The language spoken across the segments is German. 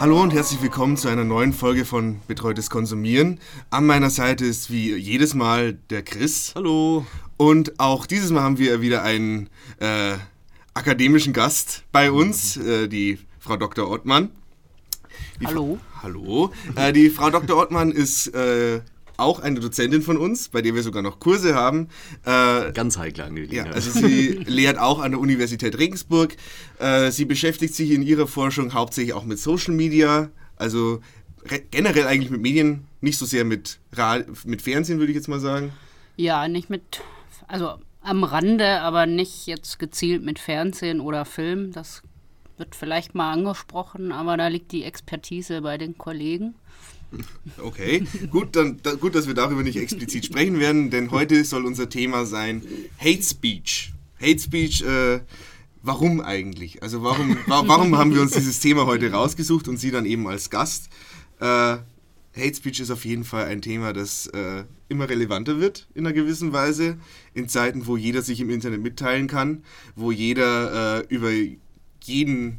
Hallo und herzlich willkommen zu einer neuen Folge von Betreutes Konsumieren. An meiner Seite ist wie jedes Mal der Chris. Hallo. Und auch dieses Mal haben wir wieder einen äh, akademischen Gast bei uns, äh, die Frau Dr. Ottmann. Die Hallo. Fra Hallo. Äh, die Frau Dr. Ottmann ist äh, auch eine Dozentin von uns, bei der wir sogar noch Kurse haben. Äh, Ganz heikle Angelegenheit. Ja, also sie lehrt auch an der Universität Regensburg. Äh, sie beschäftigt sich in ihrer Forschung hauptsächlich auch mit Social Media, also generell eigentlich mit Medien, nicht so sehr mit, mit Fernsehen, würde ich jetzt mal sagen. Ja, nicht mit, also am Rande, aber nicht jetzt gezielt mit Fernsehen oder Film. Das wird vielleicht mal angesprochen, aber da liegt die Expertise bei den Kollegen. Okay, gut, dann da, gut, dass wir darüber nicht explizit sprechen werden, denn heute soll unser Thema sein Hate Speech. Hate Speech, äh, warum eigentlich? Also warum, warum haben wir uns dieses Thema heute rausgesucht und Sie dann eben als Gast? Äh, Hate Speech ist auf jeden Fall ein Thema, das äh, immer relevanter wird in einer gewissen Weise. In Zeiten, wo jeder sich im Internet mitteilen kann, wo jeder äh, über jeden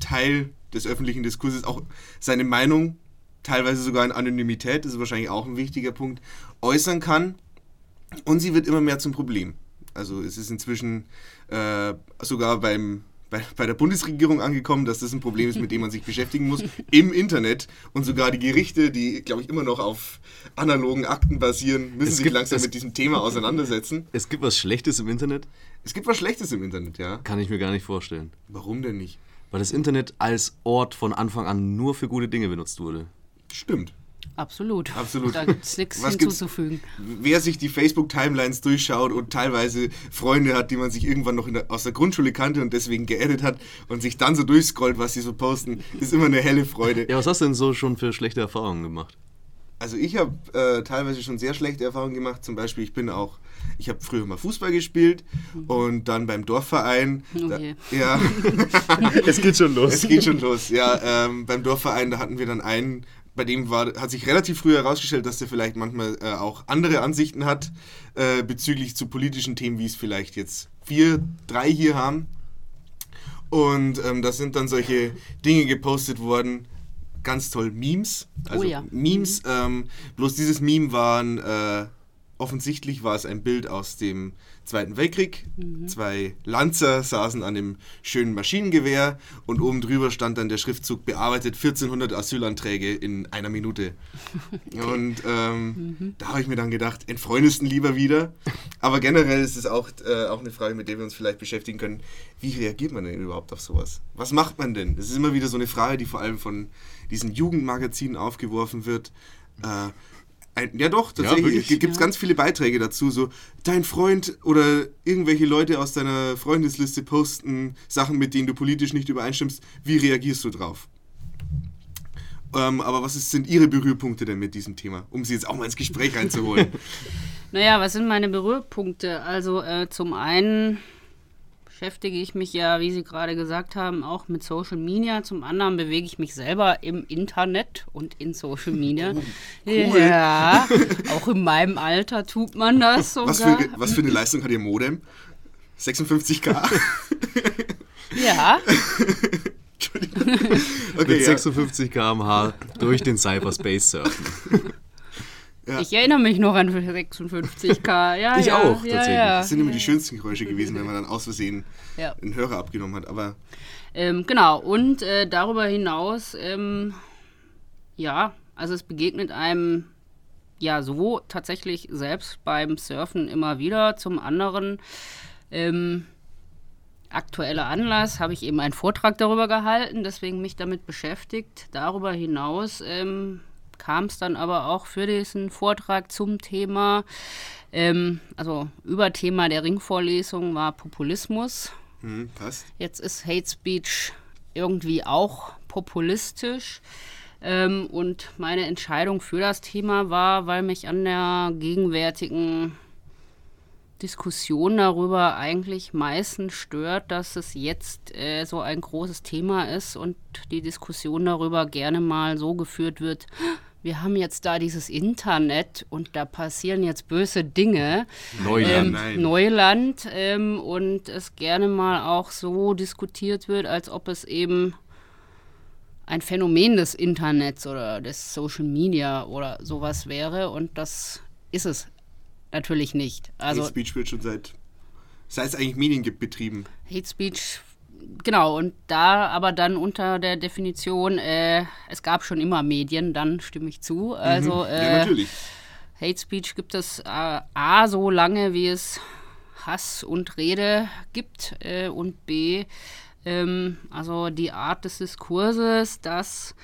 Teil des öffentlichen Diskurses auch seine Meinung teilweise sogar in Anonymität, das ist wahrscheinlich auch ein wichtiger Punkt, äußern kann. Und sie wird immer mehr zum Problem. Also es ist inzwischen äh, sogar beim, bei, bei der Bundesregierung angekommen, dass das ein Problem ist, mit dem man sich beschäftigen muss, im Internet. Und sogar die Gerichte, die, glaube ich, immer noch auf analogen Akten basieren, müssen es sich gibt, langsam mit diesem Thema auseinandersetzen. Es gibt was Schlechtes im Internet? Es gibt was Schlechtes im Internet, ja. Kann ich mir gar nicht vorstellen. Warum denn nicht? Weil das Internet als Ort von Anfang an nur für gute Dinge benutzt wurde. Stimmt. Absolut. Absolut. Da gibt es nichts hinzuzufügen. Wer sich die Facebook-Timelines durchschaut und teilweise Freunde hat, die man sich irgendwann noch der, aus der Grundschule kannte und deswegen geedit hat und sich dann so durchscrollt, was sie so posten, ist immer eine helle Freude. Ja, was hast du denn so schon für schlechte Erfahrungen gemacht? Also ich habe äh, teilweise schon sehr schlechte Erfahrungen gemacht. Zum Beispiel, ich bin auch, ich habe früher mal Fußball gespielt und dann beim Dorfverein. Okay. Da, ja. es geht schon los. Es geht schon los, ja. Ähm, beim Dorfverein, da hatten wir dann einen bei dem war, hat sich relativ früh herausgestellt, dass der vielleicht manchmal äh, auch andere Ansichten hat äh, bezüglich zu politischen Themen, wie es vielleicht jetzt vier, drei hier haben. Und ähm, da sind dann solche Dinge gepostet worden. Ganz toll, Memes. Also oh ja. Memes. Ähm, bloß dieses Meme waren, äh, offensichtlich war es ein Bild aus dem Zweiten Weltkrieg. Mhm. Zwei Lanzer saßen an dem schönen Maschinengewehr und oben drüber stand dann der Schriftzug bearbeitet 1400 Asylanträge in einer Minute. okay. Und ähm, mhm. da habe ich mir dann gedacht, entfreundesten lieber wieder. Aber generell ist es auch, äh, auch eine Frage, mit der wir uns vielleicht beschäftigen können. Wie reagiert man denn überhaupt auf sowas? Was macht man denn? Das ist immer wieder so eine Frage, die vor allem von diesen Jugendmagazinen aufgeworfen wird. Äh, ein, ja doch, tatsächlich ja, gibt es ja. ganz viele Beiträge dazu. So, dein Freund oder irgendwelche Leute aus deiner Freundesliste posten Sachen, mit denen du politisch nicht übereinstimmst. Wie reagierst du drauf? Ähm, aber was ist, sind Ihre Berührpunkte denn mit diesem Thema, um Sie jetzt auch mal ins Gespräch reinzuholen? naja, was sind meine Berührpunkte? Also äh, zum einen beschäftige ich mich ja, wie Sie gerade gesagt haben, auch mit Social Media. Zum anderen bewege ich mich selber im Internet und in Social Media. Oh, cool. Ja, auch in meinem Alter tut man das sogar. Was für, was für eine Leistung hat Ihr Modem? 56k? ja. okay, Mit 56 km/h durch den Cyberspace surfen. Ja. Ich erinnere mich noch an 56k. Ja, ich ja, auch, ja, tatsächlich. Das sind immer die schönsten Geräusche gewesen, wenn man dann aus Versehen einen Hörer abgenommen hat. Aber ähm, genau, und äh, darüber hinaus, ähm, ja, also es begegnet einem ja so tatsächlich selbst beim Surfen immer wieder. Zum anderen, ähm, aktueller Anlass, habe ich eben einen Vortrag darüber gehalten, deswegen mich damit beschäftigt. Darüber hinaus ähm, kam es dann aber auch für diesen Vortrag zum Thema, ähm, also über Thema der Ringvorlesung war Populismus. Hm, passt. Jetzt ist Hate Speech irgendwie auch populistisch. Ähm, und meine Entscheidung für das Thema war, weil mich an der gegenwärtigen Diskussion darüber eigentlich meistens stört, dass es jetzt äh, so ein großes Thema ist und die Diskussion darüber gerne mal so geführt wird, wir haben jetzt da dieses Internet und da passieren jetzt böse Dinge. Neuland. Ähm, Neuland. Ähm, und es gerne mal auch so diskutiert wird, als ob es eben ein Phänomen des Internets oder des Social Media oder sowas wäre. Und das ist es natürlich nicht. Also Hate Speech wird schon seit, seit es eigentlich Medien gibt, betrieben. Hate Speech, genau, und da aber dann unter der Definition, äh, es gab schon immer Medien, dann stimme ich zu. Also Mhm. ja, äh, natürlich. Hate Speech gibt es äh, A so lange, wie es Hass und Rede gibt äh, und B, ähm, also die Art des Diskurses, dass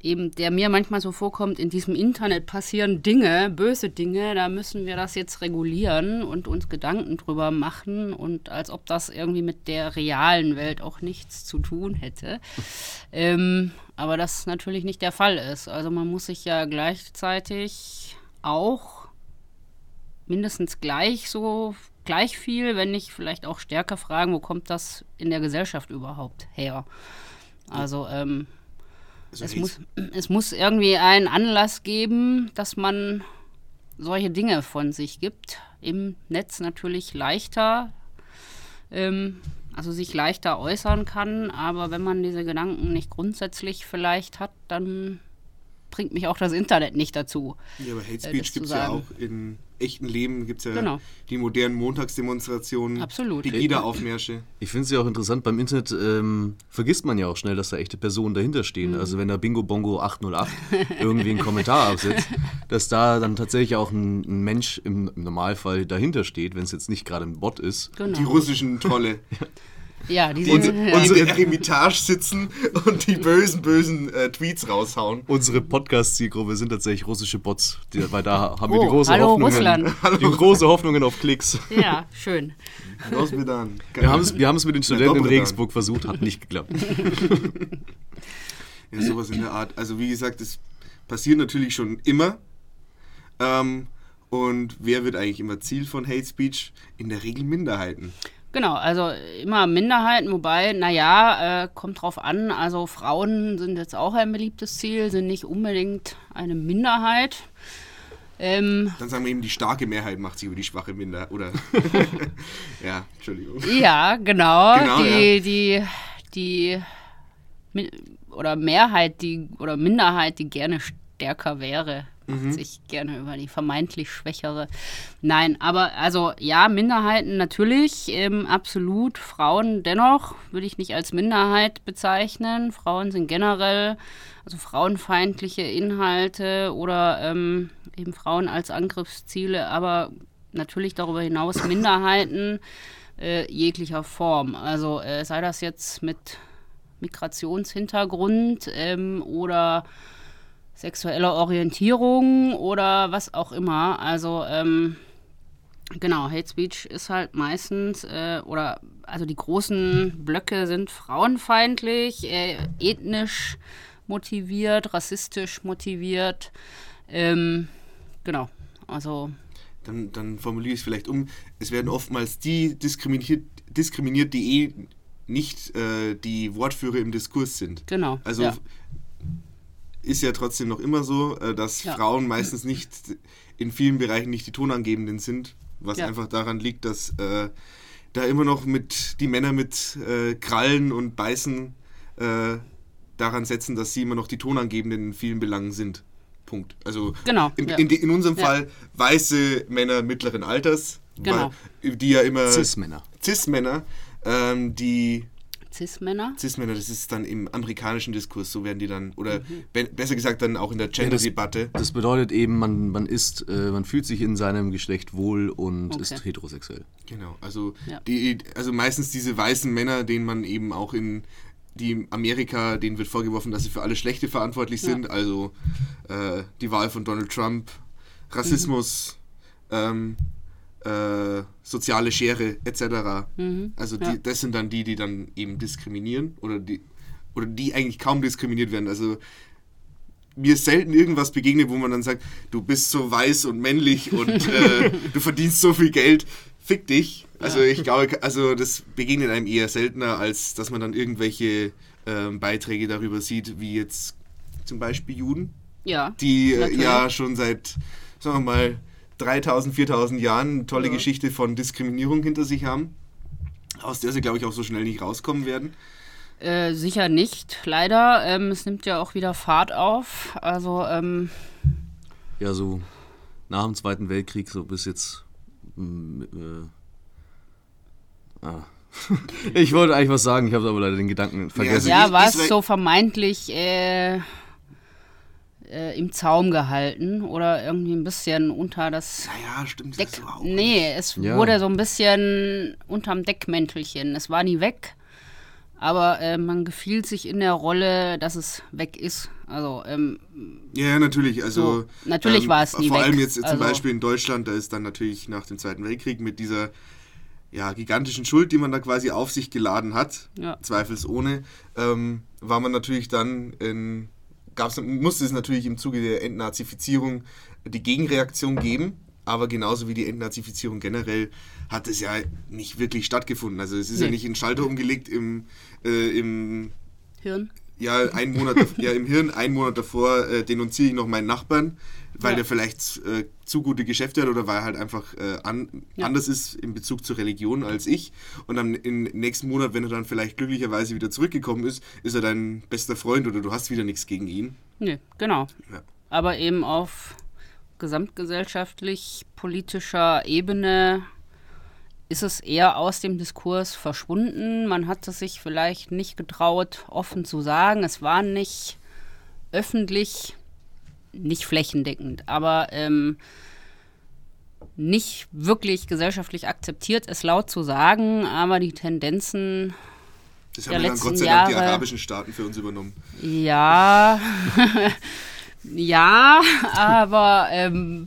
eben der mir manchmal so vorkommt, in diesem Internet passieren Dinge, böse Dinge, da müssen wir das jetzt regulieren und uns Gedanken drüber machen und als ob das irgendwie mit der realen Welt auch nichts zu tun hätte. ähm, aber das natürlich nicht der Fall ist. Also man muss sich ja gleichzeitig auch mindestens gleich so gleich viel, wenn nicht vielleicht auch stärker fragen, wo kommt das in der Gesellschaft überhaupt her? Also ähm, Also es, muss, es muss irgendwie einen Anlass geben, dass man solche Dinge von sich gibt. Im Netz natürlich leichter, ähm, also sich leichter äußern kann, aber wenn man diese Gedanken nicht grundsätzlich vielleicht hat, dann bringt mich auch das Internet nicht dazu. Ja, aber Hate äh, Speech gibt es ja auch in echten Leben, gibt es ja Genau. die modernen Montagsdemonstrationen, Absolut. Pegida-Aufmärsche. Ich finde es ja auch interessant, beim Internet ähm, vergisst man ja auch schnell, dass da echte Personen dahinter stehen. Mhm. Also wenn da Bingo Bongo 808 irgendwie einen Kommentar absetzt, dass da dann tatsächlich auch ein, ein Mensch im, im Normalfall dahinter steht, wenn es jetzt nicht gerade ein Bot ist. Genau. Die russischen Trolle, ja, diese, die, ja. die in der Eremitage sitzen und die bösen, bösen äh, Tweets raushauen. Unsere Podcast-Zielgruppe sind tatsächlich russische Bots, die, weil da haben wir die Oh, große hallo Hoffnungen. Russland. Die große Hoffnungen auf Klicks. ja, schön. Raus mit an. Wir haben es wir haben's mit den Studenten in Doppelter. Regensburg versucht, hat nicht geklappt. Ja, sowas in der Art. Also wie gesagt, das passiert natürlich schon immer. Ähm, und wer wird eigentlich immer Ziel von Hate Speech? In der Regel Minderheiten. Genau, also immer Minderheiten, wobei, naja, äh, kommt drauf an, also Frauen sind jetzt auch ein beliebtes Ziel, sind nicht unbedingt eine Minderheit. Ähm, Dann sagen wir eben, die starke Mehrheit macht sich über die schwache Minderheit. Oder. ja, Entschuldigung. ja, genau, Genau, die, die, die, Mi- oder Mehrheit, die, oder Minderheit, die gerne stärker wäre, macht sich gerne über die vermeintlich Schwächere. Nein, aber also ja, Minderheiten natürlich, ähm, absolut. Frauen dennoch würde ich nicht als Minderheit bezeichnen. Frauen sind generell, also frauenfeindliche Inhalte oder ähm, eben Frauen als Angriffsziele, aber natürlich darüber hinaus Minderheiten äh, jeglicher Form. Also äh, sei das jetzt mit Migrationshintergrund ähm, oder sexueller Orientierung oder was auch immer. Also ähm, genau, Hate Speech ist halt meistens äh, oder also die großen Blöcke sind frauenfeindlich, äh, ethnisch motiviert, rassistisch motiviert. Ähm, genau, also Dann, dann formuliere ich es vielleicht um. Es werden oftmals die diskriminiert, diskriminiert die eh nicht äh, die Wortführer im Diskurs sind. genau. Also ja. Ist ja trotzdem noch immer so, äh, dass Ja. Frauen meistens nicht in vielen Bereichen nicht die Tonangebenden sind, was Ja. einfach daran liegt, dass äh, da immer noch mit die Männer mit äh, Krallen und Beißen äh, daran setzen, dass sie immer noch die Tonangebenden in vielen Belangen sind. Punkt. Also Genau, in, ja. in, in unserem Ja. Fall weiße Männer mittleren Alters, Genau. weil, die ja immer Cis-Männer. Cis-Männer, ähm, die Cis-Männer. Cis-Männer, das ist dann im amerikanischen Diskurs, so werden die dann, oder Mhm. be besser gesagt dann auch in der Gender-Debatte. Das bedeutet eben, man, man ist, äh, man fühlt sich in seinem Geschlecht wohl und Okay. ist heterosexuell. Genau, also, Ja. die, also meistens diese weißen Männer, denen man eben auch in die Amerika, denen wird vorgeworfen, dass sie für alles Schlechte verantwortlich Ja. sind. Also äh, die Wahl von Donald Trump, Rassismus, ähm, äh, soziale Schere etc. Mhm. Also die, Ja. das sind dann die, die dann eben diskriminieren oder die oder die eigentlich kaum diskriminiert werden. Also mir ist selten irgendwas begegnet, wo man dann sagt, du bist so weiß und männlich und äh, du verdienst so viel Geld, fick dich. Also ich glaube, also das begegnet einem eher seltener, als dass man dann irgendwelche ähm, Beiträge darüber sieht, wie jetzt zum Beispiel Juden, Ja. die äh, ja schon seit, sagen wir mal, 3000, 4000 Jahren eine tolle Ja. Geschichte von Diskriminierung hinter sich haben, aus der sie, glaube ich, auch so schnell nicht rauskommen werden. Äh, sicher nicht, leider. Ähm, es nimmt ja auch wieder Fahrt auf. Also, ähm, Ja, so nach dem Zweiten Weltkrieg, so bis jetzt. Äh, ah. ich wollte eigentlich was sagen, ich habe aber leider den Gedanken vergessen. also ja, war es so vermeintlich äh, äh, im Zaum gehalten oder irgendwie ein bisschen unter das Naja, stimmt Deck. das so auch. Nee, es Ja. wurde so ein bisschen unterm Deckmäntelchen. Es war nie weg, aber äh, man gefiel sich in der Rolle, dass es weg ist. Also, ähm, Ja, natürlich. Also, So, natürlich war es nie Vor weg. allem jetzt zum Also- Beispiel in Deutschland, da ist dann natürlich nach dem Zweiten Weltkrieg mit dieser ja, gigantischen Schuld, die man da quasi auf sich geladen hat, Ja. zweifelsohne, ähm, war man natürlich dann in, gab's, musste es natürlich im Zuge der Entnazifizierung die Gegenreaktion geben, aber genauso wie die Entnazifizierung generell hat es ja nicht wirklich stattgefunden. Also es ist ja Nee. nicht in Schalter umgelegt im, äh, im Hirn. ja, einen Monat, ja, im Hirn, einen Monat davor äh, denunziere ich noch meinen Nachbarn, weil Ja. der vielleicht äh, zu gute Geschäfte hat oder weil er halt einfach äh, an, Ja. anders ist in Bezug zur Religion als ich. Und dann im nächsten Monat, wenn er dann vielleicht glücklicherweise wieder zurückgekommen ist, ist er dein bester Freund oder du hast wieder nichts gegen ihn. Nee, genau. Ja. Aber eben auf gesamtgesellschaftlich politischer Ebene ist es eher aus dem Diskurs verschwunden. Man hat es sich vielleicht nicht getraut, offen zu sagen. Es war nicht öffentlich, nicht flächendeckend, aber ähm, nicht wirklich gesellschaftlich akzeptiert, es laut zu sagen. Aber die Tendenzen Das Der haben ja dann Gott sei Dank die Jahre- arabischen Staaten für uns übernommen. Ja, ja, aber ähm,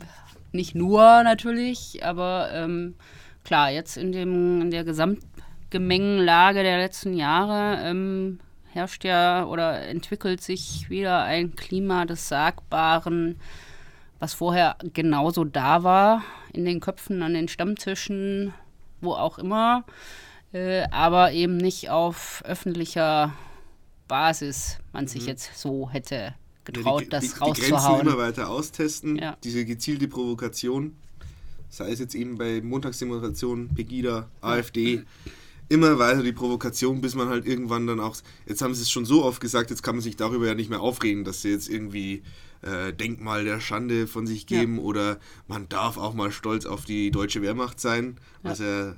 nicht nur natürlich, aber ähm, klar, jetzt in, dem, in der Gesamtgemengenlage der letzten Jahre ähm, herrscht ja oder entwickelt sich wieder ein Klima des Sagbaren, was vorher genauso da war, in den Köpfen, an den Stammtischen, wo auch immer, äh, aber eben nicht auf öffentlicher Basis man sich jetzt so hätte getraut, ja, die, das die, die Grenzen rauszuhauen. immer weiter austesten, Ja. diese gezielte Provokation, sei es jetzt eben bei Montagsdemonstrationen, Pegida, AfD, immer weiter die Provokation, bis man halt irgendwann dann auch, jetzt haben sie es schon so oft gesagt, jetzt kann man sich darüber ja nicht mehr aufregen, dass sie jetzt irgendwie äh, Denkmal der Schande von sich Ja. geben oder man darf auch mal stolz auf die deutsche Wehrmacht sein, was ja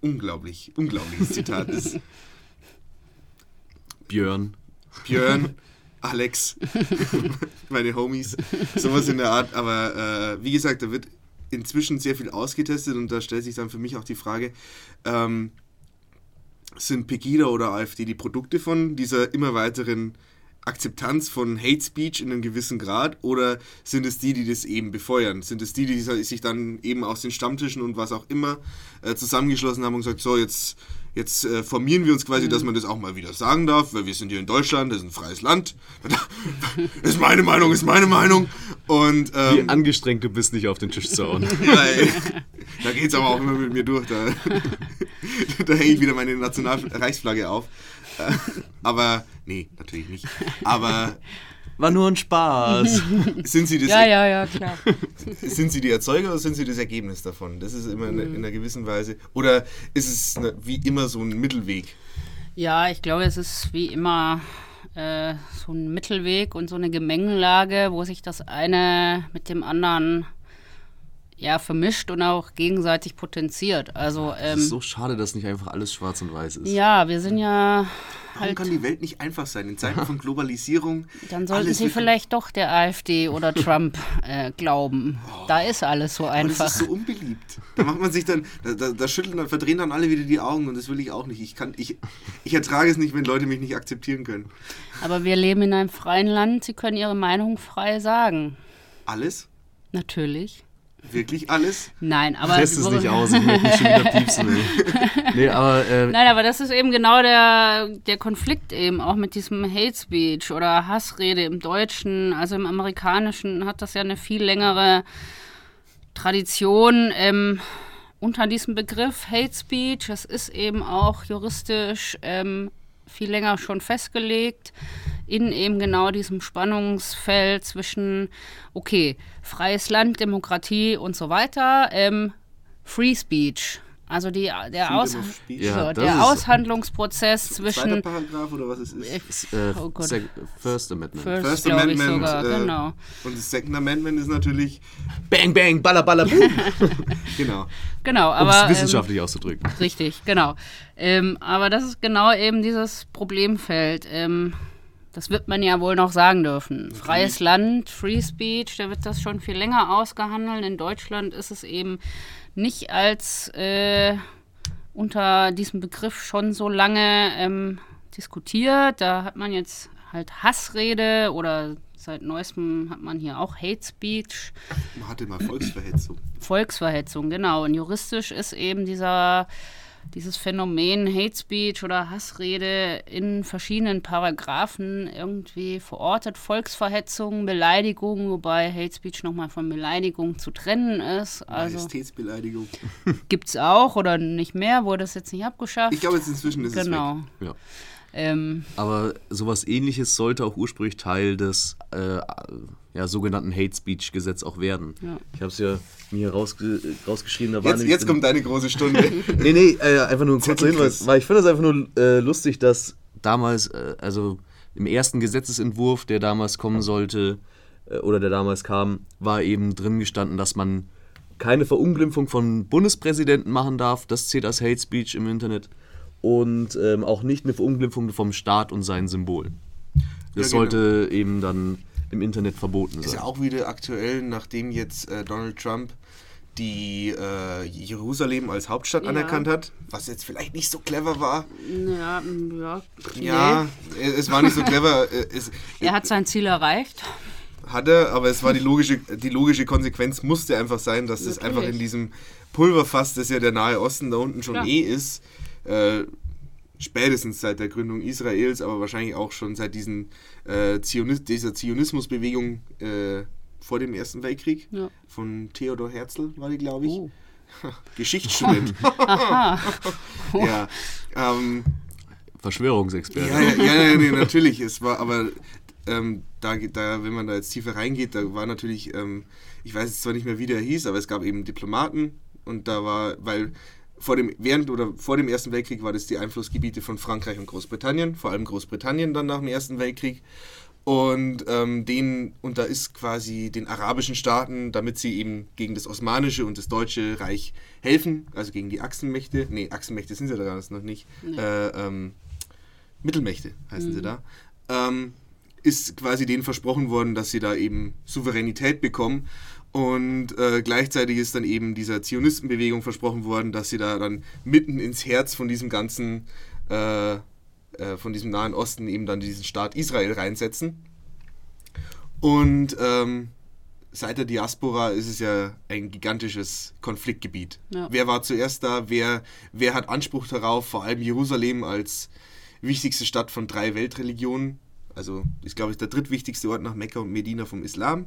unglaublich, unglaubliches Zitat ist. Björn. Björn, Alex, meine Homies, sowas in der Art. Aber äh, wie gesagt, da wird inzwischen sehr viel ausgetestet und da stellt sich dann für mich auch die Frage, ähm, sind Pegida oder AfD die Produkte von dieser immer weiteren Akzeptanz von Hate Speech in einem gewissen Grad oder sind es die, die das eben befeuern? Sind es die, die sich dann eben aus den Stammtischen und was auch immer äh, zusammengeschlossen haben und gesagt, so jetzt, jetzt äh, formieren wir uns quasi, dass man das auch mal wieder sagen darf, weil wir sind hier in Deutschland, das ist ein freies Land. ist meine Meinung, ist meine Meinung. Und Wie ähm, angestrengt du bist, nicht auf den Tisch zu hauen. ja, ey, da geht's aber auch immer mit mir durch. Da, da hänge ich wieder meine National-Reichsflagge auf. Äh, Aber, nee, natürlich nicht. Aber War nur ein Spaß. sind sie, das, Ja, ja, ja, klar. sind sie die Erzeuger oder sind sie das Ergebnis davon? Das ist immer in, in einer gewissen Weise. Oder ist es eine, wie immer so ein Mittelweg? Ja, ich glaube, es ist wie immer äh, so ein Mittelweg und so eine Gemengelage, wo sich das eine mit dem anderen ja vermischt und auch gegenseitig potenziert. Also Es ähm, ist so schade, dass nicht einfach alles schwarz und weiß ist. ja, wir sind ja Warum halt. kann die Welt nicht einfach sein? In Zeiten von Globalisierung. Dann sollten Sie vielleicht doch der AfD oder Trump äh, glauben. Da ist alles so einfach. das ist so unbeliebt. Da macht man sich dann, da, da, da schütteln dann, verdrehen dann alle wieder die Augen und das will ich auch nicht. Ich kann, ich, ich ertrage es nicht, wenn Leute mich nicht akzeptieren können. Aber wir leben in einem freien Land. Sie können Ihre Meinung frei sagen. Alles? Natürlich. Wirklich alles? Nein, aber. Test es nicht aus, ich möchte mich schon wieder piepsen. Ey. Nee, aber äh, Nein, aber das ist eben genau der, der Konflikt eben auch mit diesem Hate Speech oder Hassrede im Deutschen. Also im Amerikanischen hat das ja eine viel längere Tradition ähm, unter diesem Begriff Hate Speech. Es ist eben auch juristisch ähm, viel länger schon festgelegt in eben genau diesem Spannungsfeld zwischen, okay, freies Land, Demokratie und so weiter, ähm, Free Speech. Also die, der, Aus. Ja, der ist- Aushandlungsprozess zwischen Paragraph oder was es ist? Das, äh, Oh Gott. First Amendment. First, First Amendment. sogar, äh, genau. Und das Second Amendment ist natürlich, Bang, bang, baller, baller, boom. genau. Genau, Um es aber ähm, wissenschaftlich auszudrücken. richtig, genau. Ähm, aber das ist genau eben dieses Problemfeld. Ähm, das wird man ja wohl noch sagen dürfen. Freies Land, Free Speech, da wird das schon viel länger ausgehandelt. In Deutschland ist es eben nicht als äh, unter diesem Begriff schon so lange ähm, diskutiert. Da hat man jetzt halt Hassrede oder seit neuestem hat man hier auch Hate Speech. Man hatte mal Volksverhetzung. Volksverhetzung, genau. Und juristisch ist eben dieser, dieses Phänomen Hate Speech oder Hassrede in verschiedenen Paragraphen irgendwie verortet. Volksverhetzung, Beleidigung, wobei Hate Speech nochmal von Beleidigung zu trennen ist. Also Majestätsbeleidigung. gibt es auch oder nicht mehr, wurde es jetzt nicht abgeschafft. Ich glaube, jetzt inzwischen ist genau. Ja. Ähm, Aber sowas ähnliches sollte auch ursprünglich Teil des äh, ja, sogenannten Hate Speech Gesetz auch werden. Ja. Ich habe es ja mir rausge rausgeschrieben. Da war. Jetzt, jetzt kommt deine große Stunde. Nee, nee, äh, einfach nur ein kurzer. Hinweis, weil ich finde es einfach nur äh, lustig, dass damals, äh, also im ersten Gesetzesentwurf, der damals kommen sollte, äh, oder der damals kam, war eben drin gestanden, dass man keine Verunglimpfung von Bundespräsidenten machen darf, das zählt als Hate Speech im Internet, und ähm, auch nicht eine Verunglimpfung vom Staat und seinen Symbolen. Das Ja, genau. sollte eben dann im Internet verboten Ist sein. ja auch wieder aktuell, nachdem jetzt äh, Donald Trump die äh, Jerusalem als Hauptstadt Ja. anerkannt hat, was jetzt vielleicht nicht so clever war. ja, ja, Ja, nee. es es war nicht so clever. äh, Es, Er hat sein Ziel erreicht. Hat er, aber es war die logische, die logische Konsequenz musste einfach sein, dass das Natürlich. einfach in diesem Pulverfass, das ja der Nahe Osten da unten schon Klar. eh ist, äh, spätestens seit der Gründung Israels, aber wahrscheinlich auch schon seit diesen, äh, Zionis dieser Zionismusbewegung äh, vor dem Ersten Weltkrieg Ja. von Theodor Herzl war die, glaube ich. Oh. Geschichtsstudent. ja. Ähm, Verschwörungsexperte. ja, ja, ja, ja nee, natürlich. Es war aber, ähm, da, da, wenn man da jetzt tiefer reingeht, da war natürlich, ähm, ich weiß jetzt zwar nicht mehr, wie der hieß, aber es gab eben Diplomaten und da war, weil vor dem, während oder vor dem Ersten Weltkrieg war das die Einflussgebiete von Frankreich und Großbritannien, vor allem Großbritannien dann nach dem Ersten Weltkrieg. Und ähm, den, und da ist quasi den arabischen Staaten, damit sie eben gegen das Osmanische und das Deutsche Reich helfen, also gegen die Achsenmächte, nee, Achsenmächte sind sie da ganz noch nicht, äh, ähm, Mittelmächte heißen sie da, ähm, ist quasi denen versprochen worden, dass sie da eben Souveränität bekommen. Und äh, gleichzeitig ist dann eben dieser Zionistenbewegung versprochen worden, dass sie da dann mitten ins Herz von diesem ganzen, äh, äh, von diesem Nahen Osten eben dann diesen Staat Israel reinsetzen. Und ähm, seit der Diaspora ist es ja ein gigantisches Konfliktgebiet. Ja. Wer war zuerst da? Wer, wer hat Anspruch darauf? Vor allem Jerusalem als wichtigste Stadt von drei Weltreligionen. Also ist, glaube ich, der drittwichtigste Ort nach Mekka und Medina vom Islam.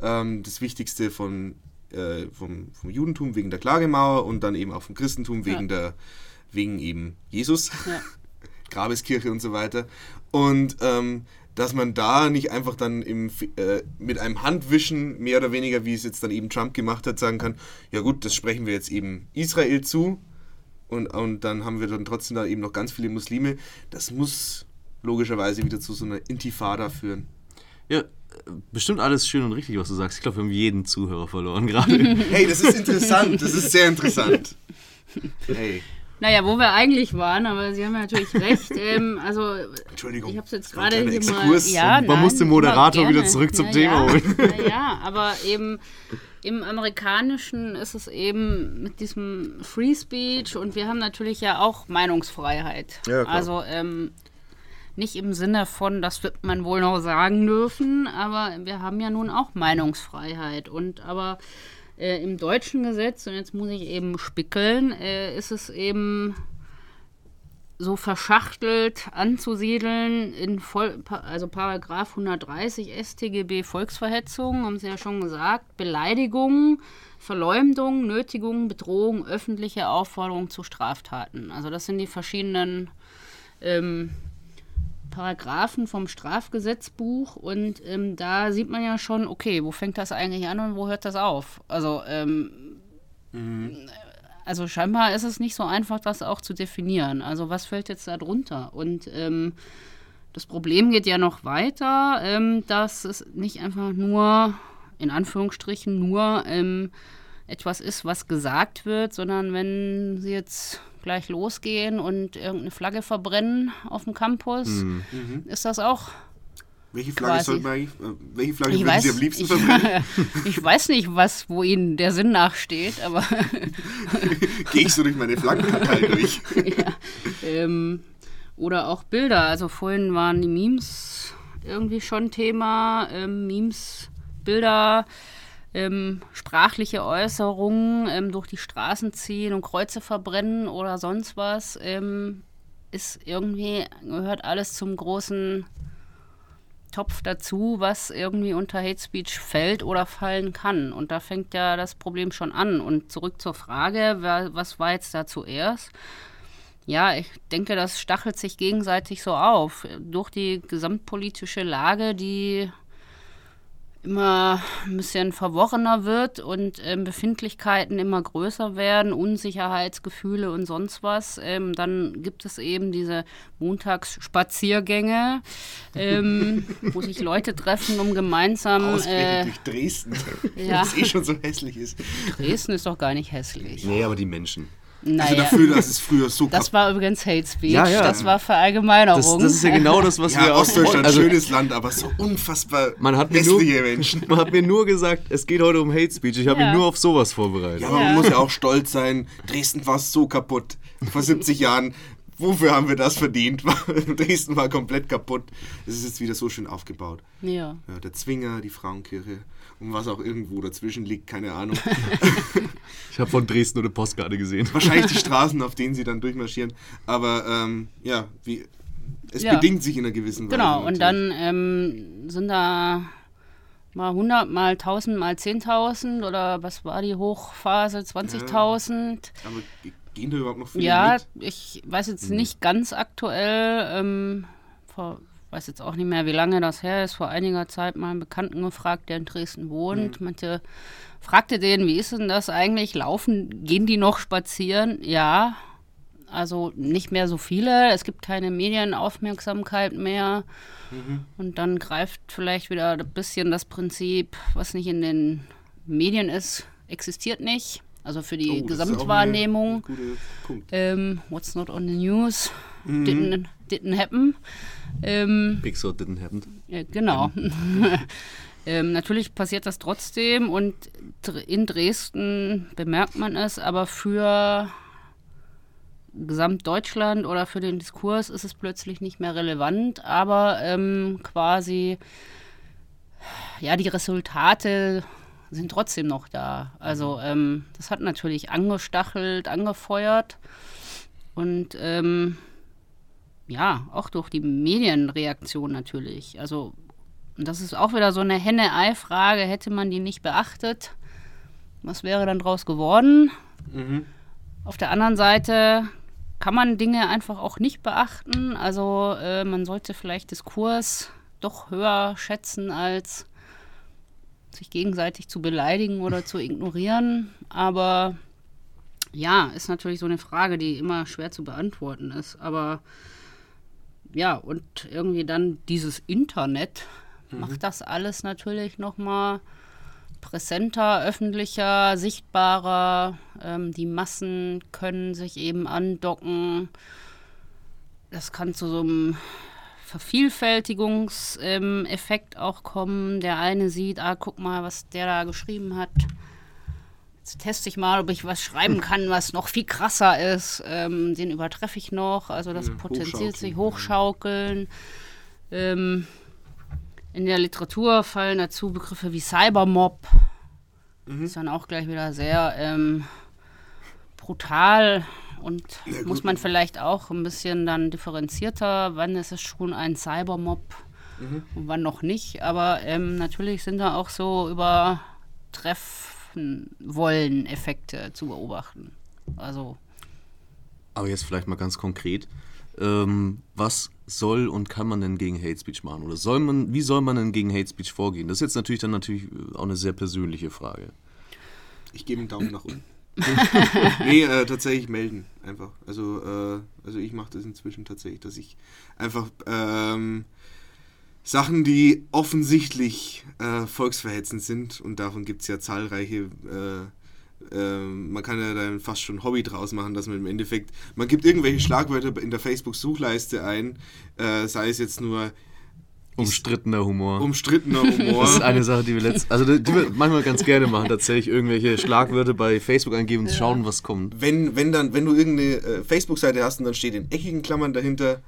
Ähm, das wichtigste von, äh, vom, vom Judentum wegen der Klagemauer und dann eben auch vom Christentum wegen, der, wegen eben Jesus. Ja. Grabeskirche und so weiter. Und ähm, dass man da nicht einfach dann im, äh, mit einem Handwischen, mehr oder weniger, wie es jetzt dann eben Trump gemacht hat, sagen kann, ja gut, das sprechen wir jetzt eben Israel zu und, und dann haben wir dann trotzdem da eben noch ganz viele Muslime. Das muss logischerweise wieder zu so einer Intifada führen. Ja, bestimmt alles schön und richtig, was du sagst. Ich glaube, wir haben jeden Zuhörer verloren gerade. Hey, das ist interessant, das ist sehr interessant. Hey, Naja, wo wir eigentlich waren, aber Sie haben ja natürlich recht. ähm, also, Entschuldigung. ich habe es jetzt gerade hier mal. Ja, man muss den Moderator wieder zurück zum ja, Thema ja. holen. Ja, ja, aber eben im Amerikanischen ist es eben mit diesem Free Speech und wir haben natürlich ja auch Meinungsfreiheit. Ja, klar. also ähm, nicht im Sinne von, das wird man wohl noch sagen dürfen, aber wir haben ja nun auch Meinungsfreiheit. Und aber äh, im deutschen Gesetz, und jetzt muss ich eben spickeln, äh, ist es eben so verschachtelt anzusiedeln in Voll, also Paragraph 130 StGB Volksverhetzung, haben Sie ja schon gesagt, Beleidigung, Verleumdung, Nötigung, Bedrohung, öffentliche Aufforderung zu Straftaten. Also das sind die verschiedenen ähm, Paragraphen vom Strafgesetzbuch und ähm, da sieht man ja schon, okay, wo fängt das eigentlich an und wo hört das auf? Also ähm, also scheinbar ist es nicht so einfach, das auch zu definieren. Also was fällt jetzt da drunter? Und ähm, das Problem geht ja noch weiter, ähm, dass es nicht einfach nur, in Anführungsstrichen, nur ähm, etwas ist, was gesagt wird, sondern wenn sie jetzt gleich losgehen und irgendeine Flagge verbrennen auf dem Campus, Mhm. ist das auch Welche Flagge, Quasi. soll man eigentlich, äh, welche Flagge ich würden weiß, Sie am liebsten ich, verbrennen? ich weiß nicht, was, wo Ihnen der Sinn nachsteht, aber Gehe ich so durch meine Flaggenkartei durch. ähm, oder auch Bilder. Also vorhin waren die Memes irgendwie schon Thema. Ähm, Memes, Bilder, ähm, sprachliche Äußerungen ähm, durch die Straßen ziehen und Kreuze verbrennen oder sonst was. Ähm, ist irgendwie, gehört alles zum großen Topf dazu, was irgendwie unter Hate Speech fällt oder fallen kann. Und da fängt ja das Problem schon an. Und zurück zur Frage, wer, was war jetzt da zuerst? Ja, ich denke, das stachelt sich gegenseitig so auf. Durch die gesamtpolitische Lage, die immer ein bisschen verworrener wird und ähm, Befindlichkeiten immer größer werden, Unsicherheitsgefühle und sonst was, ähm, dann gibt es eben diese Montagsspaziergänge, ähm, wo sich Leute treffen, um gemeinsam. Äh, durch Dresden. ja. Das eh schon so hässlich ist. Dresden ist doch gar nicht hässlich. Nee, aber die Menschen. Also Naja, dafür, dass es früher so das war übrigens Hate Speech. Ja, ja. Das war Das, Verallgemeinerung. das ist ja genau das, was ja, wir Ostdeutschland, also, schönes Land, aber so unfassbar man hat, mir nur, Menschen. man hat mir nur gesagt, es geht heute um Hate Speech. Ich habe Ja. mich nur auf sowas vorbereitet. Ja, aber man muss ja auch stolz sein. Dresden war so kaputt. Vor 70 Jahren. Wofür haben wir das verdient? Dresden war komplett kaputt. Es ist jetzt wieder so schön aufgebaut. ja. Ja, der Zwinger, die Frauenkirche und was auch irgendwo dazwischen liegt, keine Ahnung. Ich habe von Dresden eine Postkarte gesehen. Wahrscheinlich die Straßen, auf denen sie dann durchmarschieren. Aber ähm, ja, wie, es Ja. bedingt sich in einer gewissen Weise. Genau, und dann ähm, sind da mal 100, mal 1000, mal 10.000 oder was war die Hochphase? 20.000. Aber ge- gehen da überhaupt noch viele Ja, mit? ich weiß jetzt nicht ganz aktuell, ähm, vor, weiß jetzt auch nicht mehr, wie lange das her ist, vor einiger Zeit mal einen Bekannten gefragt, der in Dresden wohnt. Manche fragte den, wie ist denn das eigentlich? Laufen, gehen die noch spazieren? Ja, also nicht mehr so viele. Es gibt keine Medienaufmerksamkeit mehr. Und dann greift vielleicht wieder ein bisschen das Prinzip, was nicht in den Medien ist, existiert nicht. Also für die Oh, Gesamtwahrnehmung. ein Punkt. Ähm, what's not on the news didn't, didn't happen. Ähm, Pixar didn't happen. ja, genau. ähm, natürlich passiert das trotzdem und in Dresden bemerkt man es, aber für Gesamtdeutschland oder für den Diskurs ist es plötzlich nicht mehr relevant, aber ähm, quasi, ja, die Resultate sind trotzdem noch da. Also ähm, das hat natürlich angestachelt, angefeuert und ähm, ja, auch durch die Medienreaktion natürlich. Also das ist auch wieder so eine Henne-Ei-Frage. Hätte man die nicht beachtet, was wäre dann draus geworden? Auf der anderen Seite kann man Dinge einfach auch nicht beachten. Also äh, man sollte vielleicht Diskurs doch höher schätzen, als sich gegenseitig zu beleidigen oder zu ignorieren. Aber ja, ist natürlich so eine Frage, die immer schwer zu beantworten ist. Aber ja, und irgendwie dann dieses Internet macht das alles natürlich nochmal präsenter, öffentlicher, sichtbarer. Ähm, die Massen können sich eben andocken. Das kann zu so einem Vervielfältigungseffekt auch kommen. Der eine sieht, ah, guck mal, was der da geschrieben hat. Jetzt teste ich mal, ob ich was schreiben kann, was noch viel krasser ist. Ähm, den übertreffe ich noch. Also das Ja, potenziert sich, hochschaukeln. Ähm, in der Literatur fallen dazu Begriffe wie Cybermob. Ist dann auch gleich wieder sehr ähm, brutal und Ja, muss man vielleicht auch ein bisschen dann differenzierter, wann ist es schon ein Cybermob und wann noch nicht. Aber ähm, natürlich sind da auch so übertreffen wollen Effekte zu beobachten. Also Aber jetzt vielleicht mal ganz konkret. Ähm, was soll und kann man denn gegen Hate Speech machen? Oder soll man, wie soll man denn gegen Hate Speech vorgehen? Das ist jetzt natürlich dann natürlich auch eine sehr persönliche Frage. Ich gebe einen Daumen nach unten. nee, äh, tatsächlich melden, einfach. Also, äh, also ich mache das inzwischen tatsächlich, dass ich einfach ähm, Sachen, die offensichtlich äh, volksverhetzend sind, und davon gibt es ja zahlreiche, äh, äh, man kann ja dann fast schon Hobby draus machen, dass man im Endeffekt, man gibt irgendwelche Schlagwörter in der Facebook-Suchleiste ein, äh, sei es jetzt nur Umstrittener Humor. umstrittener Humor. das ist eine Sache, die wir letzt, also die, wir manchmal ganz gerne machen, tatsächlich irgendwelche Schlagwörter bei Facebook eingeben und schauen, was kommt. wenn, wenn, dann, wenn du irgendeine äh, Facebook-Seite hast und dann steht in eckigen Klammern dahinter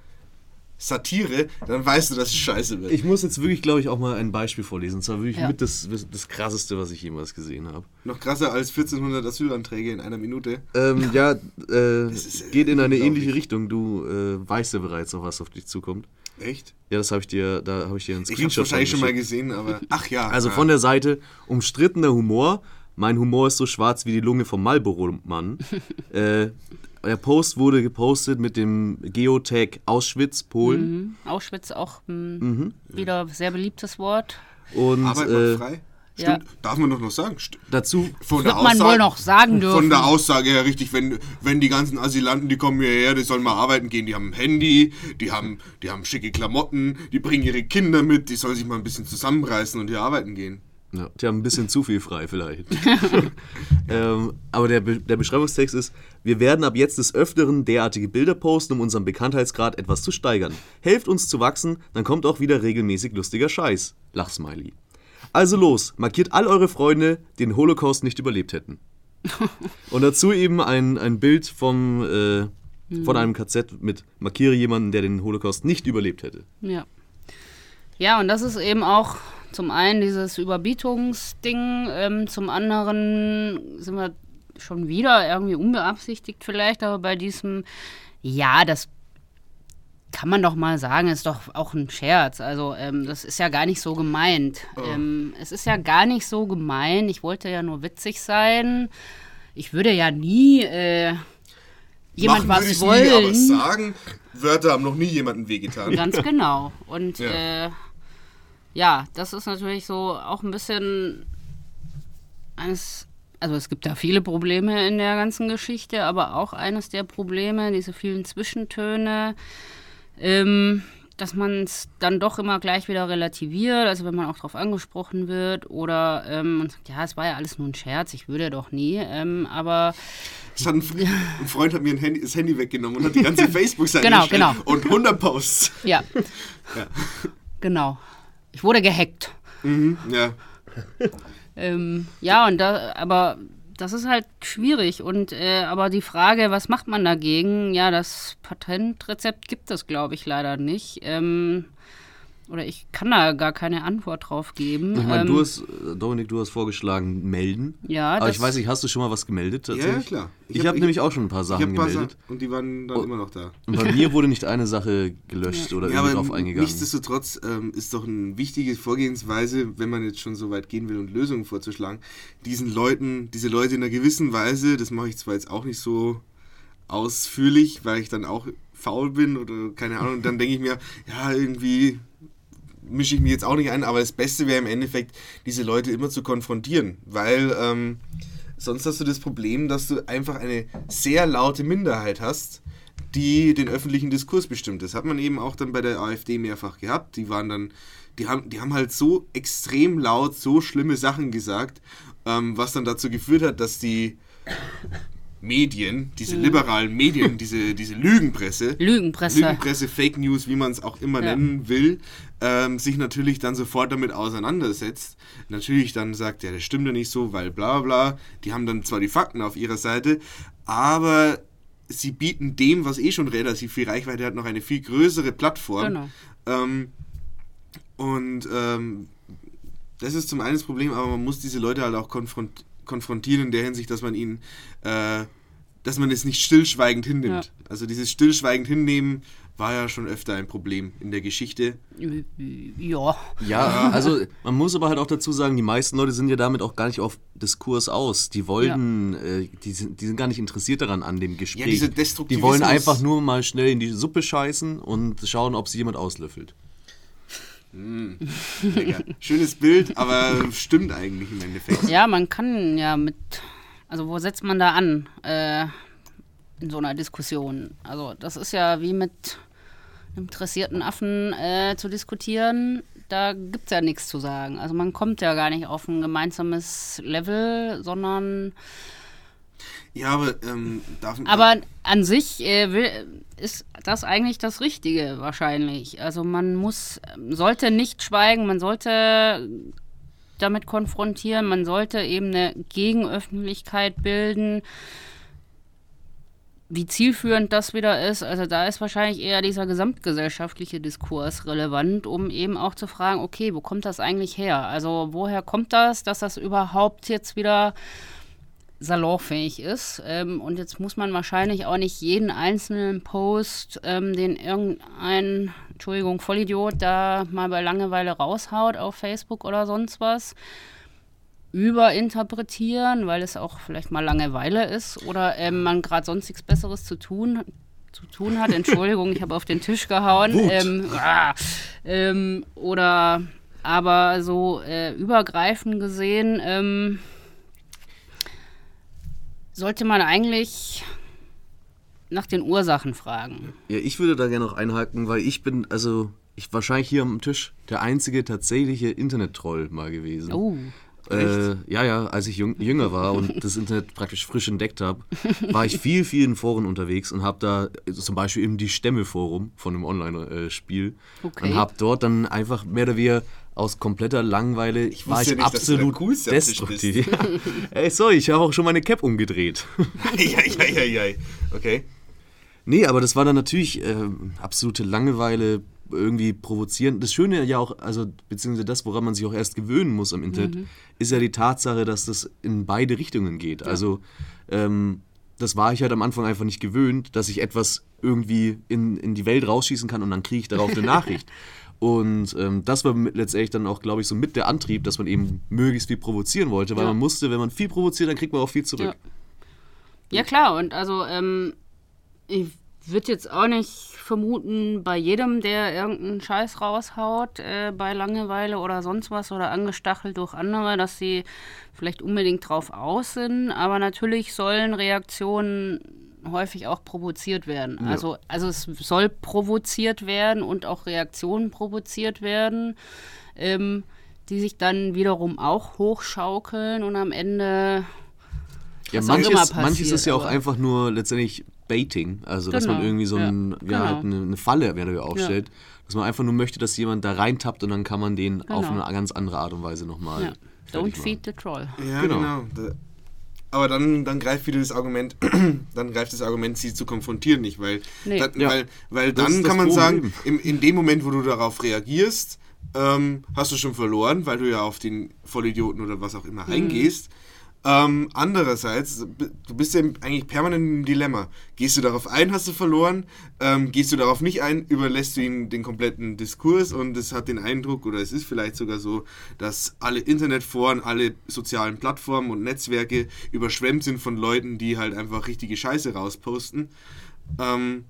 Satire, dann weißt du, dass es scheiße wird. Ich muss jetzt wirklich, glaube ich, auch mal ein Beispiel vorlesen. Und zwar wirklich Ja. mit das, das krasseste, was ich jemals gesehen habe. Noch krasser als 1400 Asylanträge in einer Minute. Ähm, ja, äh, ist, äh, geht in eine ähnliche Richtung. Du äh, weißt ja bereits, auf was auf dich zukommt. Echt? Ja, das habe ich dir, da habe ich dir einen Ich hab's Screenshot wahrscheinlich schon mal gesehen, aber. Ach ja. Also ja. von der Seite umstrittener Humor. Mein Humor ist so schwarz wie die Lunge vom Marlboro-Mann. äh, der Post wurde gepostet mit dem Geotag Auschwitz, Polen. Mhm. Auschwitz auch mh, Mhm. wieder sehr beliebtes Wort. Und Arbeit macht äh, frei. ja. Stimmt, darf man doch noch sagen. St- dazu Von Wird man wohl noch sagen dürfen. Von der Aussage her richtig, wenn, wenn die ganzen Asylanten, die kommen hierher, die sollen mal arbeiten gehen, die haben ein Handy, die haben, die haben schicke Klamotten, die bringen ihre Kinder mit, die sollen sich mal ein bisschen zusammenreißen und hier arbeiten gehen. Ja, die haben ein bisschen zu viel frei vielleicht. ähm, aber der, Be der Beschreibungstext ist, wir werden ab jetzt des Öfteren derartige Bilder posten, um unseren Bekanntheitsgrad etwas zu steigern. Helft uns zu wachsen, dann kommt auch wieder regelmäßig lustiger Scheiß. Lachsmiley. Also los, markiert all eure Freunde, die den Holocaust nicht überlebt hätten. Und dazu eben ein, ein Bild vom, äh, von einem KZ mit markiere jemanden, der den Holocaust nicht überlebt hätte. Ja. Ja, und das ist eben auch zum einen dieses Überbietungsding, ähm, zum anderen sind wir schon wieder irgendwie unbeabsichtigt vielleicht, aber bei diesem, ja, das kann man doch mal sagen, ist doch auch ein Scherz. Also ähm, das ist ja gar nicht so gemeint. Ähm, es ist ja gar nicht so gemein. Ich wollte ja nur witzig sein. Ich würde ja nie äh, jemand Machen was wollen. Nie, aber sagen, Wörter haben noch nie jemandem wehgetan. Ganz genau. Und ja. Äh, ja, das ist natürlich so auch ein bisschen eines, also es gibt da viele Probleme in der ganzen Geschichte, aber auch eines der Probleme, diese vielen Zwischentöne, ähm, dass man es dann doch immer gleich wieder relativiert, also wenn man auch darauf angesprochen wird oder ähm, man sagt, ja, es war ja alles nur ein Scherz, ich würde doch nie, ähm, aber ein, ein Freund hat mir ein Handy, das Handy weggenommen und hat die ganze Facebook-Seite Genau, genau. und 100 Posts. ja, Ja. genau. Ich wurde gehackt. Mhm, ja. Ähm, ja, und da, aber das ist halt schwierig. Und äh, aber die Frage, was macht man dagegen? Ja, das Patentrezept gibt es, glaube ich, leider nicht. Ähm, oder ich kann da gar keine Antwort drauf geben. Ich meine, ähm, du hast, äh, Dominik, du hast vorgeschlagen, melden. ja, Aber das, ich weiß nicht, hast du schon mal was gemeldet? ja, Tatsächlich? klar. Ich, hab- habe nämlich auch schon ein paar ich Sachen hab ein paar gemeldet. Sachen und die waren dann Oh. immer noch da. Und bei mir wurde nicht eine Sache gelöscht oder Ja, irgendwie aber drauf eingegangen. nichtsdestotrotz ähm, ist doch eine wichtige Vorgehensweise, wenn man jetzt schon so weit gehen will und Lösungen vorzuschlagen, diesen Leuten, diese Leute in einer gewissen Weise, das mache ich zwar jetzt auch nicht so ausführlich, weil ich dann auch faul bin oder keine Ahnung, dann denke ich mir, ja, irgendwie mische ich mich jetzt auch nicht ein, aber das Beste wäre im Endeffekt, diese Leute immer zu konfrontieren, weil ähm, sonst hast du das Problem, dass du einfach eine sehr laute Minderheit hast, die den öffentlichen Diskurs bestimmt. Das hat man eben auch dann bei der AfD mehrfach gehabt. Die waren dann, die haben, die haben halt so extrem laut so schlimme Sachen gesagt, ähm, was dann dazu geführt hat, dass die Medien, diese liberalen Medien, diese, diese Lügenpresse, Lügenpresse. Lügenpresse, Fake News, wie man es auch immer Ja. nennen will, ähm, sich natürlich dann sofort damit auseinandersetzt. Natürlich dann sagt, ja, das stimmt ja nicht so, weil bla bla bla. Die haben dann zwar die Fakten auf ihrer Seite, aber sie bieten dem, was eh schon relativ viel Reichweite hat, noch eine viel größere Plattform. Genau. Ähm, und ähm, das ist zum einen das Problem, aber man muss diese Leute halt auch konfront konfrontieren in der Hinsicht, dass man ihnen, äh, dass man es nicht stillschweigend hinnimmt. Ja. Also dieses stillschweigend hinnehmen war ja schon öfter ein Problem in der Geschichte. Ja. Ja, also man muss aber halt auch dazu sagen, die meisten Leute sind ja damit auch gar nicht auf Diskurs aus. Die wollen, äh, die, sind, die sind gar nicht interessiert daran an dem Gespräch. Ja, dieser die wollen einfach nur mal schnell in die Suppe scheißen und schauen, ob sie jemand auslöffelt. Lecker. Schönes Bild, aber stimmt eigentlich im Endeffekt. ja, man kann ja mit also wo setzt man da an äh, in so einer Diskussion? Also das ist ja wie mit einem interessierten Affen äh, zu diskutieren. Da gibt es ja nichts zu sagen. Also man kommt ja gar nicht auf ein gemeinsames Level, sondern Ja, aber ähm, darf aber an sich äh, will, ist das eigentlich das Richtige wahrscheinlich. Also man muss, sollte nicht schweigen, man sollte damit konfrontieren, man sollte eben eine Gegenöffentlichkeit bilden. Wie zielführend das wieder ist, also da ist wahrscheinlich eher dieser gesamtgesellschaftliche Diskurs relevant, um eben auch zu fragen, okay, wo kommt das eigentlich her? Also woher kommt das, dass das überhaupt jetzt wieder salonfähig ist. Ähm, und jetzt muss man wahrscheinlich auch nicht jeden einzelnen Post, ähm, den irgendein, Entschuldigung, Vollidiot da mal bei Langeweile raushaut auf Facebook oder sonst was, überinterpretieren, weil es auch vielleicht mal Langeweile ist oder ähm, man gerade sonst nichts Besseres zu tun zu tun hat. Entschuldigung, ich habe auf den Tisch gehauen. Ähm, ah, ähm, oder aber so äh, übergreifend gesehen ähm, sollte man eigentlich nach den Ursachen fragen. Ja, ich würde da gerne noch einhaken, weil ich bin, also ich wahrscheinlich hier am Tisch der einzige tatsächliche Internet-Troll mal gewesen. Oh. Äh, ja, ja, als ich jung, jünger war und das Internet praktisch frisch entdeckt habe, war ich viel, viel in Foren unterwegs und habe da äh, zum Beispiel eben die Stämme-Forum von einem Online-Spiel Okay. und habe dort dann einfach mehr oder weniger aus kompletter Langeweile war ich nicht, dass du der absolut Coolste destruktiv. Ja. Ey, sorry, ich habe auch schon meine Cap umgedreht. Eieieiei. Okay. Nee, aber das war dann natürlich ähm, absolute Langeweile, irgendwie provozierend. Das Schöne ja auch, also beziehungsweise das, woran man sich auch erst gewöhnen muss am Internet, ist ja die Tatsache, dass das in beide Richtungen geht. Also ähm, das war ich halt am Anfang einfach nicht gewöhnt, dass ich etwas irgendwie in, in die Welt rausschießen kann und dann kriege ich darauf eine Nachricht. Und ähm, das war letztendlich dann auch, glaube ich, so mit der Antrieb, dass man eben möglichst viel provozieren wollte, weil Ja. man musste, wenn man viel provoziert, dann kriegt man auch viel zurück. Ja klar, und also ähm, ich würde jetzt auch nicht vermuten, bei jedem, der irgendeinen Scheiß raushaut, äh, bei Langeweile oder sonst was oder angestachelt durch andere, dass sie vielleicht unbedingt drauf aus sind. Aber natürlich sollen Reaktionen häufig auch provoziert werden. Also, also es soll provoziert werden und auch Reaktionen provoziert werden, ähm, die sich dann wiederum auch hochschaukeln und am Ende Ja, manches, passiert, manches ist ja auch einfach nur letztendlich Baiting, also dass man Genau, irgendwie so ein, ja, ja, genau. halt eine, eine Falle weniger aufstellt, dass man einfach nur möchte, dass jemand da reintappt und dann kann man den auf Genau. eine ganz andere Art und Weise nochmal. ja, don't feed the troll. Ja, Genau. genau. Da, aber dann, dann greift wieder das Argument, dann greift das Argument, sie zu konfrontieren nicht, weil, Nee. da, Ja. weil, weil Das dann kann man sagen, Problem. im, in dem Moment, wo du darauf reagierst, ähm, hast du schon verloren, weil du ja auf den Vollidioten oder was auch Mhm. immer eingehst. Ähm, andererseits, du bist ja eigentlich permanent im Dilemma. Gehst du darauf ein, hast du verloren. Ähm, gehst du darauf nicht ein, überlässt du ihnen den kompletten Diskurs und es hat den Eindruck, oder es ist vielleicht sogar so, dass alle Internetforen, alle sozialen Plattformen und Netzwerke überschwemmt sind von Leuten, die halt einfach richtige Scheiße rausposten. Ähm,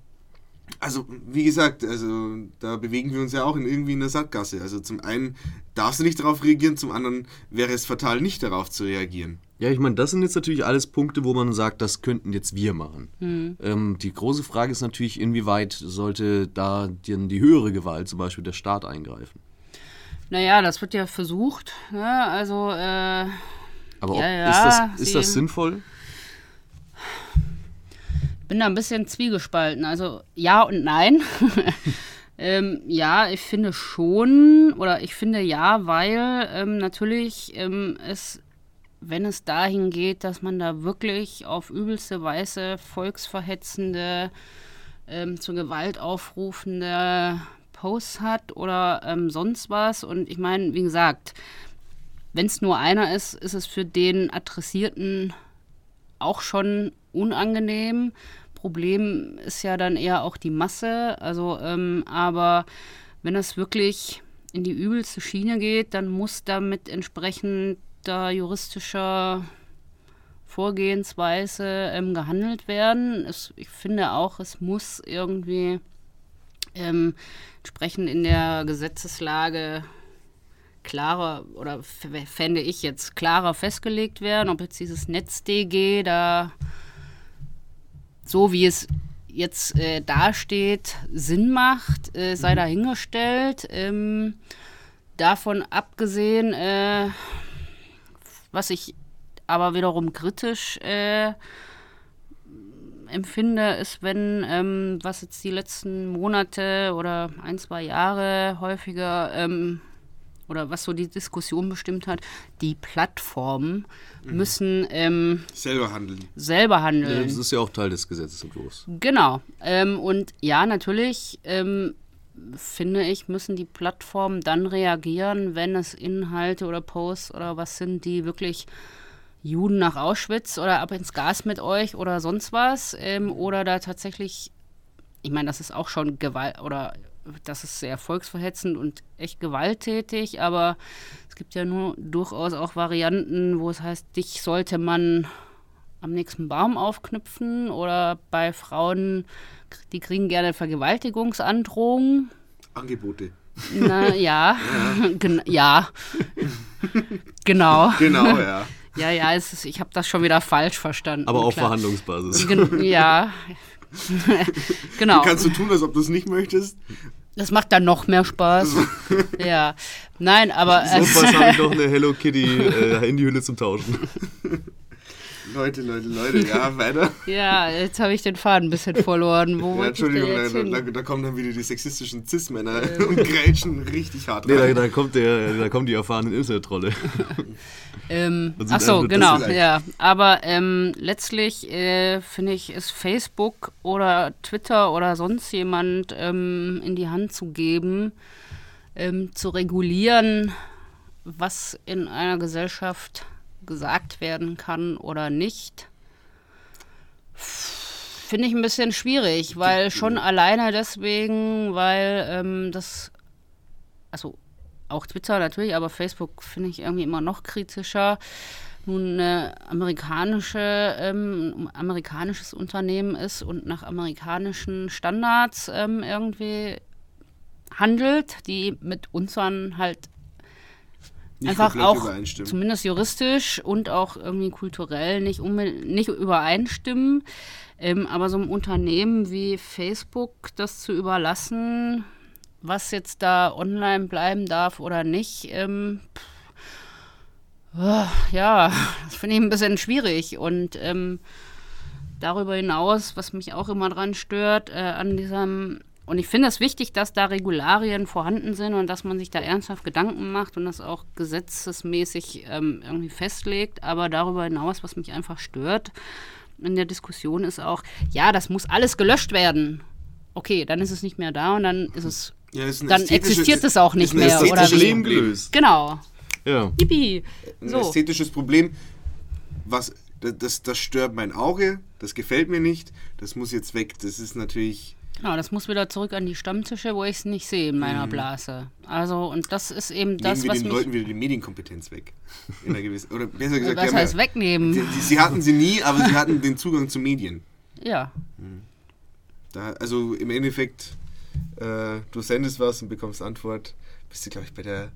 also, wie gesagt, also da bewegen wir uns ja auch in irgendwie in der Sackgasse. Also zum einen darfst du nicht darauf reagieren, zum anderen wäre es fatal, nicht darauf zu reagieren. Ja, ich meine, das sind jetzt natürlich alles Punkte, wo man sagt, das könnten jetzt wir machen. Ähm, die große Frage ist natürlich, inwieweit sollte da die, die höhere Gewalt, zum Beispiel der Staat, eingreifen. Naja, das wird ja versucht. Ne? Also, äh, Aber ob, Ja, ja, ist, das, ist das sinnvoll? Bin da ein bisschen zwiegespalten. Also ja und nein. ähm, ja, ich finde schon, oder ich finde ja, weil ähm, natürlich ähm, es, wenn es dahin geht, dass man da wirklich auf übelste Weise volksverhetzende, ähm, zur Gewalt aufrufende Posts hat oder ähm, sonst was. Und ich meine, wie gesagt, wenn es nur einer ist, ist es für den Adressierten auch schon unangenehm. Problem ist ja dann eher auch die Masse. Also, ähm, aber wenn das wirklich in die übelste Schiene geht, dann muss damit entsprechender juristischer Vorgehensweise ähm, gehandelt werden. Es, ich finde auch, es muss irgendwie ähm, entsprechend in der Gesetzeslage klarer oder fände ich jetzt klarer festgelegt werden, ob jetzt dieses NetzDG da so wie es jetzt äh, dasteht, Sinn macht, äh, sei dahingestellt. Ähm, davon abgesehen, äh, was ich aber wiederum kritisch äh, empfinde, ist, wenn, ähm, was jetzt die letzten Monate oder ein, zwei Jahre häufiger ähm, oder was so die Diskussion bestimmt hat, die Plattformen müssen ähm, Selber handeln. selber handeln. Das ist ja auch Teil des Gesetzesentwurfs. Genau. Ähm, und ja, natürlich ähm, finde ich, müssen die Plattformen dann reagieren, wenn es Inhalte oder Posts oder was sind, die wirklich Juden nach Auschwitz oder ab ins Gas mit euch oder sonst was. Ähm, oder da tatsächlich, ich meine, das ist auch schon Gewalt oder das ist sehr volksverhetzend und echt gewalttätig, aber es gibt ja nur durchaus auch Varianten, wo es heißt, dich sollte man am nächsten Baum aufknüpfen oder bei Frauen, die kriegen gerne Vergewaltigungsandrohungen. Angebote. Na ja, Gen ja, genau. Genau, ja. Ja, ja, ist, ich habe das schon wieder falsch verstanden. Aber auf klar. Verhandlungsbasis. Gen ja, genau. Kannst du tun, als ob du es nicht möchtest? Das macht dann noch mehr Spaß. ja, nein, aber äh, Notfalls habe ich noch eine Hello Kitty äh, Handyhülle zum Tauschen. Leute, Leute, Leute, ja, weiter. ja, jetzt habe ich den Faden ein bisschen verloren. Wo Ja, Entschuldigung, da, da, da kommen dann wieder die sexistischen Cis-Männer und grätschen richtig hart Nee, da, rein. da, kommt der, da kommen die erfahrenen Internet-Trolle. Ähm, ach so, genau, ja. Aber ähm, letztlich äh, finde ich, ist Facebook oder Twitter oder sonst jemand ähm, in die Hand zu geben, ähm, zu regulieren, was in einer Gesellschaft gesagt werden kann oder nicht. Finde ich ein bisschen schwierig, weil schon alleine deswegen, weil ähm, das, also auch Twitter natürlich, aber Facebook finde ich irgendwie immer noch kritischer. Nun eine amerikanische, ähm, amerikanisches Unternehmen ist und nach amerikanischen Standards ähm, irgendwie handelt, die mit unseren halt Nicht einfach auch übereinstimmen. zumindest juristisch und auch irgendwie kulturell nicht, nicht übereinstimmen. Ähm, aber so einem Unternehmen wie Facebook das zu überlassen, was jetzt da online bleiben darf oder nicht, ähm, pff, ah, ja, das finde ich ein bisschen schwierig. Und ähm, darüber hinaus, was mich auch immer dran stört, äh, an diesem, und ich finde es wichtig, dass da Regularien vorhanden sind und dass man sich da ernsthaft Gedanken macht und das auch gesetzesmäßig ähm, irgendwie festlegt. Aber darüber hinaus, was mich einfach stört in der Diskussion, ist auch, ja, das muss alles gelöscht werden. Okay, dann ist es nicht mehr da und dann ist es, Ja, ist dann existiert es auch nicht ist ein mehr, oder? Problem Problem. gelöst. genau, Ja. yippie. Ein So. ästhetisches Problem, was das, das, das stört mein Auge, das gefällt mir nicht, das muss jetzt weg. Das ist natürlich. Genau, das muss wieder zurück an die Stammtische, wo ich es nicht sehe in meiner Blase. Also, und das ist eben das, Mhm. nehmen wir was den. Leuten wieder die Medienkompetenz weg. In einer gewissen, oder besser gesagt, die was heißt ja, wegnehmen? sie, sie- sie hatten sie nie, aber sie hatten den Zugang zu Medien. Ja, Da, also im Endeffekt, äh, du sendest was und bekommst Antwort. Bist du, glaube ich, bei der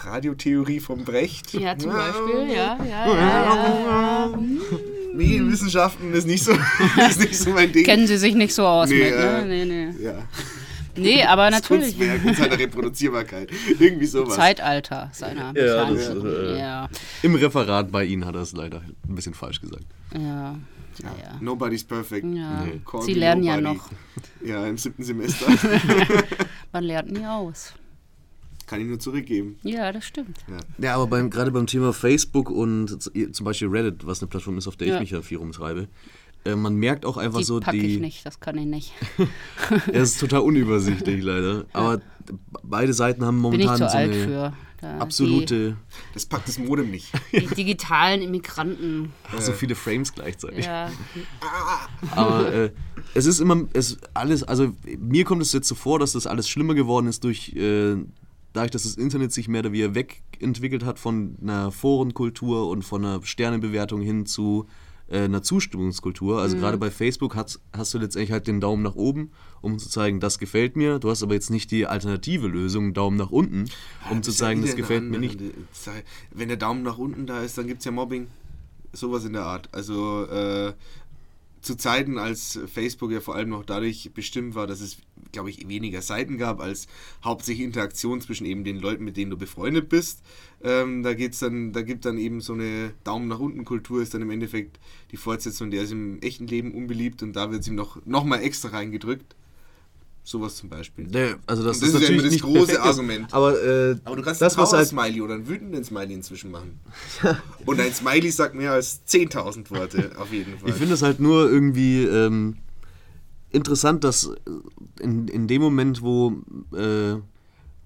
Radiotheorie vom Brecht? ja, zum Beispiel, ja, ja, ja, ja, ja. Medienwissenschaften ist nicht so, ist nicht so mein Ding. Kennen Sie sich nicht so aus Nee, mit, äh, ne? Nee, nee. ja. Nee, aber Das natürlich. Kunstwerk in seiner Reproduzierbarkeit. Irgendwie sowas. Zeitalter seiner Ja, das, äh, ja, Im Referat bei Ihnen hat er es leider ein bisschen falsch gesagt. ja, ja, ja. Nobody's perfect. ja. Nee. Sie lernen ja nobody. noch. Ja, im siebten Semester. Man lernt nie aus. Kann ich nur zurückgeben. Ja, das stimmt. Ja, aber beim, gerade beim Thema Facebook und zum Beispiel Reddit, was eine Plattform ist, auf der Ja. ich mich ja viel rumtreibe, äh, man merkt auch einfach Die so, packe ich die. nicht, das kann ich nicht. Es ist total unübersichtlich leider. Aber beide Seiten haben Bin ich momentan zu so alt eine für. Da, absolute, Das packt das Modem nicht. Die, die digitalen Immigranten. so viele Frames gleichzeitig. Ja, Aber äh, es ist immer, es alles, also mir kommt es jetzt so vor, dass das alles schlimmer geworden ist durch, äh, dadurch, dass das Internet sich mehr oder weniger wegentwickelt hat von einer Forenkultur und von einer Sternebewertung hin zu äh, einer Zustimmungskultur. Also gerade bei Facebook hast, hast du letztendlich halt den Daumen nach oben, um zu zeigen, das gefällt mir. Du hast aber jetzt nicht die alternative Lösung, Daumen nach unten, um zu ja zeigen, das wieder gefällt mir nicht. andere- sei- Wenn der Daumen nach unten da ist, dann gibt es ja Mobbing. Sowas in der Art. Also äh, zu Zeiten, als Facebook ja vor allem noch dadurch bestimmt war, dass es, glaube ich, weniger Seiten gab, als hauptsächlich Interaktion zwischen eben den Leuten, mit denen du befreundet bist. Ähm, da geht's dann, da gibt dann eben so eine Daumen nach unten Kultur, ist dann im Endeffekt die Fortsetzung, der ist im echten Leben unbeliebt und da wird es ihm noch, noch mal extra reingedrückt. Sowas zum Beispiel. Nee, also das, das ist ist ja natürlich das nicht große perfekt, Argument. Aber, äh, Aber du kannst das, einen was halt Trauer-Smiley oder einen wütenden Smiley inzwischen machen. Und ein Smiley sagt mehr als 10.000 Worte, auf jeden Fall. Ich finde es halt nur irgendwie ähm, interessant, dass in, in dem Moment, wo, äh,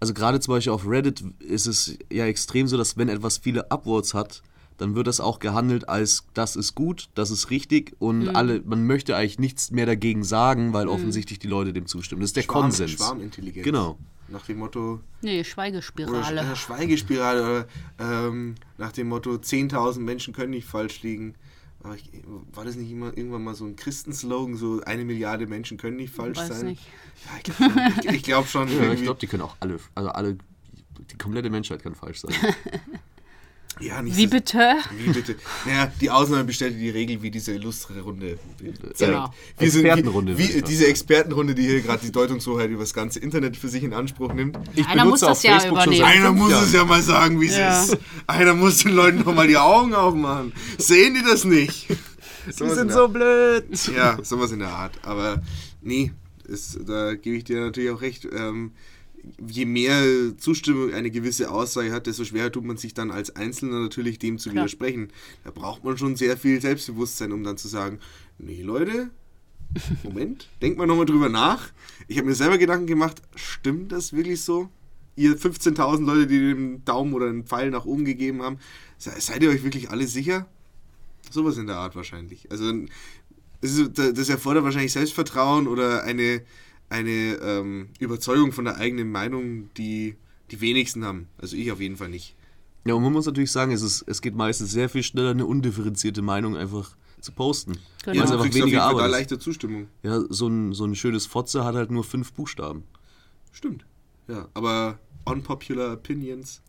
also gerade zum Beispiel auf Reddit ist es ja extrem so, dass wenn etwas viele Upvotes hat, dann wird das auch gehandelt als, das ist gut, das ist richtig und alle, man möchte eigentlich nichts mehr dagegen sagen, weil offensichtlich die Leute dem zustimmen. Das ist der Schwarm, Konsens. Schwarmintelligenz. Genau. Nach dem Motto, Nee, oder Schweigespirale. Sch- äh, Schweigespirale, oder ähm, nach dem Motto, 10.000 Menschen können nicht falsch liegen. Aber ich, war das nicht immer irgendwann mal so ein Christenslogan, so eine Milliarde Menschen können nicht falsch Weiß sein? nicht. Ja, ich glaube schon. Ich, ich glaub schon Ja, ich glaube, die können auch alle, also alle, die komplette Menschheit kann falsch sein. ja, nicht Wie so- bitte? Wie bitte? Naja, die Ausnahme bestellt die Regel, wie diese illustre Runde zeigt. Genau. Wir sind Expertenrunde, Wie, wie, diese Expertenrunde, die hier gerade die Deutungshoheit über das ganze Internet für sich in Anspruch nimmt. Ich Einer muss benutze das auf ja Facebook schon übernehmen. Einer fünf muss es ja mal sagen, wie es Ja. ist. Einer muss den Leuten doch mal die Augen aufmachen. Sehen die das nicht? Die Sowas in sind so blöd. Ja, sowas in der Art. Aber nee, ist, da gebe ich dir natürlich auch recht. Ähm, je mehr Zustimmung eine gewisse Aussage hat, desto schwerer tut man sich dann als Einzelner natürlich dem zu Klar. widersprechen. Da braucht man schon sehr viel Selbstbewusstsein, um dann zu sagen, nee Leute, Moment, denkt mal nochmal drüber nach. Ich habe mir selber Gedanken gemacht, stimmt das wirklich so? Ihr 15.000 Leute, die den Daumen oder einen Pfeil nach oben gegeben haben, se- seid ihr euch wirklich alle sicher? Sowas in der Art wahrscheinlich. Also das, ist, das erfordert wahrscheinlich Selbstvertrauen oder eine, eine ähm, Überzeugung von der eigenen Meinung, die die wenigsten haben. Also ich auf jeden Fall nicht. Ja, und man muss natürlich sagen, es, ist, es geht meistens sehr viel schneller, eine undifferenzierte Meinung einfach zu posten. Genau. Es du einfach kriegst auf jeden weniger Fall leichte Zustimmung. Ja, so ein, so ein schönes Fotze hat halt nur fünf Buchstaben. Stimmt. Ja, aber unpopular opinions,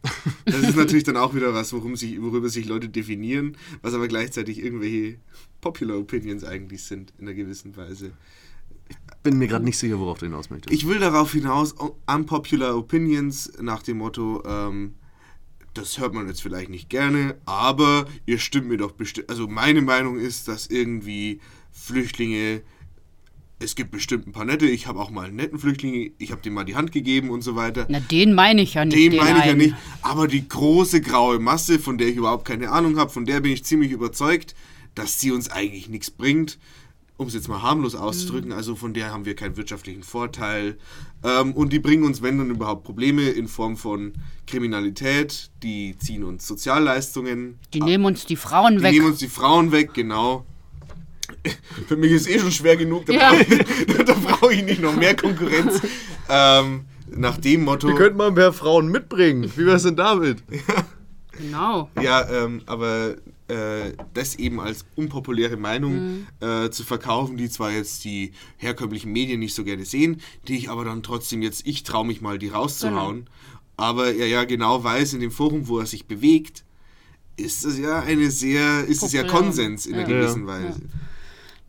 das ist natürlich dann auch wieder was, worum sich, worüber sich Leute definieren, was aber gleichzeitig irgendwelche popular opinions eigentlich sind, in einer gewissen Weise. Bin mir gerade nicht sicher, worauf du hinaus möchtest. Ich will darauf hinaus, unpopular opinions nach dem Motto, ähm, das hört man jetzt vielleicht nicht gerne, aber ihr stimmt mir doch bestimmt. Also meine Meinung ist, dass irgendwie Flüchtlinge, es gibt bestimmt ein paar nette, ich habe auch mal einen netten Flüchtling, ich habe dem mal die Hand gegeben und so weiter. Na, den meine ich ja nicht. Den meine ich ja einen. nicht. Aber die große graue Masse, von der ich überhaupt keine Ahnung habe, von der bin ich ziemlich überzeugt, dass sie uns eigentlich nichts bringt. Um es jetzt mal harmlos auszudrücken, also von der haben wir keinen wirtschaftlichen Vorteil. Ähm, und die bringen uns, wenn dann überhaupt, Probleme in Form von Kriminalität. Die ziehen uns Sozialleistungen. Die nehmen uns die Frauen Die weg. nehmen uns die Frauen weg, genau. Für mich ist eh schon schwer genug, da Ja. brauche brauche ich nicht noch mehr Konkurrenz. ähm, nach dem Motto. Wir könnten mal mehr Frauen mitbringen. Wie wär's denn damit? Genau. Ja, ähm, aber äh, das eben als unpopuläre Meinung äh, zu verkaufen, die zwar jetzt die herkömmlichen Medien nicht so gerne sehen, die ich aber dann trotzdem jetzt, ich traue mich mal, die rauszuhauen. Aber er ja genau weiß, in dem Forum, wo er sich bewegt, ist es ja eine sehr, ist es ja. Konsens in einer Ja. gewissen Ja. Weise.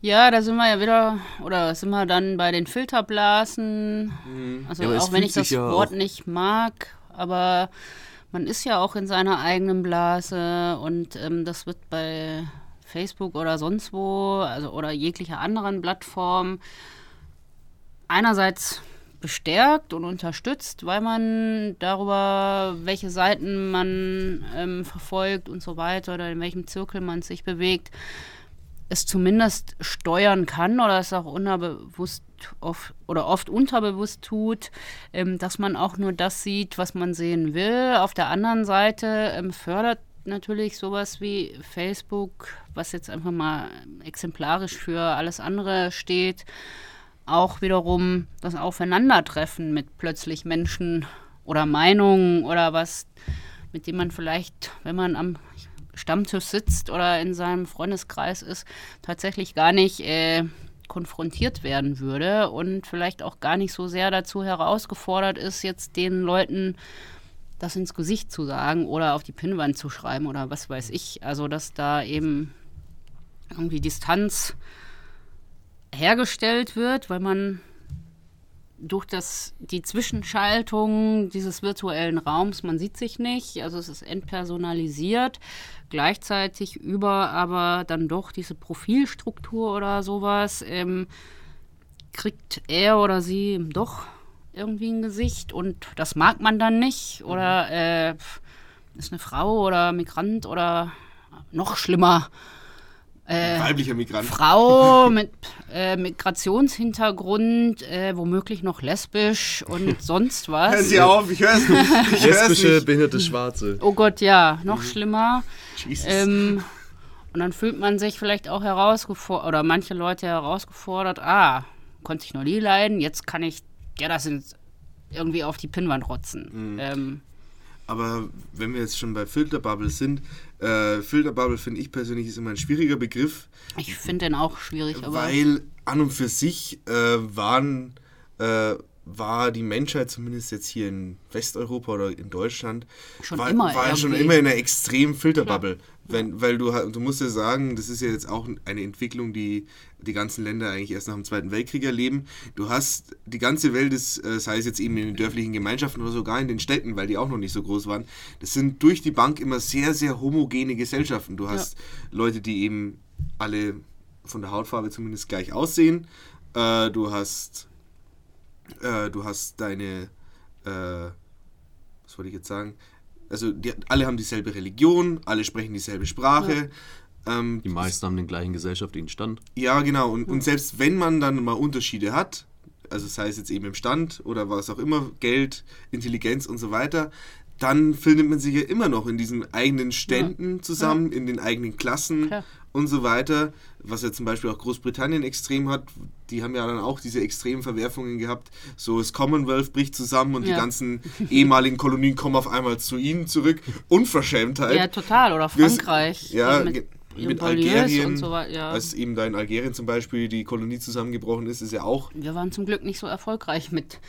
Ja, da sind wir ja wieder, oder sind wir dann bei den Filterblasen. Also Ja, auch wenn ich das ja Wort nicht mag, aber man ist ja auch in seiner eigenen Blase und ähm, das wird bei Facebook oder sonst wo, also oder jeglicher anderen Plattform einerseits bestärkt und unterstützt, weil man darüber, welche Seiten man ähm, verfolgt und so weiter oder in welchem Zirkel man sich bewegt, es zumindest steuern kann oder es auch unterbewusst oft, oder oft unterbewusst tut, ähm, dass man auch nur das sieht, was man sehen will. Auf der anderen Seite ähm, fördert natürlich sowas wie Facebook, was jetzt einfach mal exemplarisch für alles andere steht, auch wiederum das Aufeinandertreffen mit plötzlich Menschen oder Meinungen oder was, mit dem man vielleicht, wenn man am Stammtisch sitzt oder in seinem Freundeskreis ist, tatsächlich gar nicht äh, konfrontiert werden würde und vielleicht auch gar nicht so sehr dazu herausgefordert ist, jetzt den Leuten das ins Gesicht zu sagen oder auf die Pinnwand zu schreiben oder was weiß ich. Also, dass da eben irgendwie Distanz hergestellt wird, weil man durch das, die Zwischenschaltung dieses virtuellen Raums, man sieht sich nicht, also es ist entpersonalisiert, gleichzeitig über aber dann doch diese Profilstruktur oder sowas, ähm, kriegt er oder sie doch irgendwie ein Gesicht und das mag man dann nicht oder äh, ist eine Frau oder Migrant oder noch schlimmer, äh, weiblicher Migrant. Frau mit äh, Migrationshintergrund, äh, womöglich noch lesbisch und sonst was. Hören Sie auf, ich höre es nicht. Lesbische, behinderte Schwarze. Oh Gott, ja, noch mhm. schlimmer. Jesus. Ähm, und dann fühlt man sich vielleicht auch herausgefordert, oder manche Leute herausgefordert, ah, konnte ich noch nie leiden, jetzt kann ich, ja, das sind irgendwie auf die Pinnwand rotzen. Mhm. Ähm, aber wenn wir jetzt schon bei Filterbubble sind, äh, Filterbubble finde ich persönlich ist immer ein schwieriger Begriff. Ich finde den auch schwierig. weil an und für sich äh, waren, äh, war die Menschheit zumindest jetzt hier in Westeuropa oder in Deutschland schon war, immer war schon immer in einer extremen Filterbubble. Wenn, weil du, du musst ja sagen, das ist ja jetzt auch eine Entwicklung, die die ganzen Länder eigentlich erst nach dem Zweiten Weltkrieg erleben. Du hast die ganze Welt, ist, äh, sei es jetzt eben in den dörflichen Gemeinschaften oder sogar in den Städten, weil die auch noch nicht so groß waren, das sind durch die Bank immer sehr, sehr homogene Gesellschaften. Du hast ja. Leute, die eben alle von der Hautfarbe zumindest gleich aussehen. Äh, du hast äh, du hast deine äh, was wollte ich jetzt sagen? also die, alle haben dieselbe Religion, alle sprechen dieselbe Sprache. Ja. Ähm, die meisten haben den gleichen gesellschaftlichen Stand. Ja, genau. Und, und selbst wenn man dann mal Unterschiede hat, also sei es jetzt eben im Stand oder was auch immer, Geld, Intelligenz und so weiter, dann findet man sich ja immer noch in diesen eigenen Ständen ja. zusammen, ja. in den eigenen Klassen Klar. Und so weiter. Was ja zum Beispiel auch Großbritannien extrem hat, die haben ja dann auch diese extremen Verwerfungen gehabt. So das Commonwealth bricht zusammen und ja. die ganzen ehemaligen Kolonien kommen auf einmal zu ihnen zurück. Unverschämtheit. Ja, total. Oder Frankreich. Ja, mit Algerien, so ja. als eben da in Algerien zum Beispiel die Kolonie zusammengebrochen ist, ist ja auch. Wir waren zum Glück nicht so erfolgreich mit.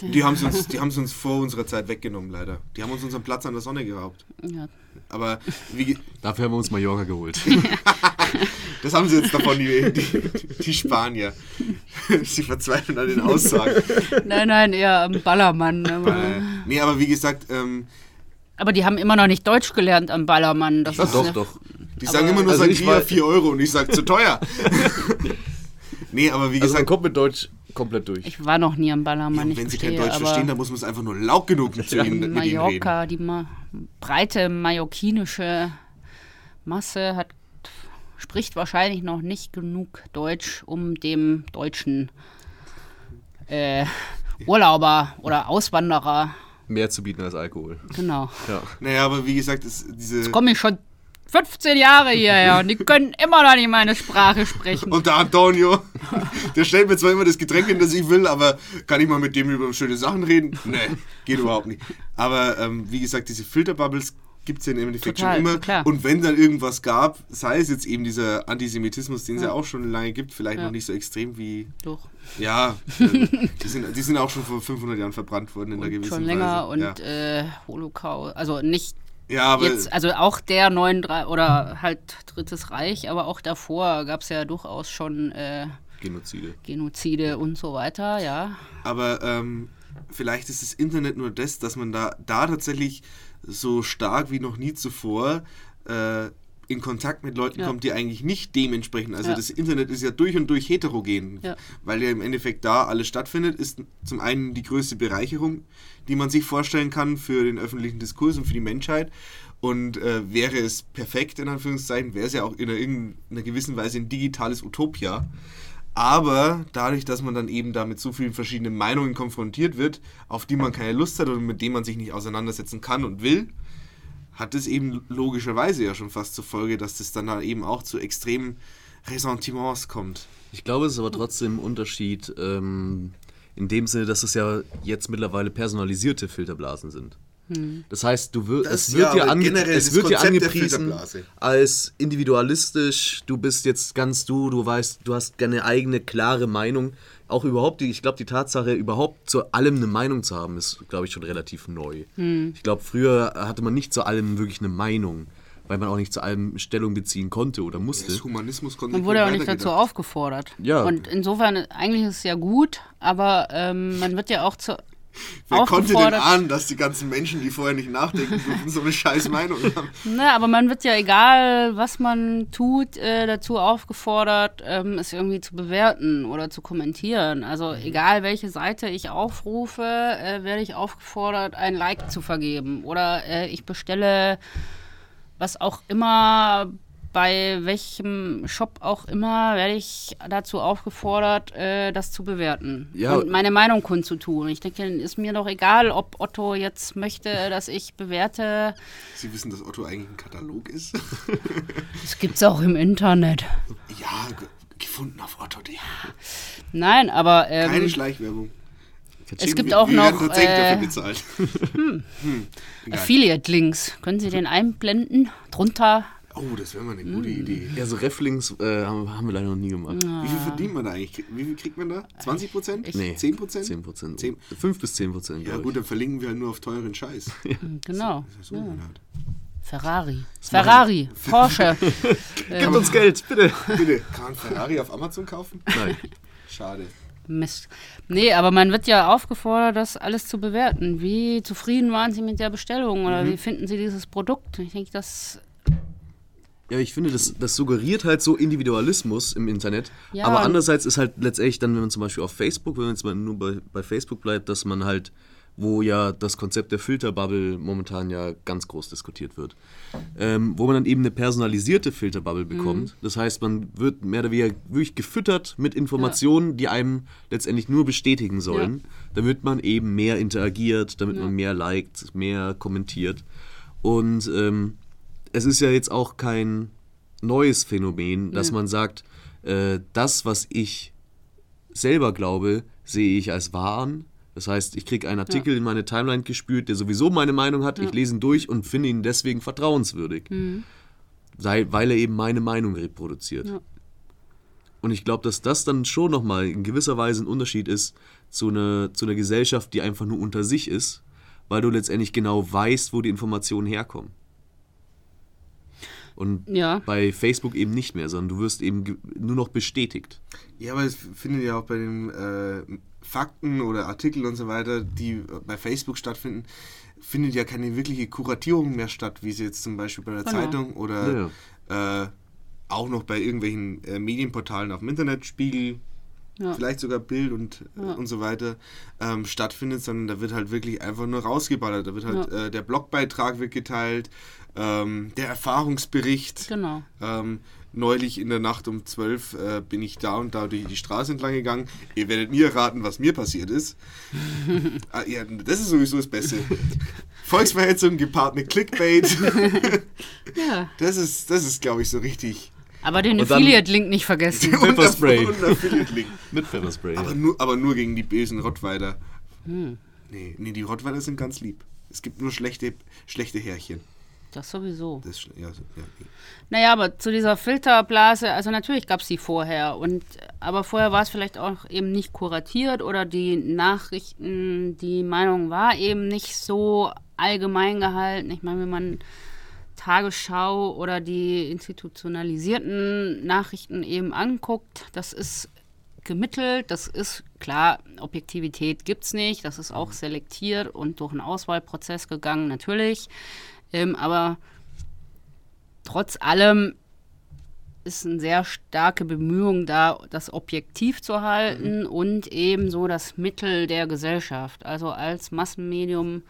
Die haben es uns, uns vor unserer Zeit weggenommen, leider. Die haben uns unseren Platz an der Sonne geraubt. Ja. Aber wie. Dafür haben wir uns Mallorca geholt. das haben sie jetzt davon, die, die, die Spanier. sie verzweifeln an den Aussagen. Nein, nein, eher am Ballermann. Aber äh, nee, aber wie gesagt. Ähm, aber die haben immer noch nicht Deutsch gelernt am Ballermann. Das ja, doch, doch. Die sagen immer nur also Sangria 4 Euro und ich sage zu teuer. nee, aber wie gesagt. Also man kommt mit Deutsch komplett durch. Ich war noch nie am Ballermann. Ja, wenn sie kein Deutsch verstehen, dann muss man es einfach nur laut genug zu ihnen, Mallorca, die ma breite mallorquinische Masse hat, spricht wahrscheinlich noch nicht genug Deutsch, um dem deutschen äh, Urlauber oder Auswanderer mehr zu bieten als Alkohol. Genau. Ja. Naja, aber wie gesagt, ist diese. Jetzt komme ich schon 15 Jahre hierher und die können immer noch nicht meine Sprache sprechen. Und der Antonio, der stellt mir zwar immer das Getränk hin, das ich will, aber kann ich mal mit dem über schöne Sachen reden? Nee, geht überhaupt nicht. Aber ähm, wie gesagt, diese Filterbubbles gibt es ja im Endeffekt Total, schon immer. Klar. Und wenn dann irgendwas gab, sei es jetzt eben dieser Antisemitismus, den es ja. ja auch schon lange gibt, vielleicht ja. noch nicht so extrem wie. Doch. Ja, die, sind, die sind auch schon vor 500 Jahren verbrannt worden in der gewissen Schon länger Weise. und ja. äh, Holocaust, also nicht ja, aber Jetzt, also auch der neuen oder halt Drittes Reich, aber auch davor gab es ja durchaus schon äh, Genozide. Genozide und so weiter, ja. Aber ähm, vielleicht ist das Internet nur das, dass man da, da tatsächlich so stark wie noch nie zuvor äh, in Kontakt mit Leuten ja. kommt, die eigentlich nicht dementsprechend. Also ja. das Internet ist ja durch und durch heterogen, ja. weil ja im Endeffekt da alles stattfindet, ist zum einen die größte Bereicherung, die man sich vorstellen kann für den öffentlichen Diskurs und für die Menschheit. Und äh, wäre es perfekt, in Anführungszeichen, wäre es ja auch in einer, in einer gewissen Weise ein digitales Utopia. Aber dadurch, dass man dann eben da mit so vielen verschiedenen Meinungen konfrontiert wird, auf die man keine Lust hat und mit denen man sich nicht auseinandersetzen kann und will, hat es eben logischerweise ja schon fast zur Folge, dass das dann halt eben auch zu extremen Ressentiments kommt. Ich glaube, es ist aber trotzdem ein Unterschied ähm, in dem Sinne, dass es ja jetzt mittlerweile personalisierte Filterblasen sind. Das heißt, du wir, Das es wird, ja, dir, ange es wird dir angepriesen als individualistisch, du bist jetzt ganz du, du weißt, du hast eine eigene klare Meinung. Auch überhaupt, die, ich glaube, die Tatsache, überhaupt zu allem eine Meinung zu haben, ist, glaube ich, schon relativ neu. Ich glaube, früher hatte man nicht zu allem wirklich eine Meinung, weil man auch nicht zu allem Stellung beziehen konnte oder musste. Das Humanismus konnte Man wurde ja auch nicht dazu aufgefordert. Ja. Und insofern, eigentlich ist es ja gut, aber ähm, man wird ja auch zu, Wer konnte denn ahnen, dass die ganzen Menschen, die vorher nicht nachdenken durften, so eine scheiß Meinung haben? Ne, aber man wird ja, egal was man tut, äh, dazu aufgefordert, ähm, es irgendwie zu bewerten oder zu kommentieren. Also egal welche Seite ich aufrufe, äh, werde ich aufgefordert, ein Like zu vergeben. Oder äh, ich bestelle was auch immer, bei welchem Shop auch immer, werde ich dazu aufgefordert, äh, das zu bewerten Ja. und meine Meinung kundzutun. Ich denke, ist mir doch egal, ob Otto jetzt möchte, dass ich bewerte. Sie wissen, dass Otto eigentlich ein Katalog ist? Das gibt's auch im Internet. ja, ge gefunden auf Otto.de. Nein, aber Keine ähm, Schleichwerbung. es gibt Wir- auch wir noch äh, dafür bezahlt. Hm, egal. Affiliate-Links. Können Sie den einblenden? Drunter. Oh, das wäre mal eine gute Hm. Idee. Ja, so Reflinks äh, haben, haben wir leider noch nie gemacht. Wie viel verdient man da eigentlich? Wie viel kriegt man da? 20 Prozent? Nee. 10 Prozent? 10 Prozent. Zehn- 5 bis 10 Prozent, Ja gut, dann verlinken wir halt nur auf teuren Scheiß. Genau. Das ist so halt. Ferrari. Ferrari. Porsche. ich. Gebt uns Geld, bitte. Bitte, kann man Ferrari auf Amazon kaufen? Nein. Schade. Mist. Nee, aber man wird ja aufgefordert, das alles zu bewerten. Wie zufrieden waren Sie mit der Bestellung oder wie finden Sie dieses Produkt? Ich denke, das. Ja, ich finde, das, das suggeriert halt so Individualismus im Internet. Ja. Aber andererseits ist halt letztendlich dann, wenn man zum Beispiel auf Facebook, wenn man jetzt mal nur bei, bei Facebook bleibt, dass man halt, wo ja das Konzept der Filterbubble momentan ja ganz groß diskutiert wird, ähm, wo man dann eben eine personalisierte Filterbubble bekommt. Das heißt, man wird mehr oder weniger wirklich gefüttert mit Informationen, die einem letztendlich nur bestätigen sollen, damit man eben mehr interagiert, damit man mehr liked, mehr kommentiert. Und ähm, es ist ja jetzt auch kein neues Phänomen, dass man sagt, äh, das, was ich selber glaube, sehe ich als wahr an. Das heißt, ich kriege einen Artikel in meine Timeline gespült, der sowieso meine Meinung hat, ich lese ihn durch und finde ihn deswegen vertrauenswürdig. Sei, weil er eben meine Meinung reproduziert. Ja. Und ich glaube, dass das dann schon nochmal in gewisser Weise ein Unterschied ist zu einer, zu einer Gesellschaft, die einfach nur unter sich ist, weil du letztendlich genau weißt, wo die Informationen herkommen. Und Ja. bei Facebook eben nicht mehr, sondern du wirst eben nur noch bestätigt. Ja, aber es findet ja auch bei den äh, Fakten oder Artikeln und so weiter, die bei Facebook stattfinden, findet ja keine wirkliche Kuratierung mehr statt, wie sie jetzt zum Beispiel bei der Genau. Zeitung oder äh, auch noch bei irgendwelchen äh, Medienportalen auf dem Internet, Spiegel, Ja. vielleicht sogar Bild und, äh, und so weiter, ähm, stattfindet, sondern da wird halt wirklich einfach nur rausgeballert. Da wird halt äh, der Blogbeitrag wird geteilt, ähm, der Erfahrungsbericht. Genau. Ähm, neulich in der Nacht um 12 äh, bin ich da und da durch die Straße entlang gegangen. Ihr werdet nie erraten, was mir passiert ist. ah, ja, das ist sowieso das Beste. Volksverhetzung gepaart mit Clickbait. Ja. Das ist, das ist glaube ich, so richtig. Aber den Affiliate-Link nicht vergessen. Pfefferspray. Und Affiliate-Link. Mit Pfefferspray. Aber, nur, aber nur gegen die bösen Rottweiler. Nee, nee, die Rottweiler sind ganz lieb. Es gibt nur schlechte, schlechte Härchen. Das sowieso. Das, ja, ja, nee. Naja, aber zu dieser Filterblase, also natürlich gab es die vorher. Und, aber vorher war es vielleicht auch eben nicht kuratiert oder die Nachrichten, die Meinung war eben nicht so allgemein gehalten. Ich meine, wenn man Tagesschau oder die institutionalisierten Nachrichten eben anguckt, das ist gemittelt, das ist klar, Objektivität gibt es nicht, das ist auch selektiert und durch einen Auswahlprozess gegangen, natürlich. Ähm, aber trotz allem ist eine sehr starke Bemühung da, das objektiv zu halten und ebenso das Mittel der Gesellschaft. Also als Massenmedium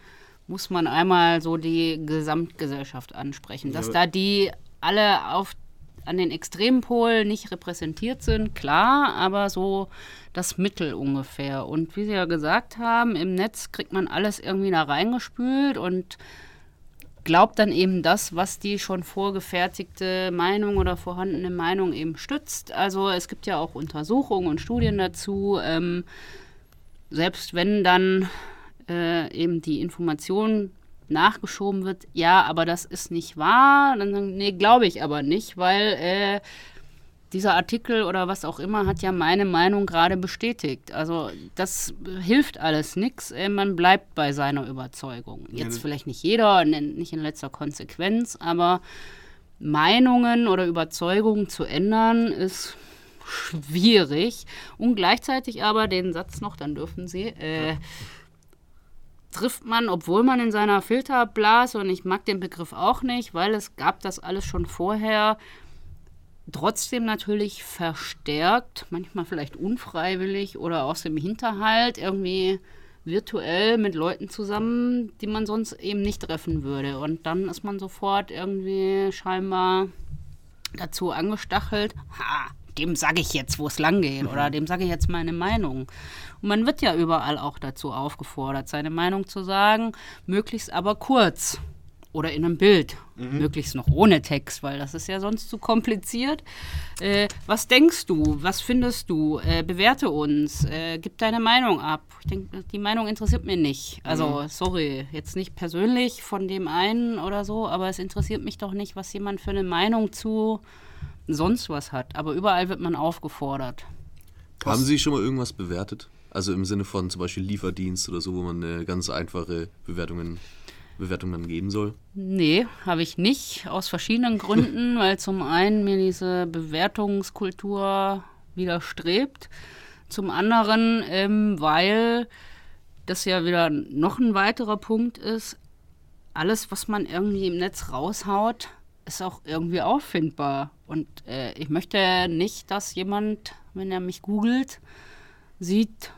muss man einmal so die Gesamtgesellschaft ansprechen. Dass da die alle auf, an den Extrempolen nicht repräsentiert sind, klar, aber so das Mittel ungefähr. Und wie Sie ja gesagt haben, im Netz kriegt man alles irgendwie da reingespült und glaubt dann eben das, was die schon vorgefertigte Meinung oder vorhandene Meinung eben stützt. Also es gibt ja auch Untersuchungen und Studien dazu. Ähm, selbst wenn dann äh, eben die Information nachgeschoben wird, ja, aber das ist nicht wahr, dann sagen, nee, glaube ich aber nicht, weil äh, dieser Artikel oder was auch immer hat ja meine Meinung gerade bestätigt. Also das hilft alles nichts. Man bleibt bei seiner Überzeugung. Jetzt vielleicht nicht jeder, nicht in letzter Konsequenz, aber Meinungen oder Überzeugungen zu ändern ist schwierig. Und gleichzeitig aber den Satz noch, dann dürfen Sie. Äh, trifft man, obwohl man in seiner Filterblase, und ich mag den Begriff auch nicht, weil es gab das alles schon vorher, trotzdem natürlich verstärkt, manchmal vielleicht unfreiwillig oder aus dem Hinterhalt irgendwie virtuell mit Leuten zusammen, die man sonst eben nicht treffen würde. Und dann ist man sofort irgendwie scheinbar dazu angestachelt, ha, dem sage ich jetzt, wo es lang geht mhm. oder dem sage ich jetzt meine Meinung. Und man wird ja überall auch dazu aufgefordert, seine Meinung zu sagen, möglichst aber kurz oder in einem Bild, mhm. möglichst noch ohne Text, weil das ist ja sonst zu kompliziert. Äh, was denkst du? Was findest du? Äh, bewerte uns. Äh, gib deine Meinung ab. Ich denke, die Meinung interessiert mich nicht. Also, mhm. sorry, jetzt nicht persönlich von dem einen oder so, aber es interessiert mich doch nicht, was jemand für eine Meinung zu sonst was hat. Aber überall wird man aufgefordert. Haben Sie schon mal irgendwas bewertet? Also im Sinne von zum Beispiel Lieferdienst oder so, wo man äh, ganz einfache Bewertungen Bewertung dann geben soll? Nee, habe ich nicht. Aus verschiedenen Gründen, weil zum einen mir diese Bewertungskultur widerstrebt. Zum anderen, ähm, weil das ja wieder noch ein weiterer Punkt ist, alles, was man irgendwie im Netz raushaut, ist auch irgendwie auffindbar. Und äh, ich möchte nicht, dass jemand, wenn er mich googelt, sieht,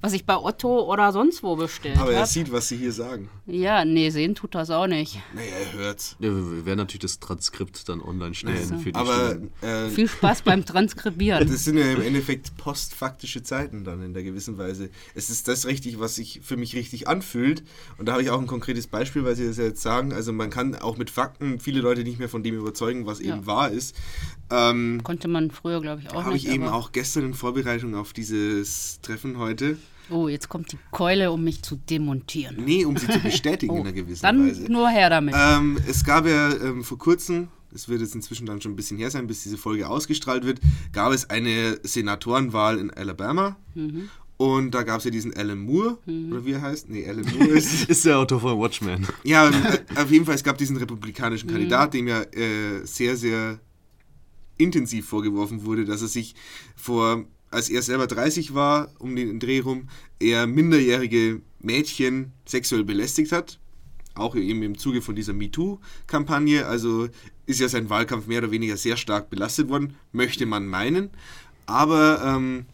was ich bei Otto oder sonst wo bestellt Aber er hab. sieht, was sie hier sagen. Ja, nee, sehen tut das auch nicht. Naja, er hört's. Ja, wir werden natürlich das Transkript dann online stellen also. für die Aber äh, Viel Spaß beim Transkribieren. Das sind ja im Endeffekt postfaktische Zeiten dann in der gewissen Weise. Es ist das richtig, was sich für mich richtig anfühlt. Und da habe ich auch ein konkretes Beispiel, weil Sie das ja jetzt sagen. Also man kann auch mit Fakten viele Leute nicht mehr von dem überzeugen, was ja. eben wahr ist. Ähm, Konnte man früher, glaube ich, auch Habe ich eben auch gestern in Vorbereitung auf dieses Treffen heute. Oh, jetzt kommt die Keule, um mich zu demontieren. Nee, um sie zu bestätigen oh, in einer gewissen dann Weise. Dann nur her damit. Ähm, es gab ja ähm, vor kurzem, es wird jetzt inzwischen dann schon ein bisschen her sein, bis diese Folge ausgestrahlt wird, gab es eine Senatorenwahl in Alabama. Mhm. Und da gab es ja diesen Alan Moore, mhm. oder wie er heißt? Nee, Alan Moore ist. ist der Autor von Watchmen. Ja, äh, auf jeden Fall, es gab diesen republikanischen mhm. Kandidat, dem ja äh, sehr, sehr intensiv vorgeworfen wurde, dass er sich vor, als er selber 30 war, um den Dreh rum, er minderjährige Mädchen sexuell belästigt hat. Auch eben im Zuge von dieser MeToo-Kampagne. Also ist ja sein Wahlkampf mehr oder weniger sehr stark belastet worden, möchte man meinen. Aber ähm,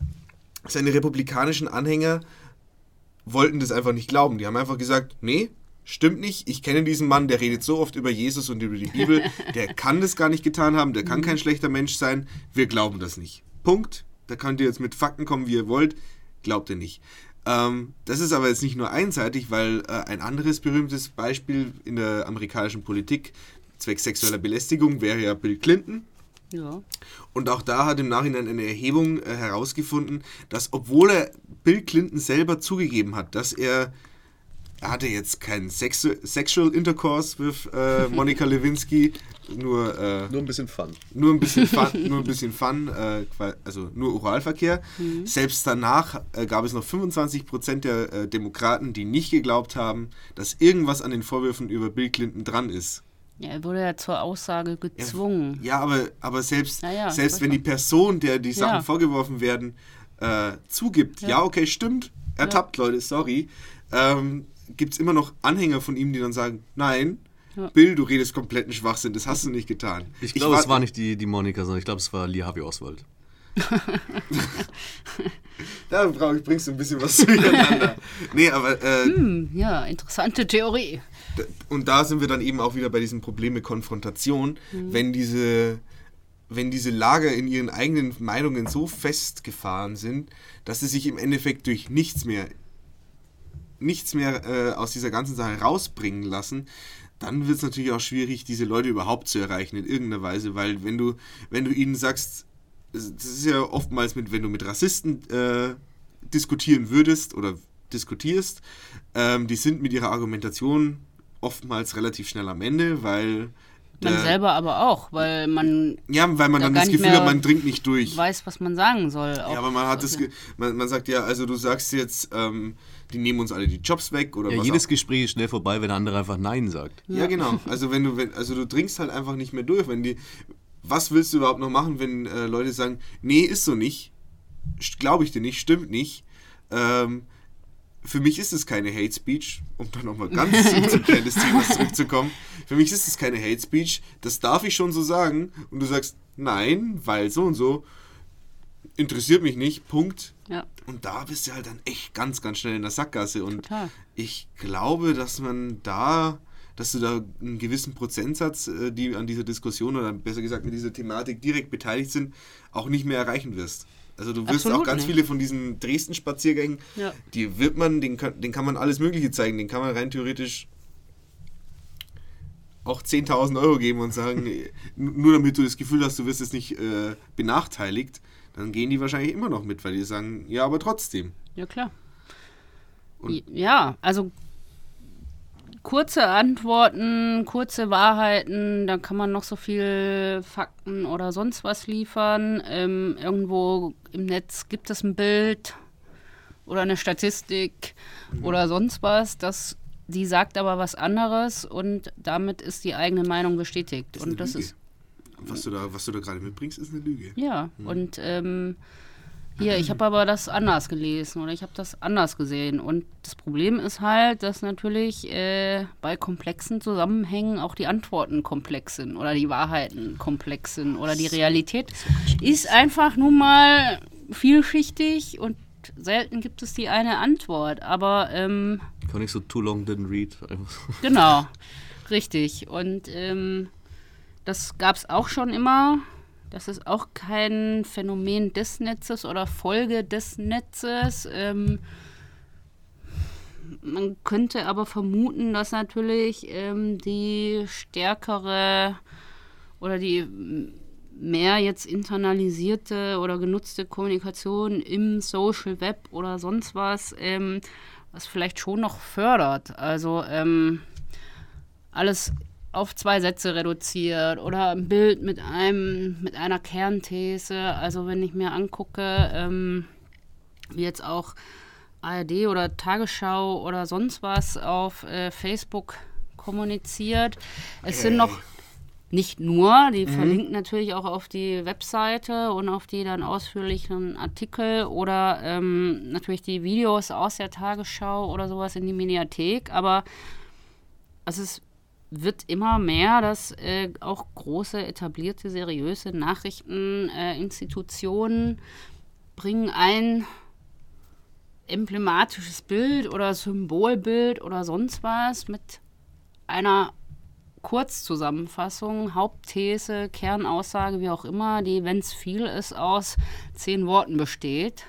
seine republikanischen Anhänger wollten das einfach nicht glauben. Die haben einfach gesagt, nee, Stimmt nicht, ich kenne diesen Mann, der redet so oft über Jesus und über die Bibel, der kann das gar nicht getan haben, der kann kein schlechter Mensch sein, wir glauben das nicht. Punkt. Da könnt ihr jetzt mit Fakten kommen, wie ihr wollt, glaubt ihr nicht. Ähm, das ist aber jetzt nicht nur einseitig, weil äh, ein anderes berühmtes Beispiel in der amerikanischen Politik zwecks sexueller Belästigung wäre ja Bill Clinton. Ja. Und auch da hat im Nachhinein eine Erhebung äh, herausgefunden, dass obwohl er Bill Clinton selber zugegeben hat, dass er er hatte jetzt keinen Sex Sexual Intercourse mit äh, Monika Lewinsky, nur, äh, nur ein bisschen Fun. Nur ein bisschen Fun, nur ein bisschen Fun äh, also nur Oralverkehr. Mhm. Selbst danach äh, gab es noch 25% der äh, Demokraten, die nicht geglaubt haben, dass irgendwas an den Vorwürfen über Bill Clinton dran ist. Ja, er wurde ja zur Aussage gezwungen. Ja, aber, aber selbst, ja, selbst wenn die Person, der die Sachen ja. vorgeworfen werden, äh, zugibt, ja. okay, stimmt, ertappt, Leute, sorry, ähm, gibt es immer noch Anhänger von ihm, die dann sagen, nein, ja. Bill, du redest kompletten Schwachsinn, das hast du nicht getan. Ich glaube, es war nicht die, die Monika, sondern ich glaube, es war Lee Harvey Oswald. da bringst du ein bisschen was durcheinander. nee, aber. Äh, hm, ja, interessante Theorie. Und da sind wir dann eben auch wieder bei diesem Problem mit Konfrontation, mhm. wenn diese wenn diese Lager in ihren eigenen Meinungen so festgefahren sind, dass sie sich im Endeffekt durch nichts mehr nichts mehr äh, aus dieser ganzen Sache rausbringen lassen, dann wird es natürlich auch schwierig, diese Leute überhaupt zu erreichen in irgendeiner Weise, weil wenn du, wenn du ihnen sagst, das ist ja oftmals mit, wenn du mit Rassisten äh, diskutieren würdest oder diskutierst, ähm, die sind mit ihrer Argumentation oftmals relativ schnell am Ende, weil Man der- selber aber auch, weil man ja, weil man da dann das Gefühl hat, man dringt nicht durch. weiß, was man sagen soll. Ja, aber man hat das, Ge- man, man sagt ja, also du sagst jetzt, ähm, die nehmen uns alle die Jobs weg oder Ja, was jedes auch. Gespräch ist schnell vorbei, wenn der andere einfach Nein sagt. Ja, genau. Also wenn du, wenn, also du dringst halt einfach nicht mehr durch. Wenn die, was willst du überhaupt noch machen, wenn äh, Leute sagen, nee, ist so nicht, glaube ich dir nicht, stimmt nicht. Ähm, für mich ist es keine Hate Speech, um dann nochmal ganz zum, zum Kern des Themas zurückzukommen. Für mich ist es keine Hate Speech, das darf ich schon so sagen. Und du sagst, nein, weil so und so, interessiert mich nicht, Punkt. Ja. Und da bist du halt dann echt ganz, ganz schnell in der Sackgasse. Und Total. ich glaube, dass man da, dass du da einen gewissen Prozentsatz, äh, die an dieser Diskussion oder besser gesagt mit dieser Thematik direkt beteiligt sind, auch nicht mehr erreichen wirst. Also du wirst Absolut auch ganz nicht. viele von diesen Dresden-Spaziergängen, Ja. die wird man, den kann, den kann man alles Mögliche zeigen, den kann man rein theoretisch auch 10.000 Euro geben und sagen, nur damit du das Gefühl hast, du wirst jetzt nicht äh, benachteiligt, dann gehen die wahrscheinlich immer noch mit, weil die sagen, ja, aber trotzdem. Ja, klar. Und- ja, also kurze Antworten, kurze Wahrheiten, da kann man noch so viel Fakten oder sonst was liefern. Ähm, irgendwo im Netz gibt es ein Bild oder eine Statistik oder sonst was, das die sagt aber was anderes und damit ist die eigene Meinung bestätigt. Das und das Lüge. ist Was du da, was du da gerade mitbringst, ist eine Lüge. Ja, und ähm, hier, ich habe aber das anders gelesen oder ich habe das anders gesehen. Und das Problem ist halt, dass natürlich äh, bei komplexen Zusammenhängen auch die Antworten komplex sind oder die Wahrheiten komplex sind oder die Realität ist einfach nun mal vielschichtig und selten gibt es die eine Antwort. Aber ähm, Kann ich so too long didn't read. Einfach so. Genau, richtig. Und ähm, das gab es auch schon immer. Das ist auch kein Phänomen des Netzes oder Folge des Netzes. Ähm, man könnte aber vermuten, dass natürlich ähm, die stärkere oder die mehr jetzt internalisierte oder genutzte Kommunikation im Social Web oder sonst was, ähm, was vielleicht schon noch fördert. Also ähm, alles auf zwei Sätze reduziert oder ein Bild mit einem mit einer Kernthese. Also wenn ich mir angucke, ähm, wie jetzt auch ARD oder Tagesschau oder sonst was auf äh, Facebook kommuniziert. Es sind noch nicht nur, die verlinken natürlich auch auf die Webseite und auf die dann ausführlichen Artikel oder ähm, natürlich die Videos aus der Tagesschau oder sowas in die Mediathek, aber es wird immer mehr, dass äh, auch große, etablierte, seriöse Nachrichteninstitutionen äh, bringen ein emblematisches Bild oder Symbolbild oder sonst was mit einer Kurzzusammenfassung, Hauptthese, Kernaussage, wie auch immer, die, wenn es viel ist, aus zehn Worten besteht.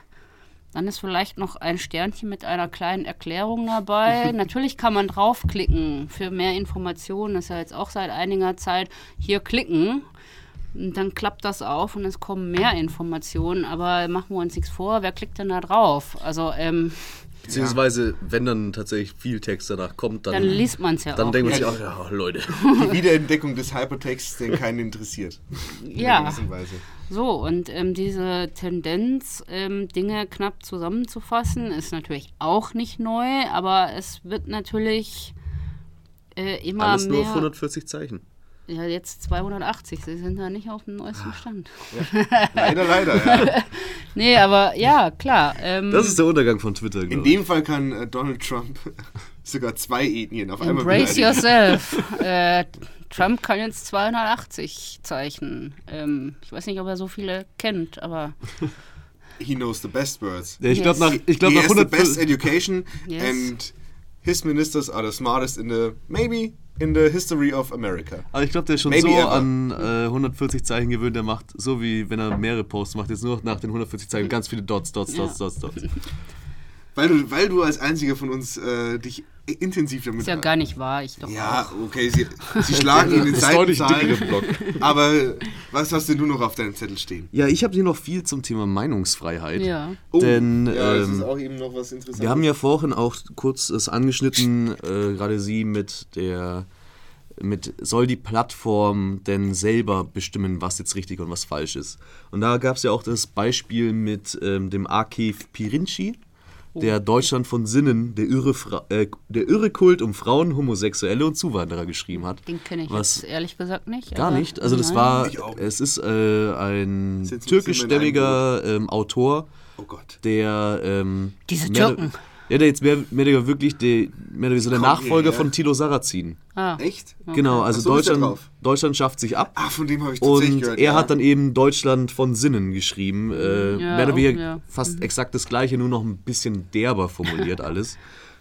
Dann ist vielleicht noch ein Sternchen mit einer kleinen Erklärung dabei. Natürlich kann man draufklicken für mehr Informationen. Das ist ja jetzt auch seit einiger Zeit hier klicken. Und dann klappt das auf und es kommen mehr Informationen. Aber machen wir uns nichts vor, wer klickt denn da drauf? Also, ähm, Beziehungsweise, wenn dann tatsächlich viel Text danach kommt, dann, dann liest man es ja dann auch. denkt man sich auch, ja, Leute. Die Wiederentdeckung des Hypertexts, den keinen interessiert. In Ja. So, und ähm, diese Tendenz, ähm, Dinge knapp zusammenzufassen, ist natürlich auch nicht neu, aber es wird natürlich äh, immer Alles mehr. nur auf 140 Zeichen. ja, jetzt 280, sie sind da nicht auf dem neuesten Stand. Leider, leider, ja. Nee, aber ja, klar. Ähm, Das ist der Untergang von Twitter, In glaube ich. dem Fall kann äh, Donald Trump sogar zwei Ethnien auf einmal Embrace beleidigen. yourself. äh, Trump kann jetzt 280 Zeichen. Ähm, ich weiß nicht, ob er so viele kennt, aber He knows the best words. Ja, ich glaube, Yes. nach, ich glaub, he nach has the best 140 education Yes. and his ministers are the smartest in the, maybe, in the history of America. Aber ich glaube, der ist schon Maybe so ever. an äh, 140 Zeichen gewöhnt, der macht so wie wenn er mehrere Posts macht, jetzt nur nach den 140 Zeichen ganz viele Dots, Dots, Ja. Dots, Dots, Dots. weil, du, weil du als einziger von uns äh, dich intensiv damit Ist ja gar nicht wahr, ich doch Ja, auch. okay, sie, sie schlagen in den Seitenzahlen. Aber was hast denn du noch auf deinem Zettel stehen? Ja, ich habe hier noch viel zum Thema Meinungsfreiheit. Ja. Denn ja, das ähm, ist auch eben noch was Interessantes. Wir haben ja vorhin auch kurz es angeschnitten, äh, gerade Sie mit der, mit soll die Plattform denn selber bestimmen, was jetzt richtig und was falsch ist. Und da gab es ja auch das Beispiel mit ähm, dem Akif Pirinci, der Deutschland von Sinnen, der irre, Fra äh, der irre Kult um Frauen, Homosexuelle und Zuwanderer geschrieben hat. Den kenne ich Was- jetzt ehrlich gesagt nicht. Gar nicht. Also das Nein. war, es ist äh, ein türkischstämmiger ähm, Autor, oh Gott. der ähm, Diese mehr- Türken. Ja, der jetzt mehr, mehr oder wirklich der, mehr oder so der Nachfolger von Tilo Sarrazin. Ah, Echt? Genau, also so, Deutschland? Deutschland schafft sich ab. Ah, von dem habe ich tatsächlich Und gehört. er ja. hat dann eben Deutschland von Sinnen geschrieben. Äh, Ja, mehr oder weniger ja. fast exakt das gleiche, nur noch ein bisschen derber formuliert alles.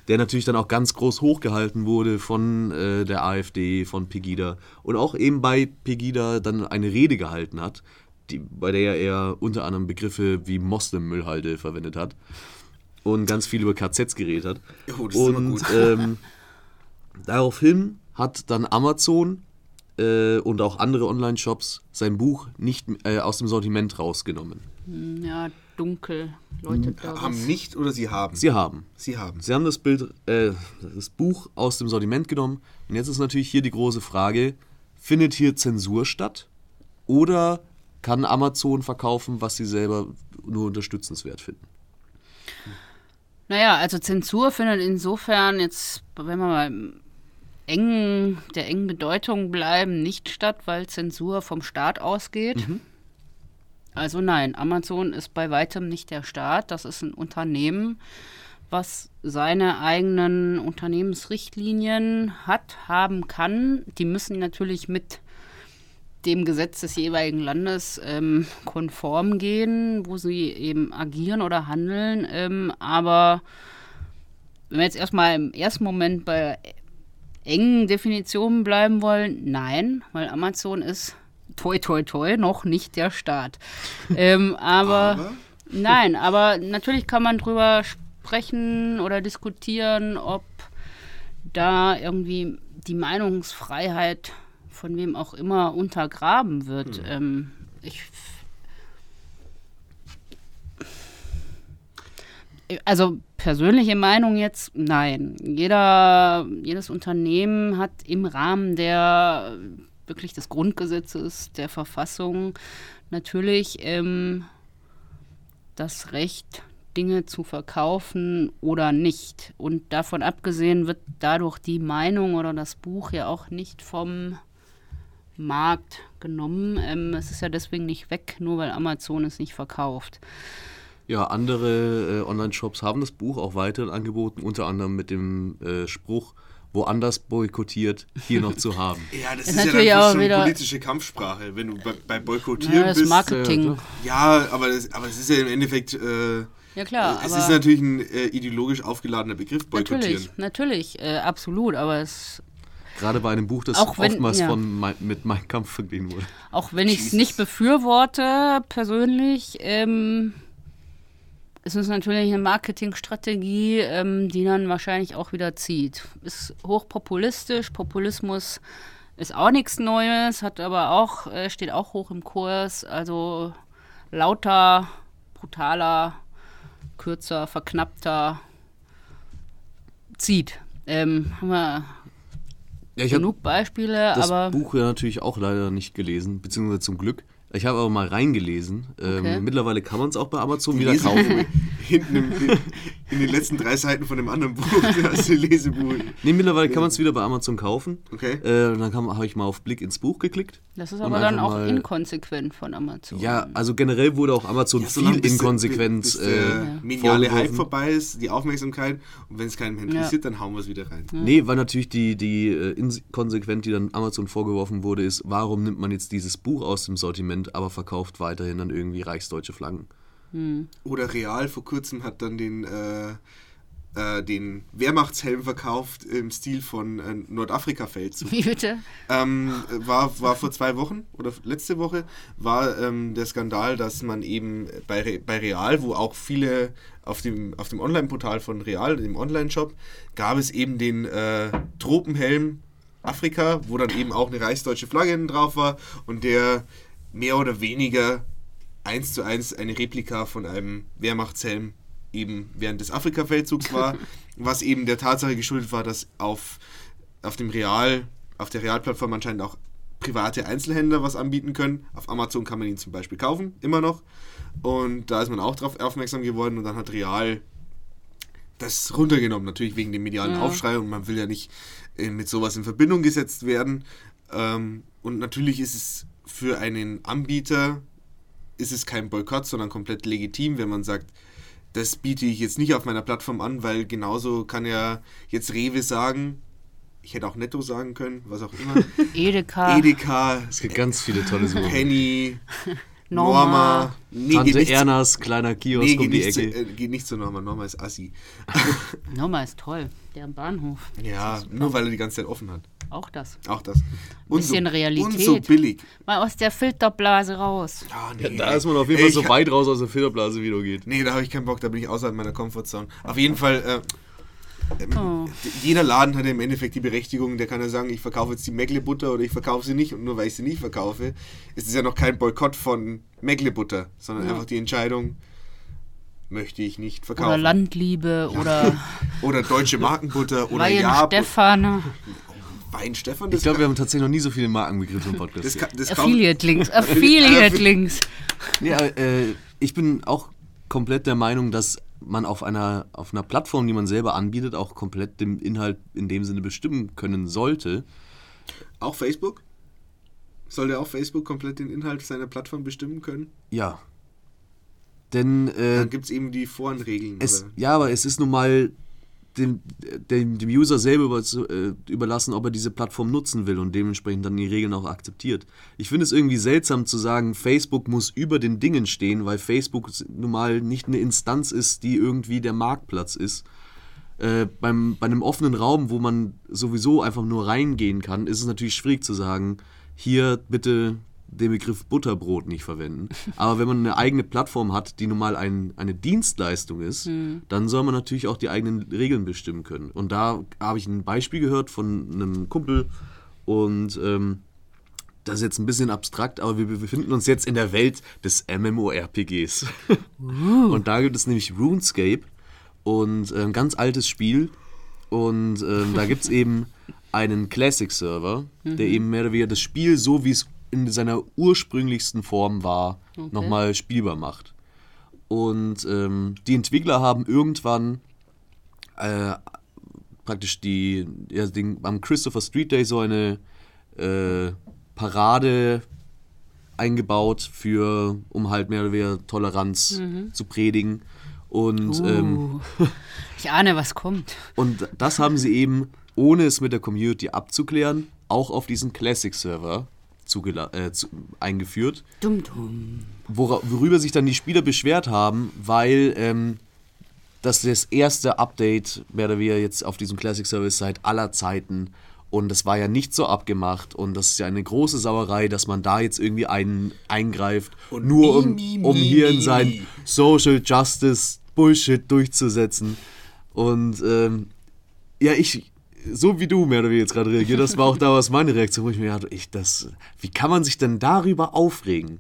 Der natürlich dann auch ganz groß hochgehalten wurde von äh, der AfD, von Pegida. Und auch eben bei Pegida dann eine Rede gehalten hat, die, bei der er unter anderem Begriffe wie Moslem-Müllhalde verwendet hat. Und ganz viel über KZs geredet hat. Oh, das ist immer und gut. ähm, daraufhin hat dann Amazon äh, und auch andere Online-Shops sein Buch nicht äh, aus dem Sortiment rausgenommen. ja, dunkel läutet da haben was. nicht oder sie haben? Sie haben. Sie haben. Sie haben das Bild, äh, das Buch aus dem Sortiment genommen. Und jetzt ist natürlich hier die große Frage: Findet hier Zensur statt? Oder kann Amazon verkaufen, was sie selber nur unterstützenswert finden? Naja, also Zensur findet insofern jetzt, wenn wir mal engen, der engen Bedeutung bleiben, nicht statt, weil Zensur vom Staat ausgeht. Also nein, Amazon ist bei weitem nicht der Staat. Das ist ein Unternehmen, was seine eigenen Unternehmensrichtlinien hat, haben kann. Die müssen natürlich mit dem Gesetz des jeweiligen Landes ähm, konform gehen, wo sie eben agieren oder handeln. Ähm, aber wenn wir jetzt erstmal im ersten Moment bei engen Definitionen bleiben wollen, nein, weil Amazon ist toi toi toi noch nicht der Staat. ähm, aber, Aber? nein, aber natürlich kann man drüber sprechen oder diskutieren, ob da irgendwie die Meinungsfreiheit von wem auch immer untergraben wird. Ähm, ich also persönliche Meinung jetzt, nein. Jeder, jedes Unternehmen hat im Rahmen der wirklich des Grundgesetzes, der Verfassung natürlich ähm, das Recht, Dinge zu verkaufen oder nicht. Und davon abgesehen wird dadurch die Meinung oder das Buch ja auch nicht vom Markt genommen. Ähm, es ist ja deswegen nicht weg, nur weil Amazon es nicht verkauft. Ja, andere äh, Online-Shops haben das Buch auch weiterhin angeboten, unter anderem mit dem äh, Spruch, woanders boykottiert, hier noch zu haben. Ja, das Ist ist, ja natürlich dann auch schon wieder- politische Kampfsprache. Wenn du bei, bei Boykottieren Ja, das bist. Marketing. Ja, aber das, aber das ist ja im Endeffekt. Äh, Ja klar, es aber ist natürlich ein äh, ideologisch aufgeladener Begriff, boykottieren. natürlich, natürlich, äh, absolut. Aber es, Gerade bei einem Buch, das Auch wenn- oftmals ja. von mein, mit Mein Kampf verglichen wurde. auch wenn ich es nicht befürworte persönlich, ähm, es ist natürlich eine Marketingstrategie, ähm, die dann wahrscheinlich auch wieder zieht. Ist hochpopulistisch. Populismus ist auch nichts Neues, hat aber auch, äh, steht auch hoch im Kurs. Also lauter, brutaler, kürzer, verknappter zieht. Ähm, haben wir Ja, ich habe genug Beispiele, das aber Buch ja natürlich auch leider nicht gelesen, beziehungsweise zum Glück. Ich habe aber mal reingelesen. Okay. Ähm, mittlerweile kann man es auch bei Amazon wieder kaufen. Hinten im, in den letzten drei Seiten von dem anderen Buch, das Lesebuch. Nee, mittlerweile kann man es wieder bei Amazon kaufen. Okay. Äh, und dann habe ich mal auf Blick ins Buch geklickt. das ist aber dann auch mal- inkonsequent von Amazon. Ja, also generell wurde auch Amazon Ja, viel bis- Inkonsequenz. Bis, bis der äh, mediale Hype vorbei ist, die Aufmerksamkeit. Und wenn es keinen mehr interessiert, dann hauen wir es wieder rein. Nee, weil natürlich die, die äh, Inkonsequent, die dann Amazon vorgeworfen wurde, ist, warum nimmt man jetzt dieses Buch aus dem Sortiment, aber verkauft weiterhin dann irgendwie reichsdeutsche Flaggen. Oder Real vor kurzem hat dann den, äh, äh, den Wehrmachtshelm verkauft im Stil von äh, Nordafrika-Feldzug. Wie bitte? Ähm, war, war vor zwei Wochen oder letzte Woche war ähm, der Skandal, dass man eben bei, Re bei Real, wo auch viele auf dem, auf dem Online-Portal von Real, dem Online-Shop, gab es eben den äh, Tropenhelm Afrika, wo dann eben auch eine reichsdeutsche Flagge drauf war und der mehr oder weniger eins zu eins eine Replika von einem Wehrmachtshelm eben während des Afrika-Feldzugs war, was eben der Tatsache geschuldet war, dass auf, auf dem Real, auf der Realplattform anscheinend auch private Einzelhändler was anbieten können. Auf Amazon kann man ihn zum Beispiel kaufen, immer noch. Und da ist man auch darauf aufmerksam geworden und dann hat Real das runtergenommen, natürlich wegen dem medialen Ja. Aufschrei und man will ja nicht äh, mit sowas in Verbindung gesetzt werden. Ähm, und natürlich ist es für einen Anbieter ist es kein Boykott, sondern komplett legitim, wenn man sagt, das biete ich jetzt nicht auf meiner Plattform an, weil genauso kann ja jetzt Rewe sagen, ich hätte auch Netto sagen können, was auch immer, Edeka, Edeka, Es gibt ganz viele tolle Suchen. Penny, Norma. Norma, nee, Tante geht nicht zu- Ernas kleiner Kiosk Nee, um geht die nicht, zu, Ecke. äh, geht nicht zu Norma. Norma ist Assi. Norma ist toll. Der am Bahnhof. Ja, nur weil er die ganze Zeit offen hat. Auch das. Auch das. Und Bisschen so, Realität. Und so billig. Mal aus der Filterblase raus. Ah, nee, Da ist man auf jeden Fall Ich- so weit raus aus der Filterblase, wie nur geht. Nee, da habe ich keinen Bock, da bin ich außerhalb meiner Comfortzone. Auf jeden Fall, äh, ähm, Oh. jeder Laden hat ja im Endeffekt die Berechtigung, der kann ja sagen, ich verkaufe jetzt die Meckle-Butter oder ich verkaufe sie nicht und nur weil ich sie nicht verkaufe, ist es ja noch kein Boykott von Meckle-Butter, sondern Ja. einfach die Entscheidung, möchte ich nicht Oder verkaufen. Landliebe oder Oder deutsche Markenbutter oder Weihen ja Stefan. Wein Stefan, Ich glaube, wir haben tatsächlich noch nie so viele Markenbegriffe im Podcast. das, kann, das kauft- Affiliate-Links. Affiliate-Links. Ja, äh, ich bin auch komplett der Meinung, dass man auf einer, auf einer Plattform, die man selber anbietet, auch komplett den Inhalt in dem Sinne bestimmen können sollte. Auch Facebook? Sollte auch Facebook komplett den Inhalt seiner Plattform bestimmen können? Ja. Denn äh, Dann gibt es eben die Forenregeln. es, ja, aber es ist nun mal dem, dem, dem User selber über, äh, überlassen, ob er diese Plattform nutzen will und dementsprechend dann die Regeln auch akzeptiert. Ich finde es irgendwie seltsam zu sagen, Facebook muss über den Dingen stehen, weil Facebook nun mal nicht eine Instanz ist, die irgendwie der Marktplatz ist. Äh, beim, bei einem offenen Raum, wo man sowieso einfach nur reingehen kann, ist es natürlich schwierig zu sagen, hier bitte den Begriff Butterbrot nicht verwenden. Aber wenn man eine eigene Plattform hat, die nun mal ein, eine Dienstleistung ist, dann soll man natürlich auch die eigenen Regeln bestimmen können. Und da habe ich ein Beispiel gehört von einem Kumpel und ähm, das ist jetzt ein bisschen abstrakt, aber wir befinden uns jetzt in der Welt des MMORPGs. Und da gibt es nämlich RuneScape und äh, ein ganz altes Spiel. Und ähm, da gibt es eben einen Classic-Server, der eben mehr oder weniger das Spiel, so wie es in seiner ursprünglichsten Form war, Okay. nochmal spielbar macht. Und ähm, die Entwickler haben irgendwann äh, praktisch die, ja, den, am Christopher Street Day so eine äh, Parade eingebaut für, um halt mehr oder weniger Toleranz zu predigen. Und, ähm, Uh, ich ahne, was kommt. und das haben sie eben, ohne es mit der Community abzuklären, auch auf diesen Classic-Server äh, zu, eingeführt Dumm, dumm. wora, worüber sich dann die Spieler beschwert haben, weil ähm, das das erste Update mehr oder weniger jetzt auf diesem Classic Service seit aller Zeiten und das war ja nicht so abgemacht und das ist ja eine große Sauerei, dass man da jetzt irgendwie einen eingreift, Und nur um, um hier in sein. Social Justice Bullshit durchzusetzen. Und ähm, ja, ich, so wie du mehr oder weniger jetzt gerade reagiert hast, war auch damals meine Reaktion, wo ich mir dachte, ich, das, wie kann man sich denn darüber aufregen?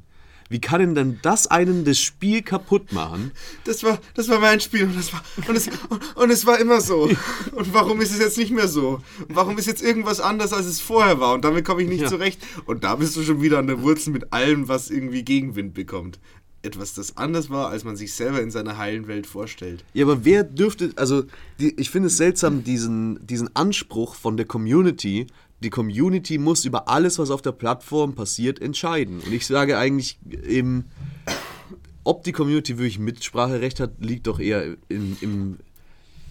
Wie kann denn dann das einen das Spiel kaputt machen? Das war, das war mein Spiel und, das war, und, es, und, und es war immer so. Und warum ist es jetzt nicht mehr so? Und warum ist jetzt irgendwas anders, als es vorher war? Und damit komme ich nicht Ja. zurecht. Und da bist du schon wieder an der Wurzel mit allem, was irgendwie Gegenwind bekommt. Etwas, das anders war, als man sich selber in seiner heilen Welt vorstellt. Ja, aber wer dürfte, also die, ich finde es seltsam, diesen, diesen Anspruch von der Community, die Community muss über alles, was auf der Plattform passiert, entscheiden. Und ich sage eigentlich eben, ob die Community wirklich Mitspracherecht hat, liegt doch eher in, im,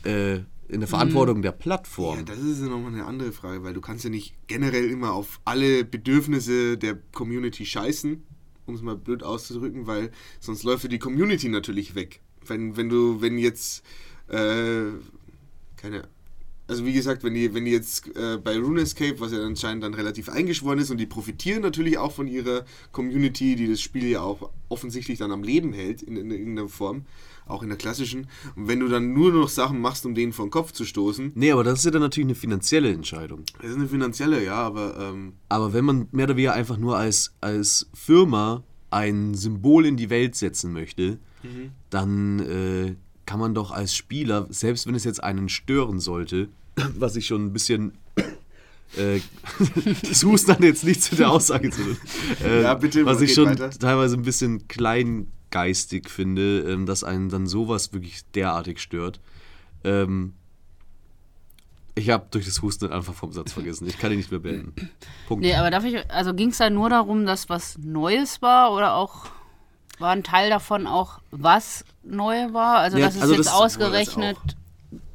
äh, in der Verantwortung der Plattform. Ja, das ist ja nochmal eine andere Frage, weil du kannst ja nicht generell immer auf alle Bedürfnisse der Community scheißen, um es mal blöd auszudrücken, weil sonst läuft die Community natürlich weg. Wenn, wenn du, wenn jetzt, äh, keine also wie gesagt, wenn die, wenn die jetzt äh, bei RuneScape, was ja anscheinend dann relativ eingeschworen ist und die profitieren natürlich auch von ihrer Community, die das Spiel ja auch offensichtlich dann am Leben hält in, in irgendeiner Form, auch in der klassischen. Und wenn du dann nur noch Sachen machst, um denen vor den Kopf zu stoßen, Nee, aber das ist ja dann natürlich eine finanzielle Entscheidung. das ist eine finanzielle, ja, aber ähm, Aber wenn man mehr oder weniger einfach nur als, als Firma ein Symbol in die Welt setzen möchte, dann äh, kann man doch als Spieler, selbst wenn es jetzt einen stören sollte, was ich schon ein bisschen. Äh, das Husten hat jetzt nichts mit der Aussage zu tun. Äh, Ja, bitte, Was ich schon weiter. teilweise ein bisschen kleingeistig finde, ähm, dass einen dann sowas wirklich derartig stört. Ähm, ich habe durch das Husten einfach vom Satz vergessen. Ich kann ihn nicht mehr beenden. Punkt. Nee, aber darf ich, also ging es da nur darum, dass was Neues war oder auch war ein Teil davon auch, was neu war? Also, Ja, dass es also jetzt das- ausgerechnet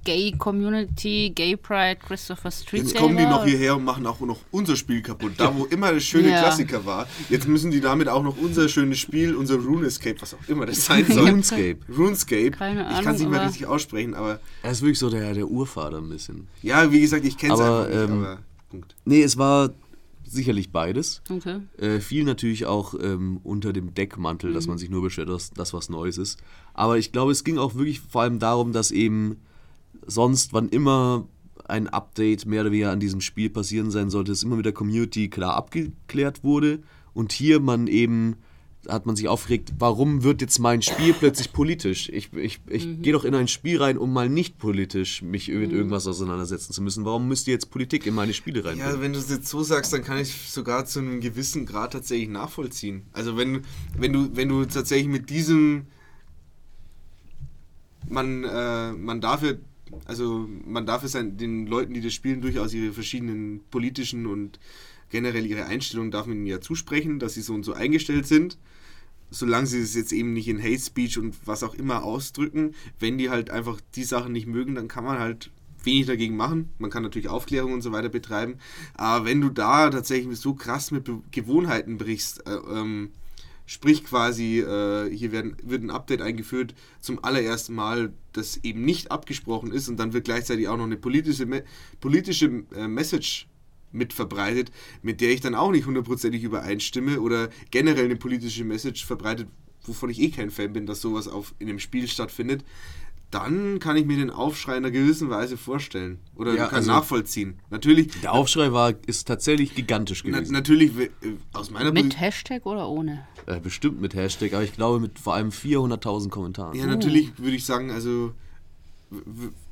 Gay Community, Gay Pride, Christopher Street jetzt kommen die noch hierher und machen auch noch unser Spiel kaputt. Da, wo immer das schöne Ja. Klassiker war, jetzt müssen die damit auch noch unser schönes Spiel, unser RuneScape, was auch immer das sein soll. RuneScape. RuneScape. Keine ich kann es Ahnung, nicht mehr richtig aussprechen, aber Er ist wirklich so der, der Urvater ein bisschen. ja, wie gesagt, ich kenne es Aber, einfach nicht, ähm, aber Punkt. Nee, es war sicherlich beides. Okay. Äh, viel natürlich auch ähm, unter dem Deckmantel, dass man sich nur beschwert, dass das was Neues ist. Aber ich glaube, es ging auch wirklich vor allem darum, dass eben sonst, wann immer ein Update mehr oder weniger an diesem Spiel passieren sein sollte, es immer mit der Community klar abgeklärt wurde. Und hier man eben hat man sich aufgeregt, warum wird jetzt mein Spiel plötzlich politisch? Ich, ich, ich gehe doch in ein Spiel rein, um mal nicht politisch mich mit irgendwas auseinandersetzen zu müssen. Warum müsst ihr jetzt Politik in meine Spiele reinbringen? Ja, wenn du es jetzt so sagst, dann kann ich sogar zu einem gewissen Grad tatsächlich nachvollziehen. Also wenn, wenn du, wenn du tatsächlich mit diesem man, äh, man darf ja, also man darf es den Leuten, die das spielen, durchaus ihre verschiedenen politischen und generell ihre Einstellungen darf man ihnen ja zusprechen, dass sie so und so eingestellt sind. Solange sie es jetzt eben nicht in Hate Speech und was auch immer ausdrücken, wenn die halt einfach die Sachen nicht mögen, dann kann man halt wenig dagegen machen. Man kann natürlich Aufklärung und so weiter betreiben. Aber wenn du da tatsächlich so krass mit Gewohnheiten brichst, äh, ähm, sprich quasi, äh, hier werden, wird ein Update eingeführt zum allerersten Mal, das eben nicht abgesprochen ist und dann wird gleichzeitig auch noch eine politische, politische äh, Message mit verbreitet, mit der ich dann auch nicht hundertprozentig übereinstimme oder generell eine politische Message verbreitet, wovon ich eh kein Fan bin, dass sowas auf, in einem Spiel stattfindet, dann kann ich mir den Aufschrei in einer gewissen Weise vorstellen oder Ja, kann also- nachvollziehen. Natürlich, Der Aufschrei war, ist tatsächlich gigantisch na, gewesen. natürlich äh, aus meiner Mit Hashtag oder ohne? Äh, bestimmt mit Hashtag, aber ich glaube mit vor allem 400.000 Kommentaren. Ja, natürlich würde ich sagen, also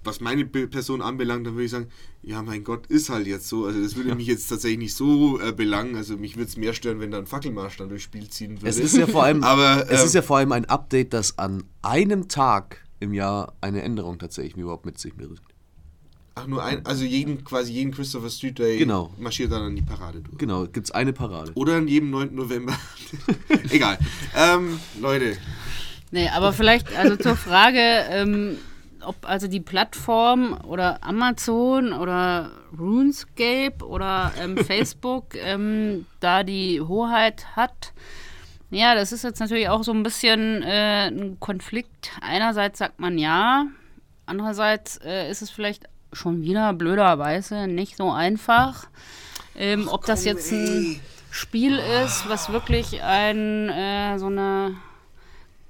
was meine Person anbelangt, dann würde ich sagen, ja, mein Gott, ist halt jetzt so. Also das würde mich jetzt tatsächlich nicht so äh, belangen. Also mich würde es mehr stören, wenn da ein Fackelmarsch dann durchs Spiel ziehen würde. Es ist ja vor allem, Aber, es ähm, ist ja vor allem ein Update, das an einem Tag im Jahr eine Änderung tatsächlich überhaupt mit sich bringt. Ach, nur ein, also jeden, quasi jeden Christopher Street Day Genau. marschiert dann an die Parade durch. Genau, gibt es eine Parade. Oder an jedem 9. November. Egal. Ähm, Leute, Nee, aber vielleicht, also zur Frage, ähm, ob also die Plattform oder Amazon oder RuneScape oder ähm, Facebook ähm, da die Hoheit hat. Ja, das ist jetzt natürlich auch so ein bisschen äh, ein Konflikt. Einerseits sagt man ja, andererseits äh, ist es vielleicht schon wieder blöderweise nicht so einfach. Ähm, ob das jetzt ein Spiel ist, was wirklich ein äh, so eine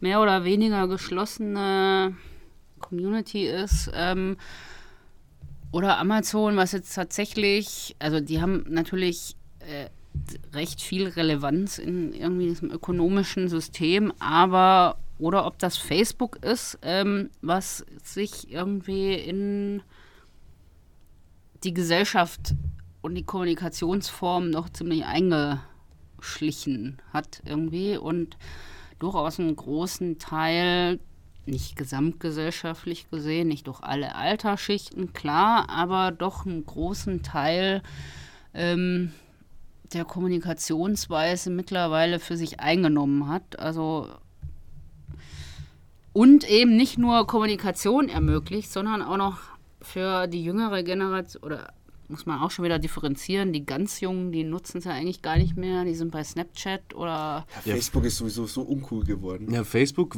mehr oder weniger geschlossene Community ist. Ähm, oder Amazon, was jetzt tatsächlich, also die haben natürlich äh, recht viel Relevanz in irgendwie diesem ökonomischen System, aber oder ob das Facebook ist, ähm, was sich irgendwie in die Gesellschaft und die Kommunikationsform noch ziemlich eingeschlichen hat irgendwie und durchaus einen großen Teil, nicht gesamtgesellschaftlich gesehen, nicht durch alle Altersschichten, klar, aber doch einen großen Teil ähm, der Kommunikationsweise mittlerweile für sich eingenommen hat. Also und eben nicht nur Kommunikation ermöglicht, sondern auch noch für die jüngere Generation oder muss man auch schon wieder differenzieren. Die ganz Jungen, die nutzen es ja eigentlich gar nicht mehr. Die sind bei Snapchat oder Facebook ist sowieso so uncool geworden. Ja, Facebook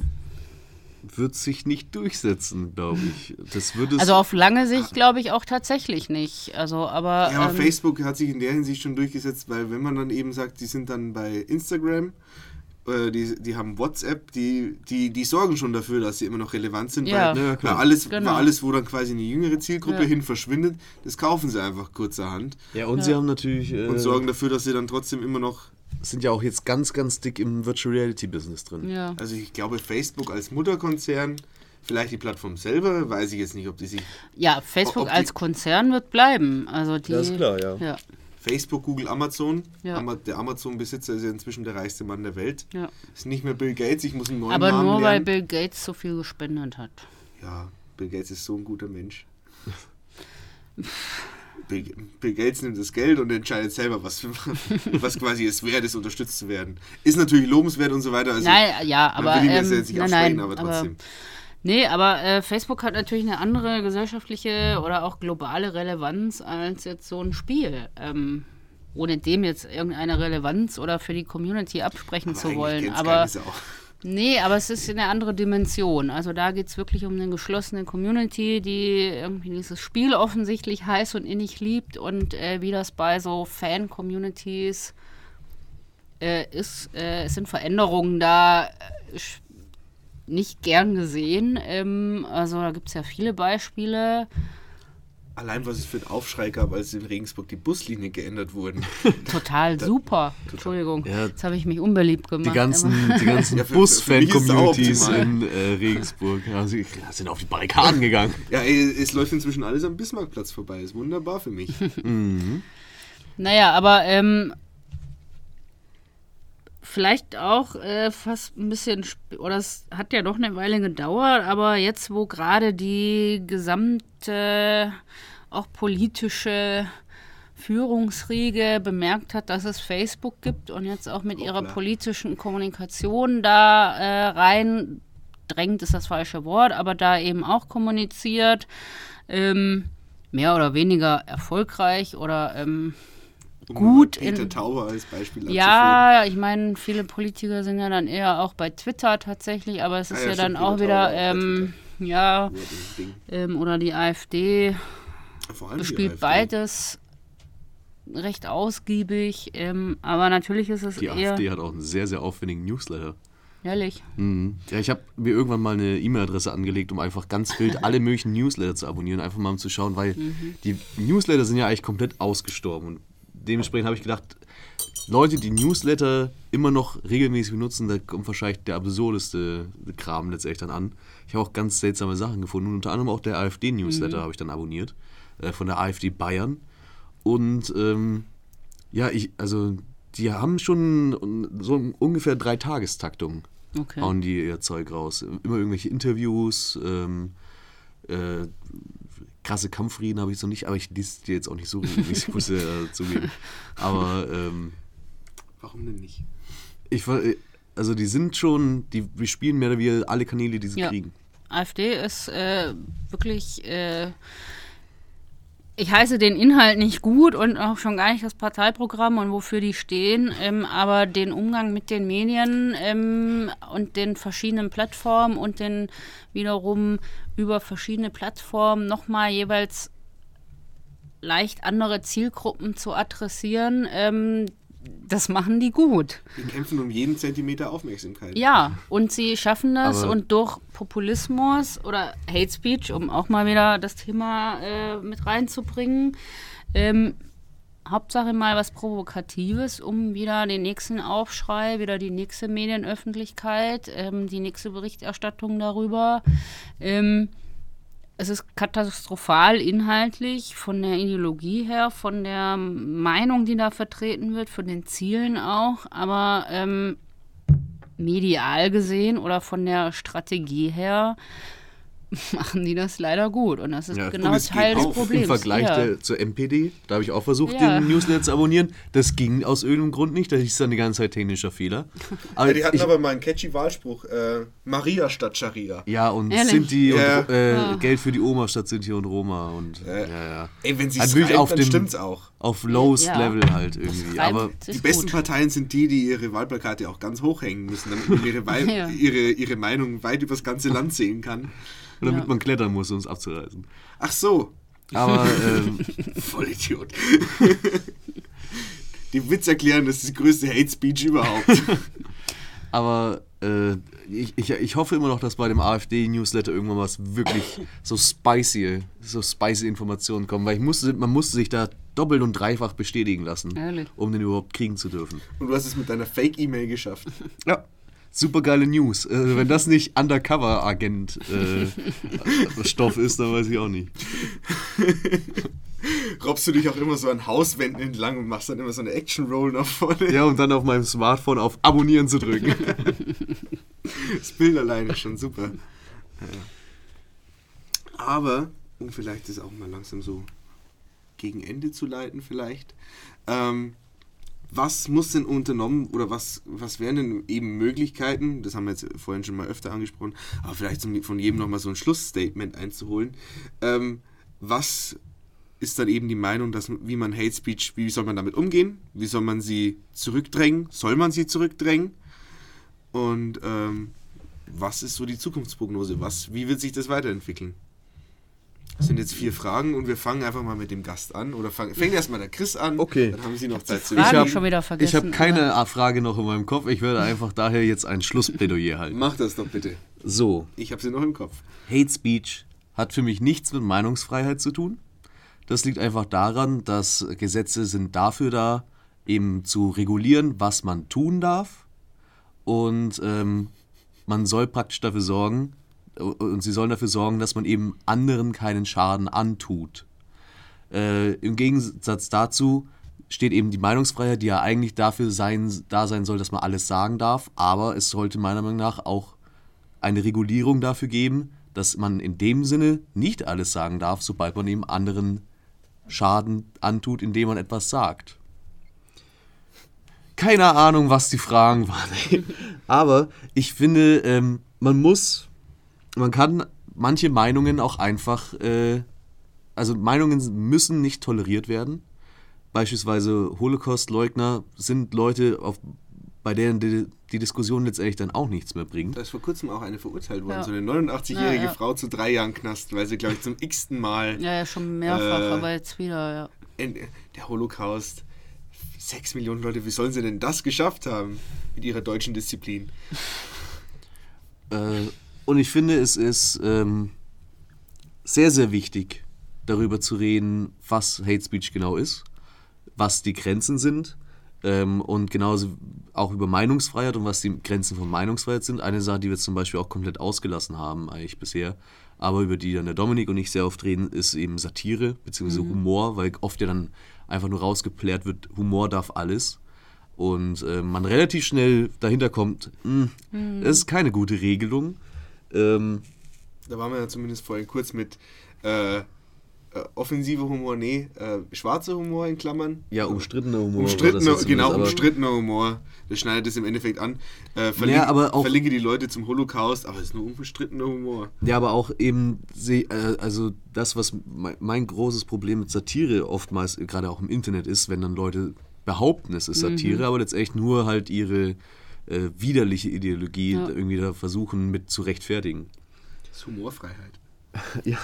wird sich nicht durchsetzen, glaube ich. Das würde es Also auf lange Sicht glaube ich auch tatsächlich nicht. Also, aber. Ja, aber ähm, Facebook hat sich in der Hinsicht schon durchgesetzt, weil wenn man dann eben sagt, die sind dann bei Instagram, äh, die, die haben WhatsApp, die, die, die sorgen schon dafür, dass sie immer noch relevant sind, Ja. weil, Ja, weil, klar. alles, Genau. weil alles, wo dann quasi eine jüngere Zielgruppe Ja. hin verschwindet, das kaufen sie einfach kurzerhand ja, und sie haben natürlich. Äh, und sorgen dafür, dass sie dann trotzdem immer noch, sind ja auch jetzt ganz, ganz dick im Virtual Reality Business drin. ja. also ich glaube Facebook als Mutterkonzern, vielleicht die Plattform selber, weiß ich jetzt nicht, ob die sich, ja, Facebook als Konzern wird bleiben. Also die, Das ist klar, ja. Ja, Facebook, Google, Amazon, Ja. Der Amazon-Besitzer ist ja inzwischen der reichste Mann der Welt, ja. ist nicht mehr Bill Gates, ich muss einen neuen Aber Namen nur weil lernen. Bill Gates so viel gespendet hat. Ja, Bill Gates ist so ein guter Mensch. Bill, Bill Gates nimmt das Geld und entscheidet selber, was, was quasi es wert ist, unterstützt zu werden. Ist natürlich lobenswert und so weiter. Also nein, ja, aber. man will das ähm, ja jetzt nicht nein, nein, aber trotzdem. Nee, aber äh, Facebook hat natürlich eine andere gesellschaftliche oder auch globale Relevanz als jetzt so ein Spiel. Ähm, ohne dem jetzt irgendeine Relevanz oder für die Community absprechen aber zu wollen. Aber Sau. Nee, aber es ist eine andere Dimension. Also da geht es wirklich um eine geschlossene Community, die irgendwie dieses Spiel offensichtlich heiß und innig liebt und äh, wie das bei so Fan-Communities äh, ist, äh, es sind Veränderungen da äh, nicht gern gesehen. Ähm, also da gibt es ja viele Beispiele. Allein was es für einen Aufschrei gab, als in Regensburg die Buslinien geändert wurden. Total super. Entschuldigung, Ja. jetzt habe ich mich unbeliebt gemacht. Die ganzen, die ganzen Ja, Bus-Fan-Communities in äh, Regensburg ja, sie sind auf die Barrikaden gegangen. Ja, ey, es läuft inzwischen alles am Bismarckplatz vorbei. Ist wunderbar für mich. Naja, aber ähm, vielleicht auch äh, fast ein bisschen, oder es hat ja doch eine Weile gedauert, aber jetzt, wo gerade die gesamte, auch politische Führungsriege bemerkt hat, dass es Facebook gibt und jetzt auch mit ihrer politischen Kommunikation da äh, rein drängt, ist das falsche Wort, aber da eben auch kommuniziert, ähm, mehr oder weniger erfolgreich oder ähm, Um Gut Peter in- Tauber als Beispiel ja, ich meine, viele Politiker sind ja dann eher auch bei Twitter tatsächlich, aber es Ah ist ja, ja, dann stimmt, auch Peter wieder, ähm, ja, ähm, oder die AfD die bespielt AfD. beides recht ausgiebig, ähm, aber natürlich ist es Die eher AfD hat auch einen sehr, sehr aufwendigen Newsletter. ehrlich. Mhm. Ja, ich habe mir irgendwann mal eine E-Mail-Adresse angelegt, um einfach ganz wild alle möglichen Newsletter zu abonnieren, einfach mal um zu schauen, weil die Newsletter sind ja eigentlich komplett ausgestorben. Und dementsprechend habe ich gedacht, Leute, die Newsletter immer noch regelmäßig benutzen, da kommt wahrscheinlich der absurdeste Kram letztendlich dann an. Ich habe auch ganz seltsame Sachen gefunden, unter anderem auch der AfD-Newsletter habe ich dann abonniert, äh, von der AfD Bayern. Und ähm, ja, ich, also die haben schon so ungefähr drei Tagestaktung Okay. hauen die ihr Zeug raus. Immer irgendwelche Interviews, ähm, äh, krasse Kampfreden habe ich noch nicht, aber ich lese die jetzt auch nicht so regelmäßig, muss ich äh, zugeben. Aber ähm, Warum denn nicht? ich äh, also die sind schon, die wir spielen mehr oder weniger alle Kanäle, die sie Ja. kriegen. AfD ist äh, wirklich. Äh, ich heiße den Inhalt nicht gut und auch schon gar nicht das Parteiprogramm und wofür die stehen, ähm, aber den Umgang mit den Medien ähm, und den verschiedenen Plattformen und den wiederum über verschiedene Plattformen nochmal jeweils leicht andere Zielgruppen zu adressieren, ähm, das machen die gut. Wir kämpfen um jeden Zentimeter Aufmerksamkeit. Ja, und sie schaffen das Aber- und durch Populismus oder Hate Speech, um auch mal wieder das Thema äh, mit reinzubringen, ähm, Hauptsache mal was Provokatives, um wieder den nächsten Aufschrei, wieder die nächste Medienöffentlichkeit, ähm, die nächste Berichterstattung darüber. Ähm, es ist katastrophal inhaltlich, von der Ideologie her, von der Meinung, die da vertreten wird, von den Zielen auch, aber ähm, medial gesehen oder von der Strategie her machen die das leider gut. Und das ist Ja, genau Teil des. Problems. Im Vergleich ja. der, zur MPD, da habe ich auch versucht, Ja. den Newsletter zu abonnieren. Das ging aus irgendeinem Grund nicht. Da hieß dann die ganze Zeit technischer Fehler. Aber Ja, die hatten ich, aber mal einen catchy Wahlspruch. Äh, Maria statt Scharia. ja, und Ehrlich? Sinti Ja. und äh, Geld für die Oma statt Sinti und Roma. Und ja, ja. Ey, wenn sie es wirklich reimt, auf dann dem- stimmt's auch. Auf lowest Ja. Level halt irgendwie. Aber Die besten gut. Parteien sind die, die ihre Wahlplakate auch ganz hoch hängen müssen, damit man ihre, ihre, ihre Meinung weit übers ganze Land sehen kann. damit Ja. man klettern muss, um es abzureißen. Ach so, Aber ähm, Vollidiot. die Witz erklären, das ist die größte Hate Speech überhaupt. Aber äh, ich, ich, ich hoffe immer noch, dass bei dem AfD-Newsletter irgendwann was wirklich so spicy, so spicy Informationen kommen, weil ich musste, man musste sich da doppelt und dreifach bestätigen lassen, Ehrlich? um den überhaupt kriegen zu dürfen. Und du hast es mit deiner Fake-E-Mail geschafft. Ja. Super geile News. Äh, wenn das nicht Undercover-Agent-Stoff ist, dann weiß ich auch nicht. Robbst du dich auch immer so an Hauswänden entlang und machst dann immer so eine Action-Roll nach vorne. Ja, und dann auf meinem Smartphone auf Abonnieren zu drücken. Das Bild alleine ist schon super. Ja. Aber, um vielleicht das auch mal langsam so gegen Ende zu leiten, vielleicht, ähm, was muss denn unternommen oder was, was wären denn eben Möglichkeiten, das haben wir jetzt vorhin schon mal öfter angesprochen, aber vielleicht von jedem nochmal so ein Schlussstatement einzuholen. Ähm, was ist dann eben die Meinung, dass, wie man Hate Speech, wie soll man damit umgehen? Wie soll man sie zurückdrängen? Soll man sie zurückdrängen? Und ähm, was ist so die Zukunftsprognose? Was, wie wird sich das weiterentwickeln? Das sind jetzt vier Fragen und wir fangen einfach mal mit dem Gast an. Oder fang, fängt erstmal der Chris an. Okay. Dann haben Sie noch Zeit zu Fragen hab- schon wieder vergessen. Ich habe keine Frage noch in meinem Kopf. Ich werde einfach daher jetzt ein Schlussplädoyer halten. Mach das doch bitte. So, Ich habe sie noch im Kopf. Hate Speech hat für mich nichts mit Meinungsfreiheit zu tun. Das liegt einfach daran, dass Gesetze sind dafür da, eben zu regulieren, was man tun darf. Und ähm, man soll praktisch dafür sorgen, und sie sollen dafür sorgen, dass man eben anderen keinen Schaden antut. Äh, Im Gegensatz dazu steht eben die Meinungsfreiheit, die ja eigentlich dafür sein, da sein soll, dass man alles sagen darf, aber es sollte meiner Meinung nach auch eine Regulierung dafür geben, dass man in dem Sinne nicht alles sagen darf, sobald man eben anderen Schaden antut, indem man etwas sagt. Keine Ahnung, was die Fragen waren. Aber ich finde, ähm, man muss, man kann manche Meinungen auch einfach, äh, also Meinungen müssen nicht toleriert werden. Beispielsweise Holocaust-Leugner sind Leute, auf, bei denen die, die Diskussion letztendlich dann auch nichts mehr bringt. Da ist vor kurzem auch eine verurteilt worden, Ja. so eine 89-jährige Ja, ja. Frau zu drei Jahren Knast, weil sie, glaube ich, zum x-ten Mal Ja, ja, schon mehrfach, Äh, aber jetzt wieder, ja. in, der Holocaust, sechs Millionen Leute, wie sollen sie denn das geschafft haben mit ihrer deutschen Disziplin? Äh, und ich finde, es ist ähm, sehr, sehr wichtig, darüber zu reden, was Hate Speech genau ist, was die Grenzen sind ähm, und genauso auch über Meinungsfreiheit und was die Grenzen von Meinungsfreiheit sind. Eine Sache, die wir zum Beispiel auch komplett ausgelassen haben, eigentlich bisher, aber über die dann der Dominik und ich sehr oft reden, ist eben Satire bzw. Humor, weil oft ja dann einfach nur rausgeplärt wird, Humor darf alles. Und äh, man relativ schnell dahinter kommt, "Hm, das ist keine gute Regelung. Ähm, Da waren wir ja zumindest vorhin kurz mit äh, äh, offensiver Humor, nee, äh, schwarzer Humor in Klammern. ja, umstrittener Humor. Umstrittener, genau, umstrittener Humor. Das schneidet es im Endeffekt an. Äh, verlinke, Ja, aber auch- verlinke die Leute zum Holocaust, aber es ist nur umstrittener Humor. Ja, aber auch eben, äh, also das, was mein, mein großes Problem mit Satire oftmals, gerade auch im Internet ist, wenn dann Leute behaupten, es ist Satire, aber letztendlich nur halt ihre äh, widerliche Ideologie Ja. irgendwie da versuchen mit zu rechtfertigen. Das ist Humorfreiheit. Ja.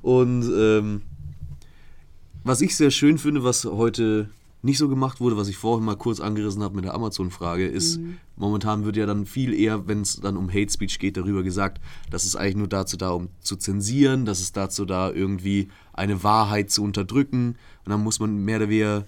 Und ähm, was ich sehr schön finde, was heute nicht so gemacht wurde, was ich vorhin mal kurz angerissen habe mit der Amazon-Frage, ist, momentan wird ja dann viel eher, wenn es dann um Hate Speech geht, darüber gesagt, dass es eigentlich nur dazu da, um zu zensieren, dass es dazu da, irgendwie eine Wahrheit zu unterdrücken. Und dann muss man mehr oder weniger,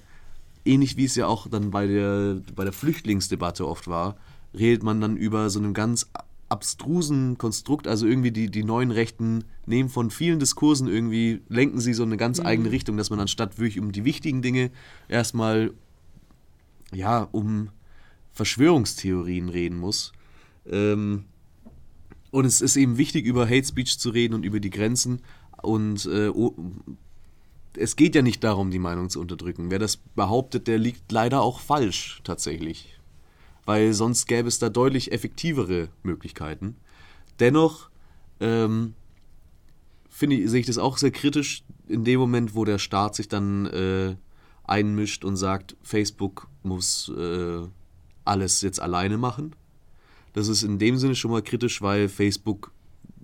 ähnlich wie es ja auch dann bei der, bei der Flüchtlingsdebatte oft war, redet man dann über so einem ganz abstrusen Konstrukt, also irgendwie die, die neuen Rechten nehmen von vielen Diskursen irgendwie, lenken sie so eine ganz eigene Richtung, dass man anstatt wirklich um die wichtigen Dinge erstmal ja, um Verschwörungstheorien reden muss. Ähm, und es ist eben wichtig, über Hate Speech zu reden und über die Grenzen. Und äh, es geht ja nicht darum, die Meinung zu unterdrücken. Wer das behauptet, der liegt leider auch falsch tatsächlich. Weil sonst gäbe es da deutlich effektivere Möglichkeiten. Dennoch ähm, finde ich, sehe ich das auch sehr kritisch in dem Moment, wo der Staat sich dann äh, einmischt und sagt, Facebook muss äh, alles jetzt alleine machen. Das ist in dem Sinne schon mal kritisch, weil Facebook,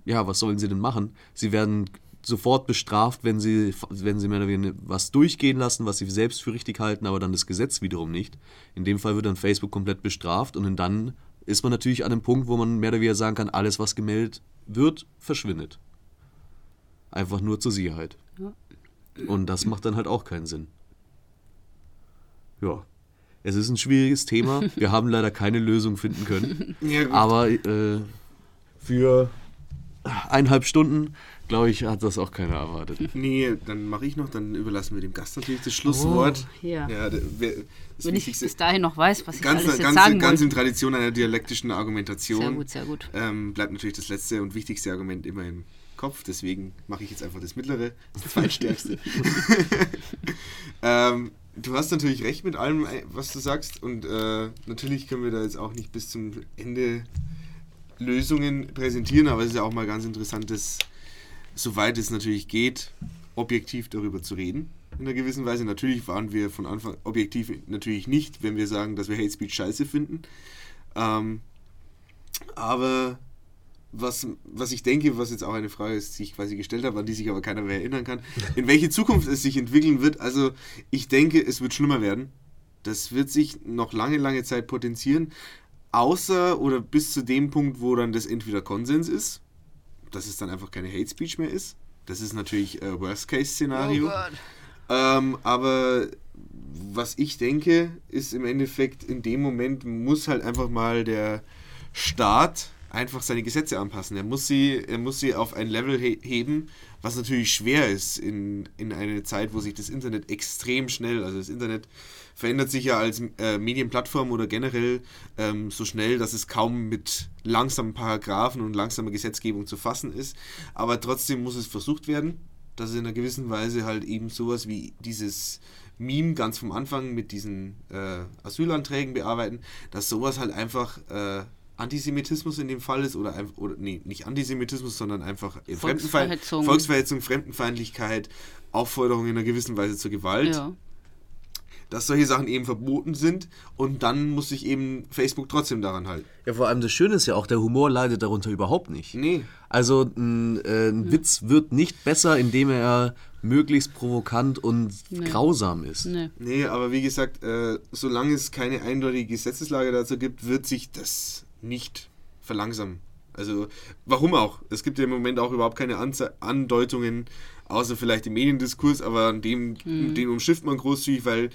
ja, was sollen sie denn machen? Sie werden sofort bestraft, wenn sie, wenn sie mehr oder weniger was durchgehen lassen, was sie selbst für richtig halten, aber dann das Gesetz wiederum nicht. In dem Fall wird dann Facebook komplett bestraft und dann ist man natürlich an einem Punkt, wo man mehr oder weniger sagen kann, alles, was gemeldet wird, verschwindet. Einfach nur zur Sicherheit. Ja. Und das macht dann halt auch keinen Sinn. Ja. Es ist ein schwieriges Thema. Wir haben leider keine Lösung finden können. Ja, gut. Aber äh, für eineinhalb Stunden, glaube ich, hat das auch keiner erwartet. Nee, dann mache ich noch, dann überlassen wir dem Gast natürlich das Schlusswort. Oh, ja. Ja, der, wer, das Wenn ich bis dahin noch weiß, was ich ganz, alles jetzt ganz, sagen ganz in. Tradition einer dialektischen Argumentation. Sehr gut, sehr gut. Ähm, bleibt natürlich das letzte und wichtigste Argument immer im Kopf, deswegen mache ich jetzt einfach das mittlere, das zweitstärkste. ähm, du hast natürlich recht mit allem, äh, was du sagst und äh, natürlich können wir da jetzt auch nicht bis zum Ende Lösungen präsentieren, aber es ist ja auch mal ganz interessant, das, soweit es natürlich geht, objektiv darüber zu reden. In einer gewissen Weise. Natürlich waren wir von Anfang objektiv natürlich nicht, wenn wir sagen, dass wir Hate Speech scheiße finden. Ähm, aber was, was ich denke, was jetzt auch eine Frage ist, die ich quasi gestellt habe, an die sich aber keiner mehr erinnern kann, in welche Zukunft es sich entwickeln wird. Also ich denke, es wird schlimmer werden. Das wird sich noch lange, lange Zeit potenzieren. Außer oder bis zu dem Punkt, wo dann das entweder Konsens ist, dass es dann einfach keine Hate Speech mehr ist. Das ist natürlich äh, Worst-Case-Szenario. Ähm, aber was ich denke, ist im Endeffekt, in dem Moment muss halt einfach mal der Staat einfach seine Gesetze anpassen. Er muss sie, er muss sie auf ein Level he heben, was natürlich schwer ist in, in einer Zeit, wo sich das Internet extrem schnell, also das Internet verändert sich ja als äh, Medienplattform oder generell ähm, so schnell, dass es kaum mit langsamen Paragraphen und langsamer Gesetzgebung zu fassen ist. Aber trotzdem muss es versucht werden, dass es in einer gewissen Weise halt eben sowas wie dieses Meme ganz vom Anfang mit diesen äh, Asylanträgen bearbeiten, dass sowas halt einfach äh, Antisemitismus in dem Fall ist oder, oder nee, nicht Antisemitismus, sondern einfach Fremdenfeindlichkeit, Volksverhetzung. Volksverhetzung, Fremdenfeindlichkeit, Aufforderung in einer gewissen Weise zur Gewalt Ja. Dass solche Sachen eben verboten sind und dann muss sich eben Facebook trotzdem daran halten. Ja, vor allem das Schöne ist ja auch, der Humor leidet darunter überhaupt nicht. Nee. Also ein, äh, ein Witz wird nicht besser, indem er möglichst provokant und grausam ist. Nee. Nee, aber wie gesagt, äh, solange es keine eindeutige Gesetzeslage dazu gibt, wird sich das nicht verlangsamen. Also, warum auch? Es gibt ja im Moment auch überhaupt keine Anze Andeutungen, außer vielleicht im Mediendiskurs, aber dem, den umschifft man großzügig, weil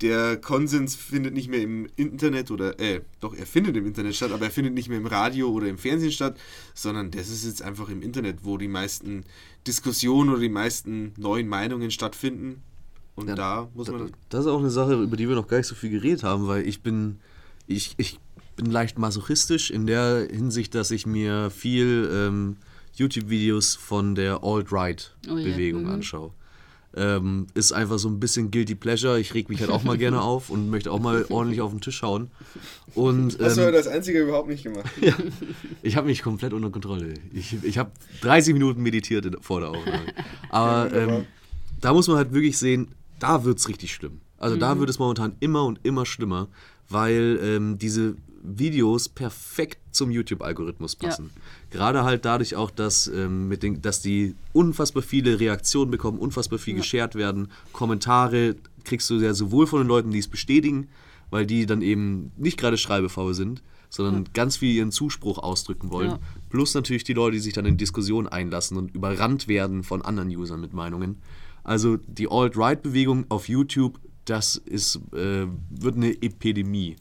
der Konsens findet nicht mehr im Internet oder, äh, doch, er findet im Internet statt, aber er findet nicht mehr im Radio oder im Fernsehen statt, sondern das ist jetzt einfach im Internet, wo die meisten Diskussionen oder die meisten neuen Meinungen stattfinden. Und Ja, da muss man. Das ist auch eine Sache, über die wir noch gar nicht so viel geredet haben, weil ich bin, ich, ich bin leicht masochistisch in der Hinsicht, dass ich mir viel ähm, YouTube-Videos von der Alt-Right-Bewegung Oh ja, mhm. anschaue. Ähm, ist einfach so ein bisschen Guilty Pleasure. Ich reg mich halt auch mal gerne auf und möchte auch mal ordentlich auf den Tisch hauen. Und Hast du ähm, heute als einziger überhaupt nicht gemacht. ich habe mich komplett unter Kontrolle. Ich, ich habe 30 Minuten meditiert in, vor der Aufnahme. Aber ähm, da muss man halt wirklich sehen, da wird es richtig schlimm. Also da wird es momentan immer und immer schlimmer, weil ähm, diese Videos perfekt zum YouTube-Algorithmus passen. Gerade halt dadurch auch, dass, ähm, mit den, dass die unfassbar viele Reaktionen bekommen, unfassbar viel geshared werden. Kommentare kriegst du ja sowohl von den Leuten, die es bestätigen, weil die dann eben nicht gerade schreibefaul sind, sondern ganz viel ihren Zuspruch ausdrücken wollen. Ja. Plus natürlich die Leute, die sich dann in Diskussionen einlassen und überrannt werden von anderen Usern mit Meinungen. Also die Alt-Right-Bewegung auf YouTube, das ist, äh, wird eine Epidemie.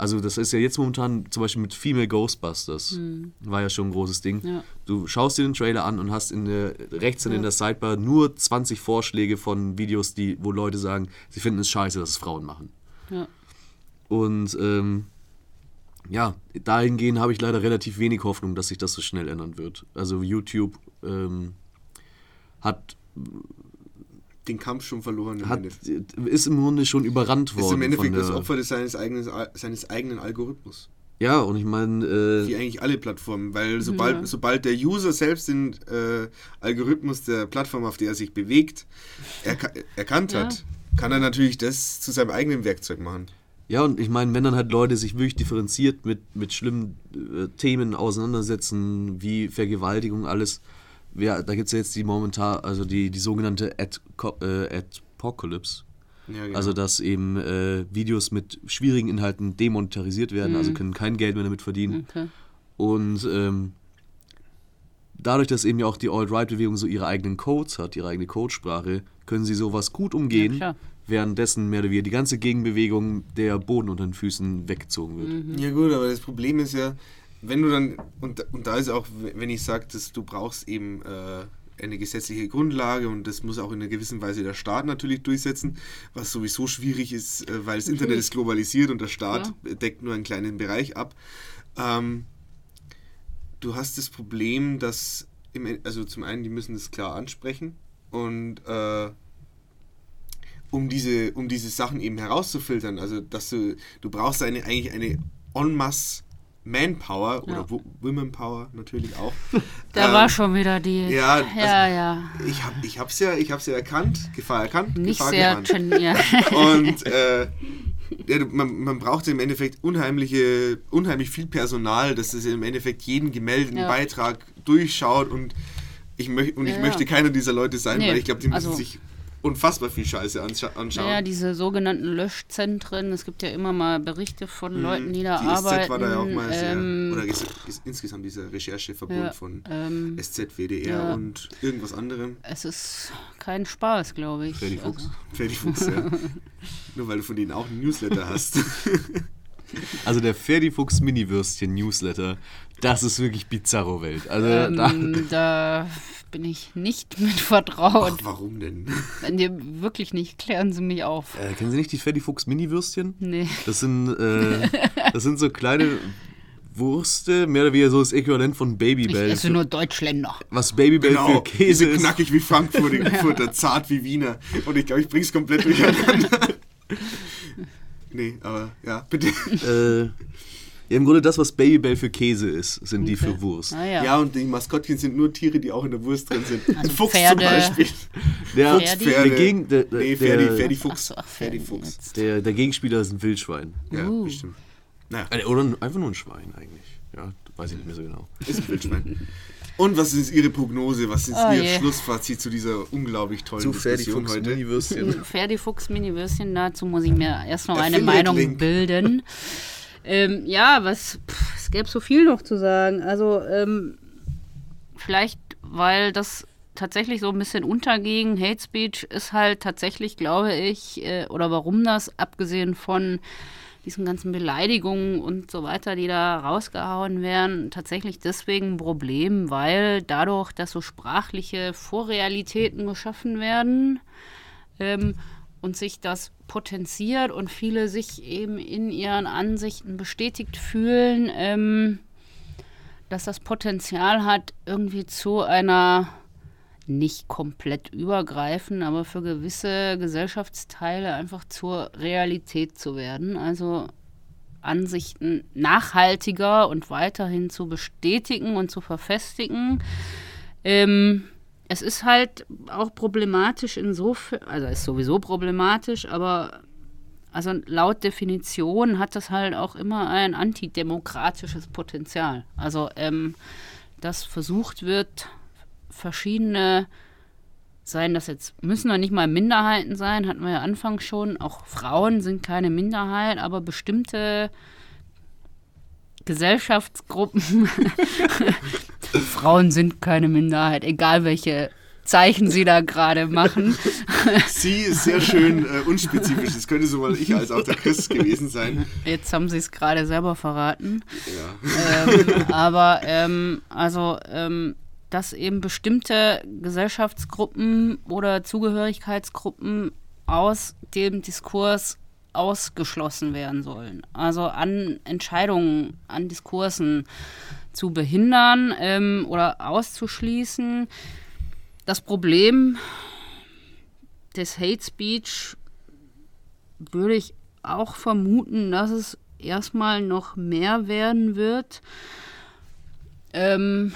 Also das ist ja jetzt momentan zum Beispiel mit Female Ghostbusters, war ja schon ein großes Ding. Ja. Du schaust dir den Trailer an und hast in der, rechts dann in der Sidebar nur 20 Vorschläge von Videos, die, wo Leute sagen, sie finden es scheiße, dass es Frauen machen. Ja. Und ähm, ja, dahingehend habe ich leider relativ wenig Hoffnung, dass sich das so schnell ändern wird. Also YouTube ähm, hat, Den Kampf schon verloren. Im hat, Endeffekt. ist im Grunde schon überrannt worden. ist im Endeffekt von der, das Opfer des seines eigenen, seines eigenen Algorithmus. Ja, und ich meine, Wie äh, eigentlich alle Plattformen, weil sobald, Ja. sobald der User selbst den äh, Algorithmus der Plattform, auf der er sich bewegt, erka erkannt Ja. hat, kann er natürlich das zu seinem eigenen Werkzeug machen. ja, und ich meine, wenn dann halt Leute sich wirklich differenziert mit, mit schlimmen äh, Themen auseinandersetzen, wie Vergewaltigung, alles, ja, da gibt es ja jetzt die momentan, also die, die sogenannte Ad, äh, Adpocalypse. Ja, genau. Also, dass eben äh, Videos mit schwierigen Inhalten demonetarisiert werden, also können kein Geld mehr damit verdienen. Okay. Und ähm, dadurch, dass eben ja auch die Alt-Right-Bewegung so ihre eigenen Codes hat, ihre eigene Codesprache, können sie sowas gut umgehen, Ja, währenddessen mehr oder weniger die ganze Gegenbewegung der Boden unter den Füßen weggezogen wird. Ja gut, aber das Problem ist ja, wenn du dann, und, und da ist auch, wenn ich sage, dass du brauchst eben äh, eine gesetzliche Grundlage und das muss auch in einer gewissen Weise der Staat natürlich durchsetzen, was sowieso schwierig ist, äh, weil das Internet ist globalisiert und der Staat deckt nur einen kleinen Bereich ab. Ähm, du hast das Problem, dass, im, also zum einen, die müssen das klar ansprechen und äh, um diese, um diese Sachen eben herauszufiltern. Also, dass du, du brauchst eine, eigentlich eine en masse Manpower Ja. oder Wo- Women Power natürlich auch. Da Ähm, war schon wieder die. ja, ja, ja. Ich habe ich hab's ja, ich hab's ja erkannt, Gefahr erkannt, Nicht Gefahr sehr geniert. Und äh, ja, man, man braucht im Endeffekt unheimliche, unheimlich viel Personal, dass es im Endeffekt jeden gemeldeten. Beitrag durchschaut und ich, möch, und ich möchte keiner dieser Leute sein, Nee, weil ich glaube, die müssen also- sich unfassbar viel Scheiße anscha anschauen. Naja, diese sogenannten Löschzentren. Es gibt ja immer mal Berichte von Leuten, die da Mhm. die arbeiten. SZ war da ja auch mal sehr, ähm, oder ges- ges- insgesamt dieser Rechercheverbund ja, von ähm, SZ, WDR ja. und irgendwas anderem. es ist kein Spaß, glaube ich. Freddy Fuchs. Also, Ferdi Fuchs, ja. Nur weil du von denen auch einen Newsletter hast. Also der Ferdi Fuchs Mini-Würstchen Newsletter, das ist wirklich bizarro Welt. Also da, ähm, da bin ich nicht mit vertraut. Ach, warum denn? Wenn die wirklich nicht, klären sie mich auf. äh, kennen Sie nicht die Ferdi Fuchs Mini-Würstchen? Nee. Das sind, äh, das sind so kleine Wurste, mehr oder weniger so das Äquivalent von Ich Babybell. esse nur Deutschländer. Was Babybell Genau, für Käse ist. knackig wie Frankfurter, zart wie Wiener. Und ich glaube, ich bring's komplett durcheinander. nee, aber ja, bitte. Äh, ja, Im Grunde das, was Babybell für Käse ist, sind die für Wurst. Naja. Ja, und die Maskottchen sind nur Tiere, die auch in der Wurst drin sind. Ein Also Fuchs Pferde. zum Beispiel. Der, Ferdi? der, Gegen, der, der, Nee, Ferdi, Ferdi Ach Fuchs. so, ach, Ferdi Ferdi Fuchs. der, der Gegenspieler ist ein Wildschwein. Ja, Uh. bestimmt. Naja, Äh, Oder ein- einfach nur ein Schwein eigentlich. Ja, weiß ich nicht mehr so genau. ist ein Wildschwein. Und was ist Ihre Prognose? Was ist Oh Ihr je. Schlussfazit zu dieser unglaublich tollen Diskussion heute? Mini-Würstchen. Ferdi Fuchs Mini-Würstchen, dazu muss ich mir erst noch eine Meinung Link. bilden. Ähm, ja, was, pff, es gäbe so viel noch zu sagen. Also, ähm, vielleicht, weil das tatsächlich so ein bisschen unterging. Hate Speech ist halt tatsächlich, glaube ich, äh, oder warum das, abgesehen von diesen ganzen Beleidigungen und so weiter, die da rausgehauen werden, tatsächlich deswegen ein Problem, weil dadurch, dass so sprachliche Vorrealitäten geschaffen werden, ähm, und sich das potenziert und viele sich eben in ihren Ansichten bestätigt fühlen, ähm, dass das Potenzial hat, irgendwie zu einer nicht komplett übergreifend, aber für gewisse Gesellschaftsteile einfach zur Realität zu werden. Also Ansichten nachhaltiger und weiterhin zu bestätigen und zu verfestigen. Ähm, es ist halt auch problematisch insofern, also ist sowieso problematisch, aber also laut Definition hat das halt auch immer ein antidemokratisches Potenzial. Also ähm, dass versucht wird, verschiedene seien das jetzt, müssen doch nicht mal Minderheiten sein, hatten wir ja anfangs schon. Auch Frauen sind keine Minderheit, aber bestimmte Gesellschaftsgruppen, Frauen sind keine Minderheit, egal welche Zeichen sie da gerade machen. Sie ist sehr schön äh, unspezifisch. Das könnte sowohl ich als auch der Chris gewesen sein. Jetzt haben sie es gerade selber verraten. Ja. ähm, aber ähm, also ähm, dass eben bestimmte Gesellschaftsgruppen oder Zugehörigkeitsgruppen aus dem Diskurs ausgeschlossen werden sollen. Also an Entscheidungen, an Diskursen zu behindern ähm, oder auszuschließen. Das Problem des Hate Speech würde ich auch vermuten, dass es erstmal noch mehr werden wird, ähm,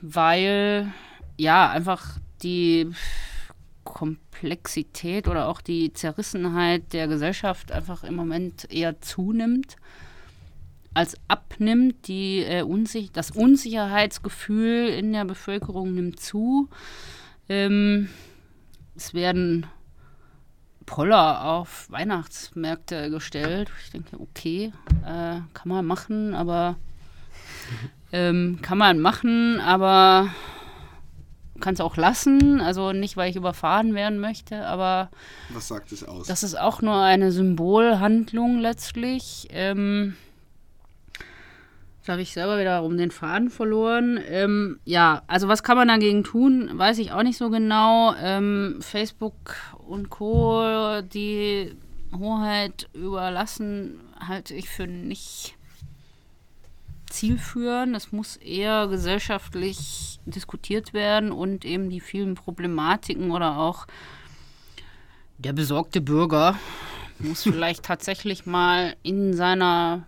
weil ja einfach die Komplexität oder auch die Zerrissenheit der Gesellschaft einfach im Moment eher zunimmt als abnimmt. Die, äh, Unsich das Unsicherheitsgefühl in der Bevölkerung nimmt zu. Ähm, es werden Poller auf Weihnachtsmärkte gestellt. Ich denke, okay, äh, kann man machen, aber ähm, kann man machen, aber kann es auch lassen. Also nicht, weil ich überfahren werden möchte, aber was sagt es aus? Das ist auch nur eine Symbolhandlung letztlich. Ähm, da habe ich selber wieder um den Faden verloren. Ähm, ja, also was kann man dagegen tun, weiß ich auch nicht so genau. Ähm, Facebook und Co., die Hoheit überlassen, halte ich für nicht zielführend. Es muss eher gesellschaftlich diskutiert werden und eben die vielen Problematiken oder auch der besorgte Bürger muss vielleicht tatsächlich mal in seiner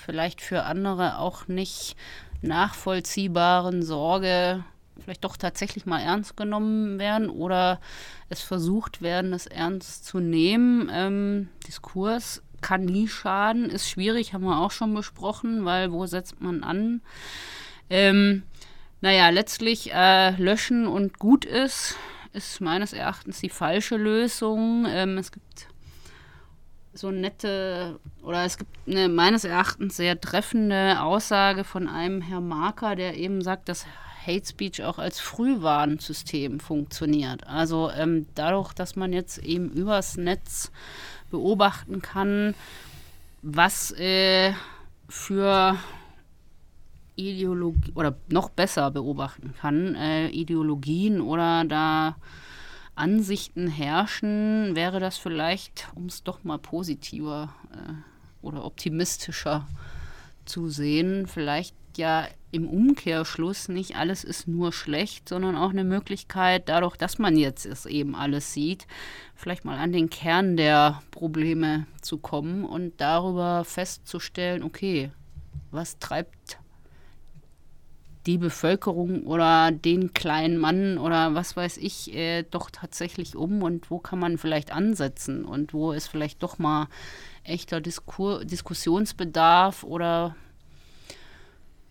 vielleicht für andere auch nicht nachvollziehbaren Sorge vielleicht doch tatsächlich mal ernst genommen werden oder es versucht werden, es ernst zu nehmen. Ähm, Diskurs kann nie schaden, ist schwierig, haben wir auch schon besprochen, weil wo setzt man an? Ähm, naja, letztlich äh, löschen und gut ist, ist meines Erachtens die falsche Lösung. Ähm, es gibt so nette, oder es gibt eine meines Erachtens sehr treffende Aussage von einem Herr Marker, der eben sagt, dass Hate Speech auch als Frühwarnsystem funktioniert. Also ähm, dadurch, dass man jetzt eben übers Netz beobachten kann, was äh, für Ideologie oder noch besser beobachten kann, äh, Ideologien oder da Ansichten herrschen, wäre das vielleicht, um es doch mal positiver äh, oder optimistischer zu sehen, vielleicht ja im Umkehrschluss nicht alles ist nur schlecht, sondern auch eine Möglichkeit, dadurch, dass man jetzt es eben alles sieht, vielleicht mal an den Kern der Probleme zu kommen und darüber festzustellen, okay, was treibt die Bevölkerung oder den kleinen Mann oder was weiß ich äh, doch tatsächlich um und wo kann man vielleicht ansetzen und wo ist vielleicht doch mal echter Diskur Diskussionsbedarf oder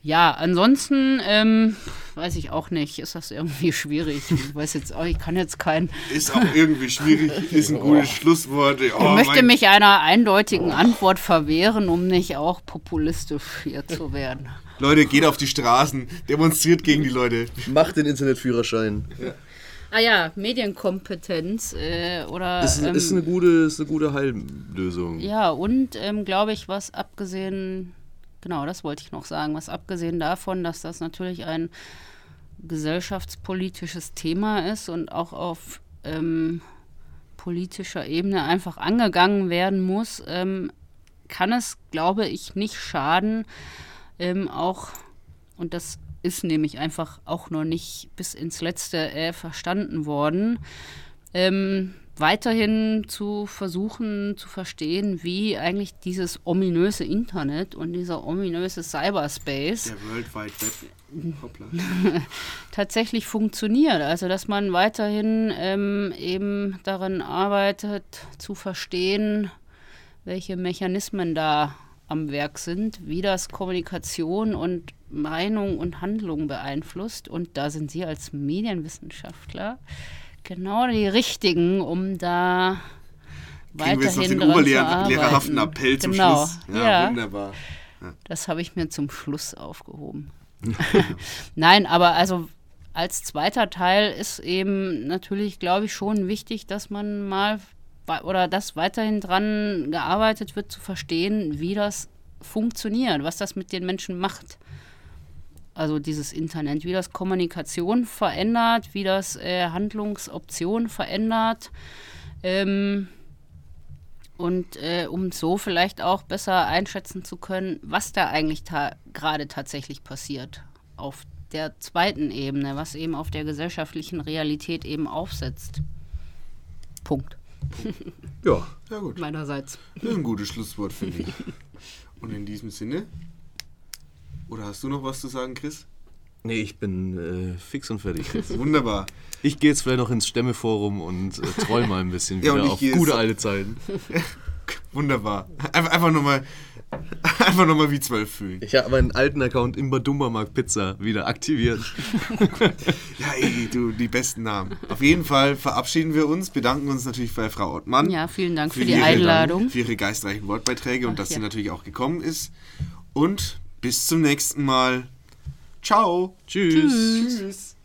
ja, ansonsten ähm, weiß ich auch nicht, ist das irgendwie schwierig. Ich weiß jetzt auch, ich kann jetzt kein. Ist auch irgendwie schwierig, ist ein gutes Schlusswort. Oh, ich möchte mich einer eindeutigen Antwort verwehren, um nicht auch populistisch hier zu werden. Leute, geht auf die Straßen, demonstriert gegen die Leute. Macht den Internetführerschein. Ja. Ah ja, Medienkompetenz äh, oder. Ist, ähm, ist, eine gute, ist eine gute Heillösung. Ja, und ähm, glaube ich, was abgesehen Genau, das wollte ich noch sagen. Was abgesehen davon, dass das natürlich ein gesellschaftspolitisches Thema ist und auch auf ähm, politischer Ebene einfach angegangen werden muss, ähm, kann es, glaube ich, nicht schaden, ähm, auch, und das ist nämlich einfach auch noch nicht bis ins Letzte äh, verstanden worden, ähm, weiterhin zu versuchen zu verstehen, wie eigentlich dieses ominöse Internet und dieser ominöse Cyberspace der World Wide Web tatsächlich funktioniert. Also dass man weiterhin ähm, eben daran arbeitet zu verstehen, welche Mechanismen da am Werk sind, wie das Kommunikation und Meinung und Handlung beeinflusst. Und da sind Sie als Medienwissenschaftler genau die richtigen, um da Kriegen weiterhin wir jetzt noch den oberlehrerhaften Appell zum genau. Schluss. Ja, ja. wunderbar. Ja. Das habe ich mir zum Schluss aufgehoben. Nein, aber also als zweiter Teil ist eben natürlich, glaube ich, schon wichtig, dass man mal oder dass weiterhin dran gearbeitet wird, zu verstehen, wie das funktioniert, was das mit den Menschen macht also dieses Internet, wie das Kommunikation verändert, wie das äh, Handlungsoptionen verändert. Ähm, Und äh, um so vielleicht auch besser einschätzen zu können, was da eigentlich ta gerade tatsächlich passiert. Auf der zweiten Ebene, was eben auf der gesellschaftlichen Realität eben aufsetzt. Punkt. Ja. Ja gut. Meinerseits. Das ist ein gutes Schlusswort, finde ich. Und in diesem Sinne. Oder hast du noch was zu sagen, Chris? Nee, ich bin äh, fix und fertig. Wunderbar. Ich gehe jetzt vielleicht noch ins Stemmeforum und äh, troll mal ein bisschen Ja, wieder und ich auf gute alte Zeiten. Wunderbar. Einfach, einfach nochmal einfach noch mal wie zwölf fühlen. Ich habe meinen alten Account Imba Dumbermark Pizza wieder aktiviert. Ja, ey, du, die besten Namen. Auf jeden Fall verabschieden wir uns, bedanken uns natürlich bei Frau Ottmann. Ja, vielen Dank für, die ihre- Einladung. Für ihre geistreichen Wortbeiträge und Ach, dass sie ja. natürlich auch gekommen ist. Und bis zum nächsten Mal. Ciao. Tschüss. Tschüss.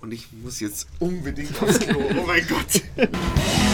Und ich muss jetzt unbedingt aufs Klo. Oh mein Gott.